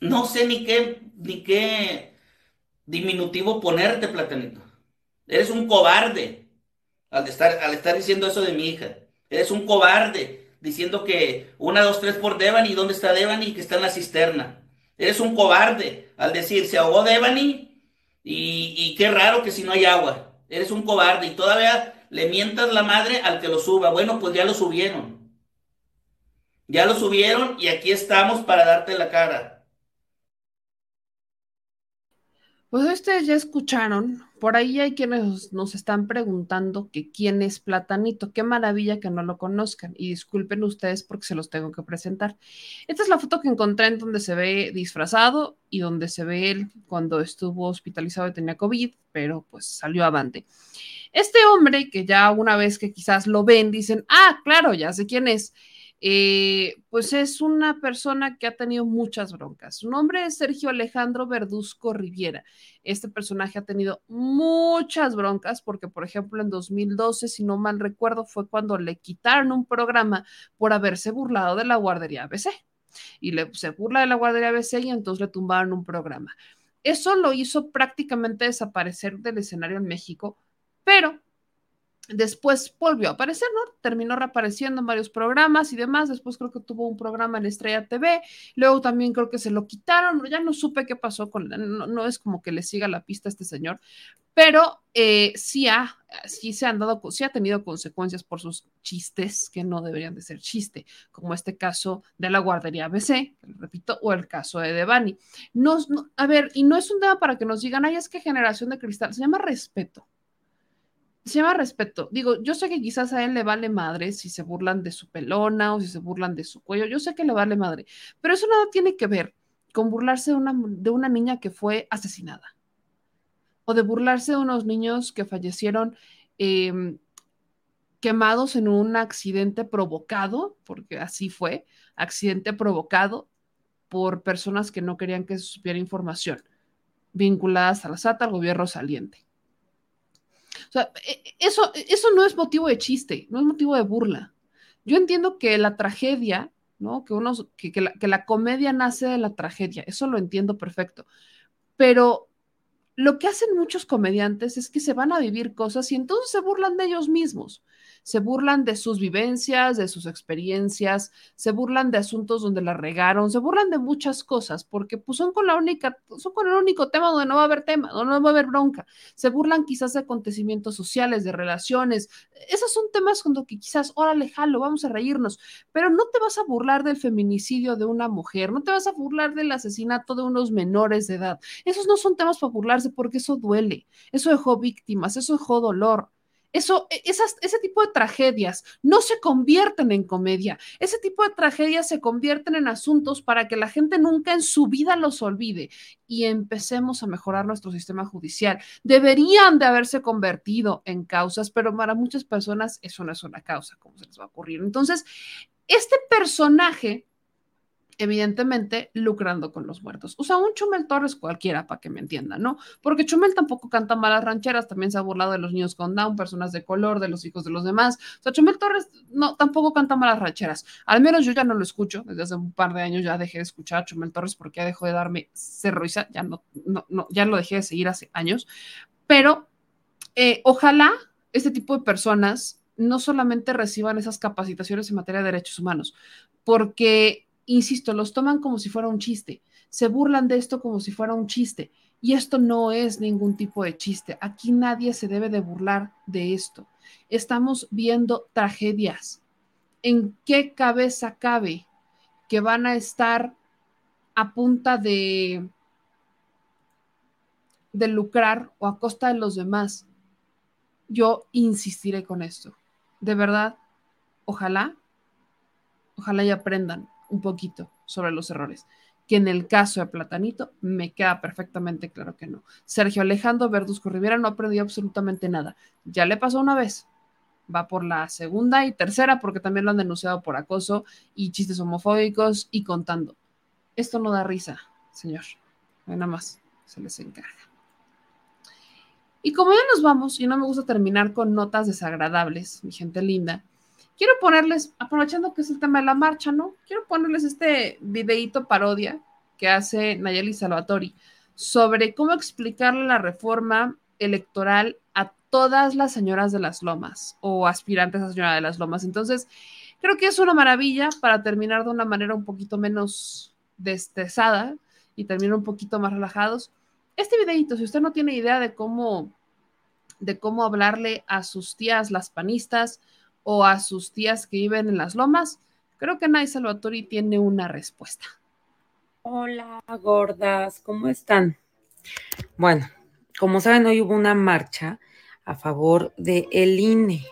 no sé ni qué, ni qué diminutivo ponerte, platanito. Eres un cobarde al estar, al estar diciendo eso de mi hija. Eres un cobarde diciendo que una, dos, tres por Devani, ¿dónde está Devani? Que está en la cisterna. Eres un cobarde al decir, se ahogó Devani y, y qué raro que si no hay agua. Eres un cobarde y todavía le mientas la madre al que lo suba. Bueno, pues ya lo subieron. Ya lo subieron y aquí estamos para darte la cara. Pues ustedes ya escucharon, por ahí hay quienes nos están preguntando que quién es Platanito, qué maravilla que no lo conozcan y disculpen ustedes porque se los tengo que presentar. Esta es la foto que encontré en donde se ve disfrazado y donde se ve él cuando estuvo hospitalizado y tenía COVID, pero pues salió avante. Este hombre que ya una vez que quizás lo ven dicen, ah, claro, ya sé quién es eh, pues es una persona que ha tenido muchas broncas. Su nombre es Sergio Alejandro Verduzco Riviera. Este personaje ha tenido muchas broncas porque, por ejemplo, en 2012, si no mal recuerdo, fue cuando le quitaron un programa por haberse burlado de la guardería ABC. Y le, se burla de la guardería ABC y entonces le tumbaron un programa. Eso lo hizo prácticamente desaparecer del escenario en México, pero Después volvió a aparecer, ¿no? Terminó reapareciendo en varios programas y demás. Después creo que tuvo un programa en Estrella TV. Luego también creo que se lo quitaron. Ya no supe qué pasó con no, no es como que le siga la pista a este señor, pero eh, sí, ha, sí se han dado, sí ha tenido consecuencias por sus chistes que no deberían de ser chiste, como este caso de la guardería ABC, repito, o el caso de Devani. No, a ver, y no es un tema para que nos digan, ay, es que generación de cristal, se llama respeto se llama respeto. Digo, yo sé que quizás a él le vale madre si se burlan de su pelona o si se burlan de su cuello. Yo sé que le vale madre, pero eso nada tiene que ver con burlarse de una, de una niña que fue asesinada o de burlarse de unos niños que fallecieron em, quemados en un accidente provocado, porque así fue, accidente provocado por personas que no querían que se supiera información vinculadas a la SATA, al gobierno saliente. O sea, e, e, eso, eso no es motivo de chiste, no es motivo de burla. Yo entiendo que la tragedia, ¿no? Que, uno, que, la, que la comedia nace de la tragedia, eso lo entiendo perfecto. Pero lo que hacen muchos comediantes es que se van a vivir cosas y entonces se burlan de ellos mismos se burlan de sus vivencias, de sus experiencias, se burlan de asuntos donde la regaron, se burlan de muchas cosas, porque pues, son con la única, son con el único tema donde no va a haber tema, donde no va a haber bronca. Se burlan quizás de acontecimientos sociales, de relaciones. Esos son temas con los que quizás, órale, jalo, vamos a reírnos, pero no te vas a burlar del feminicidio de una mujer, no te vas a burlar del asesinato de unos menores de edad. Esos no son temas para burlarse porque eso duele, eso dejó víctimas, eso dejó dolor. Eso, e, esas, ese tipo de tragedias no se convierten en comedia. Ese tipo de tragedias se convierten en asuntos para que la gente nunca en su vida los olvide y empecemos a mejorar nuestro sistema judicial. Deberían de haberse convertido en causas, pero para muchas personas eso no es una causa, como se les va a ocurrir. Entonces, este personaje evidentemente lucrando con los muertos. O sea, un Chumel Torres cualquiera, para que me entiendan, ¿no? Porque Chumel tampoco canta malas rancheras, también se ha burlado de los niños con Down, personas de color, de los hijos de los demás. O sea, Chumel Torres no, tampoco canta malas rancheras. Al menos yo ya no lo escucho, desde hace un par de años ya dejé de escuchar a Chumel Torres porque ya dejó de darme cerroiza, ya no, no, no, ya lo dejé de seguir hace años. Pero eh, ojalá este tipo de personas no solamente reciban esas capacitaciones en materia de derechos humanos, porque insisto, los toman como si fuera un chiste, se burlan de esto como si fuera un chiste. Y esto no es ningún tipo de chiste. Aquí nadie se debe de burlar de esto. Estamos viendo tragedias. ¿En qué cabeza cabe que van a estar a punta de, de lucrar o a costa de los demás? Yo insistiré con esto. De verdad, ojalá, ojalá y aprendan un poquito sobre los errores. Que en el caso de Platanito me queda perfectamente claro que no. Sergio Alejandro Verduzco Rivera no aprendió absolutamente nada. Ya le pasó una vez. Va por la segunda y tercera porque también lo han denunciado por acoso y chistes homofóbicos y contando. Esto no da risa, señor. Nada más se les encarga. Y como ya nos vamos, y no me gusta terminar con notas desagradables, mi gente linda, quiero ponerles, aprovechando que es el tema de la marcha, ¿no? Quiero ponerles este videíto parodia que hace Nayeli Salvatori sobre cómo explicarle la reforma electoral a todas las señoras de las lomas o aspirantes a señora de las lomas. Entonces, creo que es una maravilla para terminar de una manera un poquito menos destesada y terminar un poquito más relajados. Este videíto, si usted no tiene idea de cómo de cómo hablarle a sus tías las panistas, o a sus tías que viven en las lomas? Creo que Nay Salvatori tiene una respuesta. Hola, gordas, ¿cómo están? Bueno, como saben, hoy hubo una marcha a favor de el INE.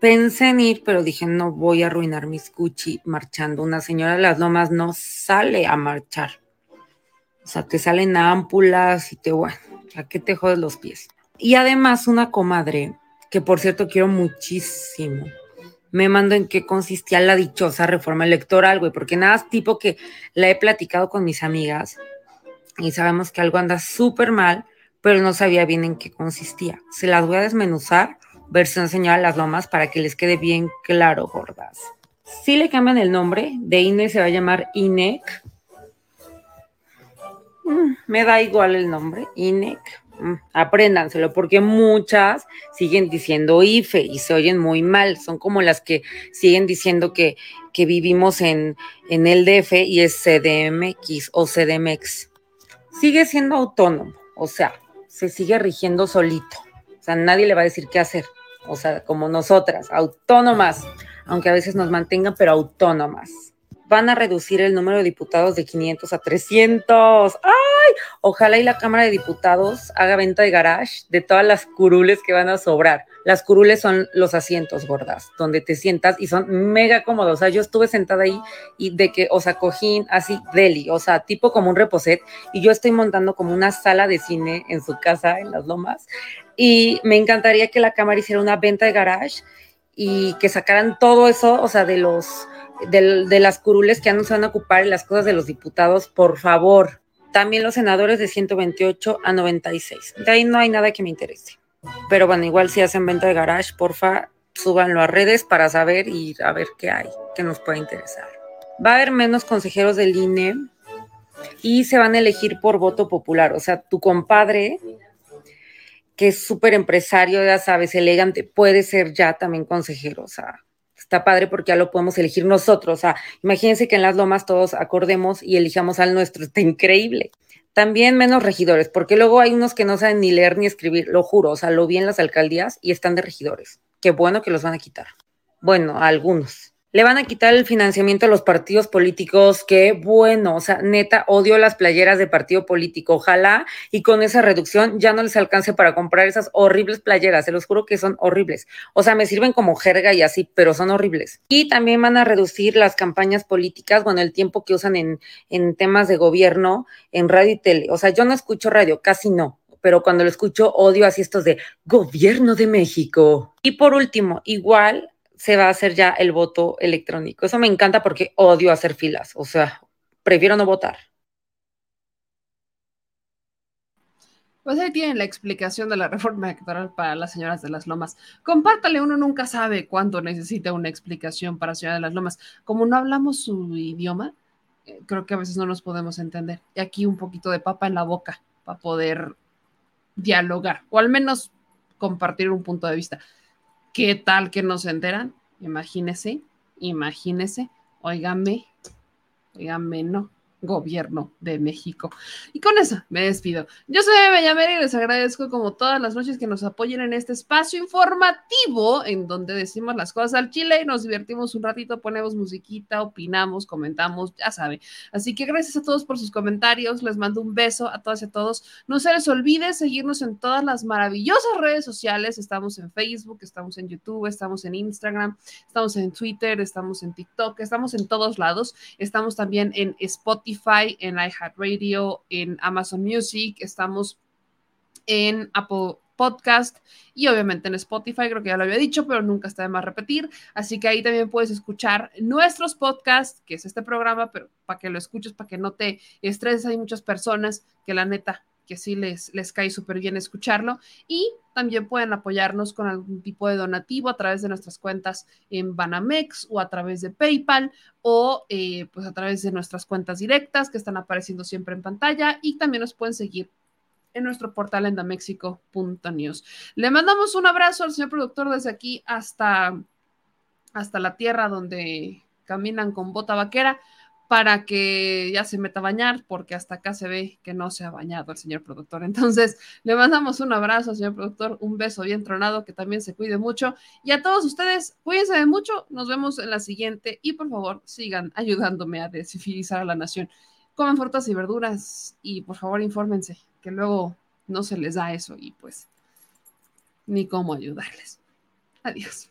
Pensé en ir, pero dije, no voy a arruinar mis cuchi marchando. Una señora de las lomas no sale a marchar. O sea, te salen ámpulas y te, bueno, ¿a qué te jodes los pies? Y además una comadre que por cierto quiero muchísimo. Me mando en qué consistía la dichosa reforma electoral, güey, porque nada tipo que la he platicado con mis amigas y sabemos que algo anda súper mal, pero no sabía bien en qué consistía. Se las voy a desmenuzar, versión señora Las Lomas, para que les quede bien claro, gordas. Si le cambian el nombre, de INE se va a llamar INEC. mm, me da igual el nombre, INEC. Mm, apréndanselo, porque muchas siguen diciendo IFE y se oyen muy mal. Son como las que siguen diciendo que, que vivimos en, en el DF y es CDMX o CDMX. Sigue siendo autónomo, o sea, se sigue rigiendo solito. O sea, nadie le va a decir qué hacer. O sea, como nosotras, autónomas, aunque a veces nos mantengan, pero autónomas van a reducir el número de diputados de 500 a 300. ¡Ay! Ojalá y la Cámara de Diputados haga venta de garage de todas las curules que van a sobrar. Las curules son los asientos gordas, donde te sientas y son mega cómodos. O sea, yo estuve sentada ahí y de que, o sea, cojín así, deli, o sea, tipo como un reposet, y yo estoy montando como una sala de cine en su casa, en las lomas, y me encantaría que la Cámara hiciera una venta de garage y que sacaran todo eso, o sea, de los de, las curules que ya no se van a ocupar en las cosas de los diputados, por favor. También los senadores de 128 a 96. De ahí no hay nada que me interese. Pero bueno, igual si hacen venta de garage, porfa, súbanlo a redes para saber y a ver qué hay, que nos puede interesar. Va a haber menos consejeros del INE y se van a elegir por voto popular. O sea, tu compadre, que es súper empresario, ya sabes, elegante, puede ser ya también consejero. O sea, padre porque ya lo podemos elegir nosotros. O sea, imagínense que en las lomas todos acordemos y elijamos al nuestro, está increíble. También menos regidores, porque luego hay unos que no saben ni leer ni escribir, lo juro, o sea, lo vi en las alcaldías y están de regidores. Qué bueno que los van a quitar. Bueno, a algunos le van a quitar el financiamiento a los partidos políticos, qué bueno, o sea, neta, odio las playeras de partido político, ojalá y con esa reducción ya no les alcance para comprar esas horribles playeras, se los juro que son horribles, o sea, me sirven como jerga y así, pero son horribles. Y también van a reducir las campañas políticas, bueno, el tiempo que usan en, en temas de gobierno, en radio y tele, o sea, yo no escucho radio, casi no, pero cuando lo escucho odio así estos de gobierno de México. Y por último, igual se va a hacer ya el voto electrónico. Eso me encanta porque odio hacer filas, o sea, prefiero no votar. Pues ahí tienen la explicación de la reforma electoral para las señoras de las lomas. Compártale, uno nunca sabe cuánto necesita una explicación para señoras de las lomas. Como no hablamos su idioma, eh, creo que a veces no nos podemos entender. Y aquí un poquito de papa en la boca para poder dialogar, o al menos compartir un punto de vista. ¿Qué tal que no se enteran? Imagínese, imagínese, óigame, óigame, no gobierno de México. Y con eso me despido. Yo soy Bellamera y les agradezco como todas las noches que nos apoyen en este espacio informativo en donde decimos las cosas al chile y nos divertimos un ratito, ponemos musiquita, opinamos, comentamos, ya saben. Así que gracias a todos por sus comentarios, les mando un beso a todas y a todos. No se les olvide seguirnos en todas las maravillosas redes sociales. Estamos en Facebook, estamos en YouTube, estamos en Instagram, estamos en Twitter, estamos en TikTok, estamos en todos lados. Estamos también en Spotify en iHeartRadio, en Amazon Music, estamos en Apple Podcast y obviamente en Spotify, creo que ya lo había dicho, pero nunca está de más repetir. Así que ahí también puedes escuchar nuestros podcasts, que es este programa, pero para que lo escuches, para que no te estreses, hay muchas personas que la neta que sí les, les cae súper bien escucharlo. Y también pueden apoyarnos con algún tipo de donativo a través de nuestras cuentas en Banamex o a través de PayPal o eh, pues a través de nuestras cuentas directas que están apareciendo siempre en pantalla y también nos pueden seguir en nuestro portal endamexico.news. Le mandamos un abrazo al señor productor desde aquí hasta, hasta la tierra donde caminan con bota vaquera para que ya se meta a bañar, porque hasta acá se ve que no se ha bañado el señor productor. Entonces, le mandamos un abrazo, señor productor, un beso bien tronado, que también se cuide mucho. Y a todos ustedes, cuídense de mucho, nos vemos en la siguiente y por favor sigan ayudándome a descivilizar a la nación. Comen frutas y verduras y por favor infórmense, que luego no se les da eso y pues ni cómo ayudarles. Adiós.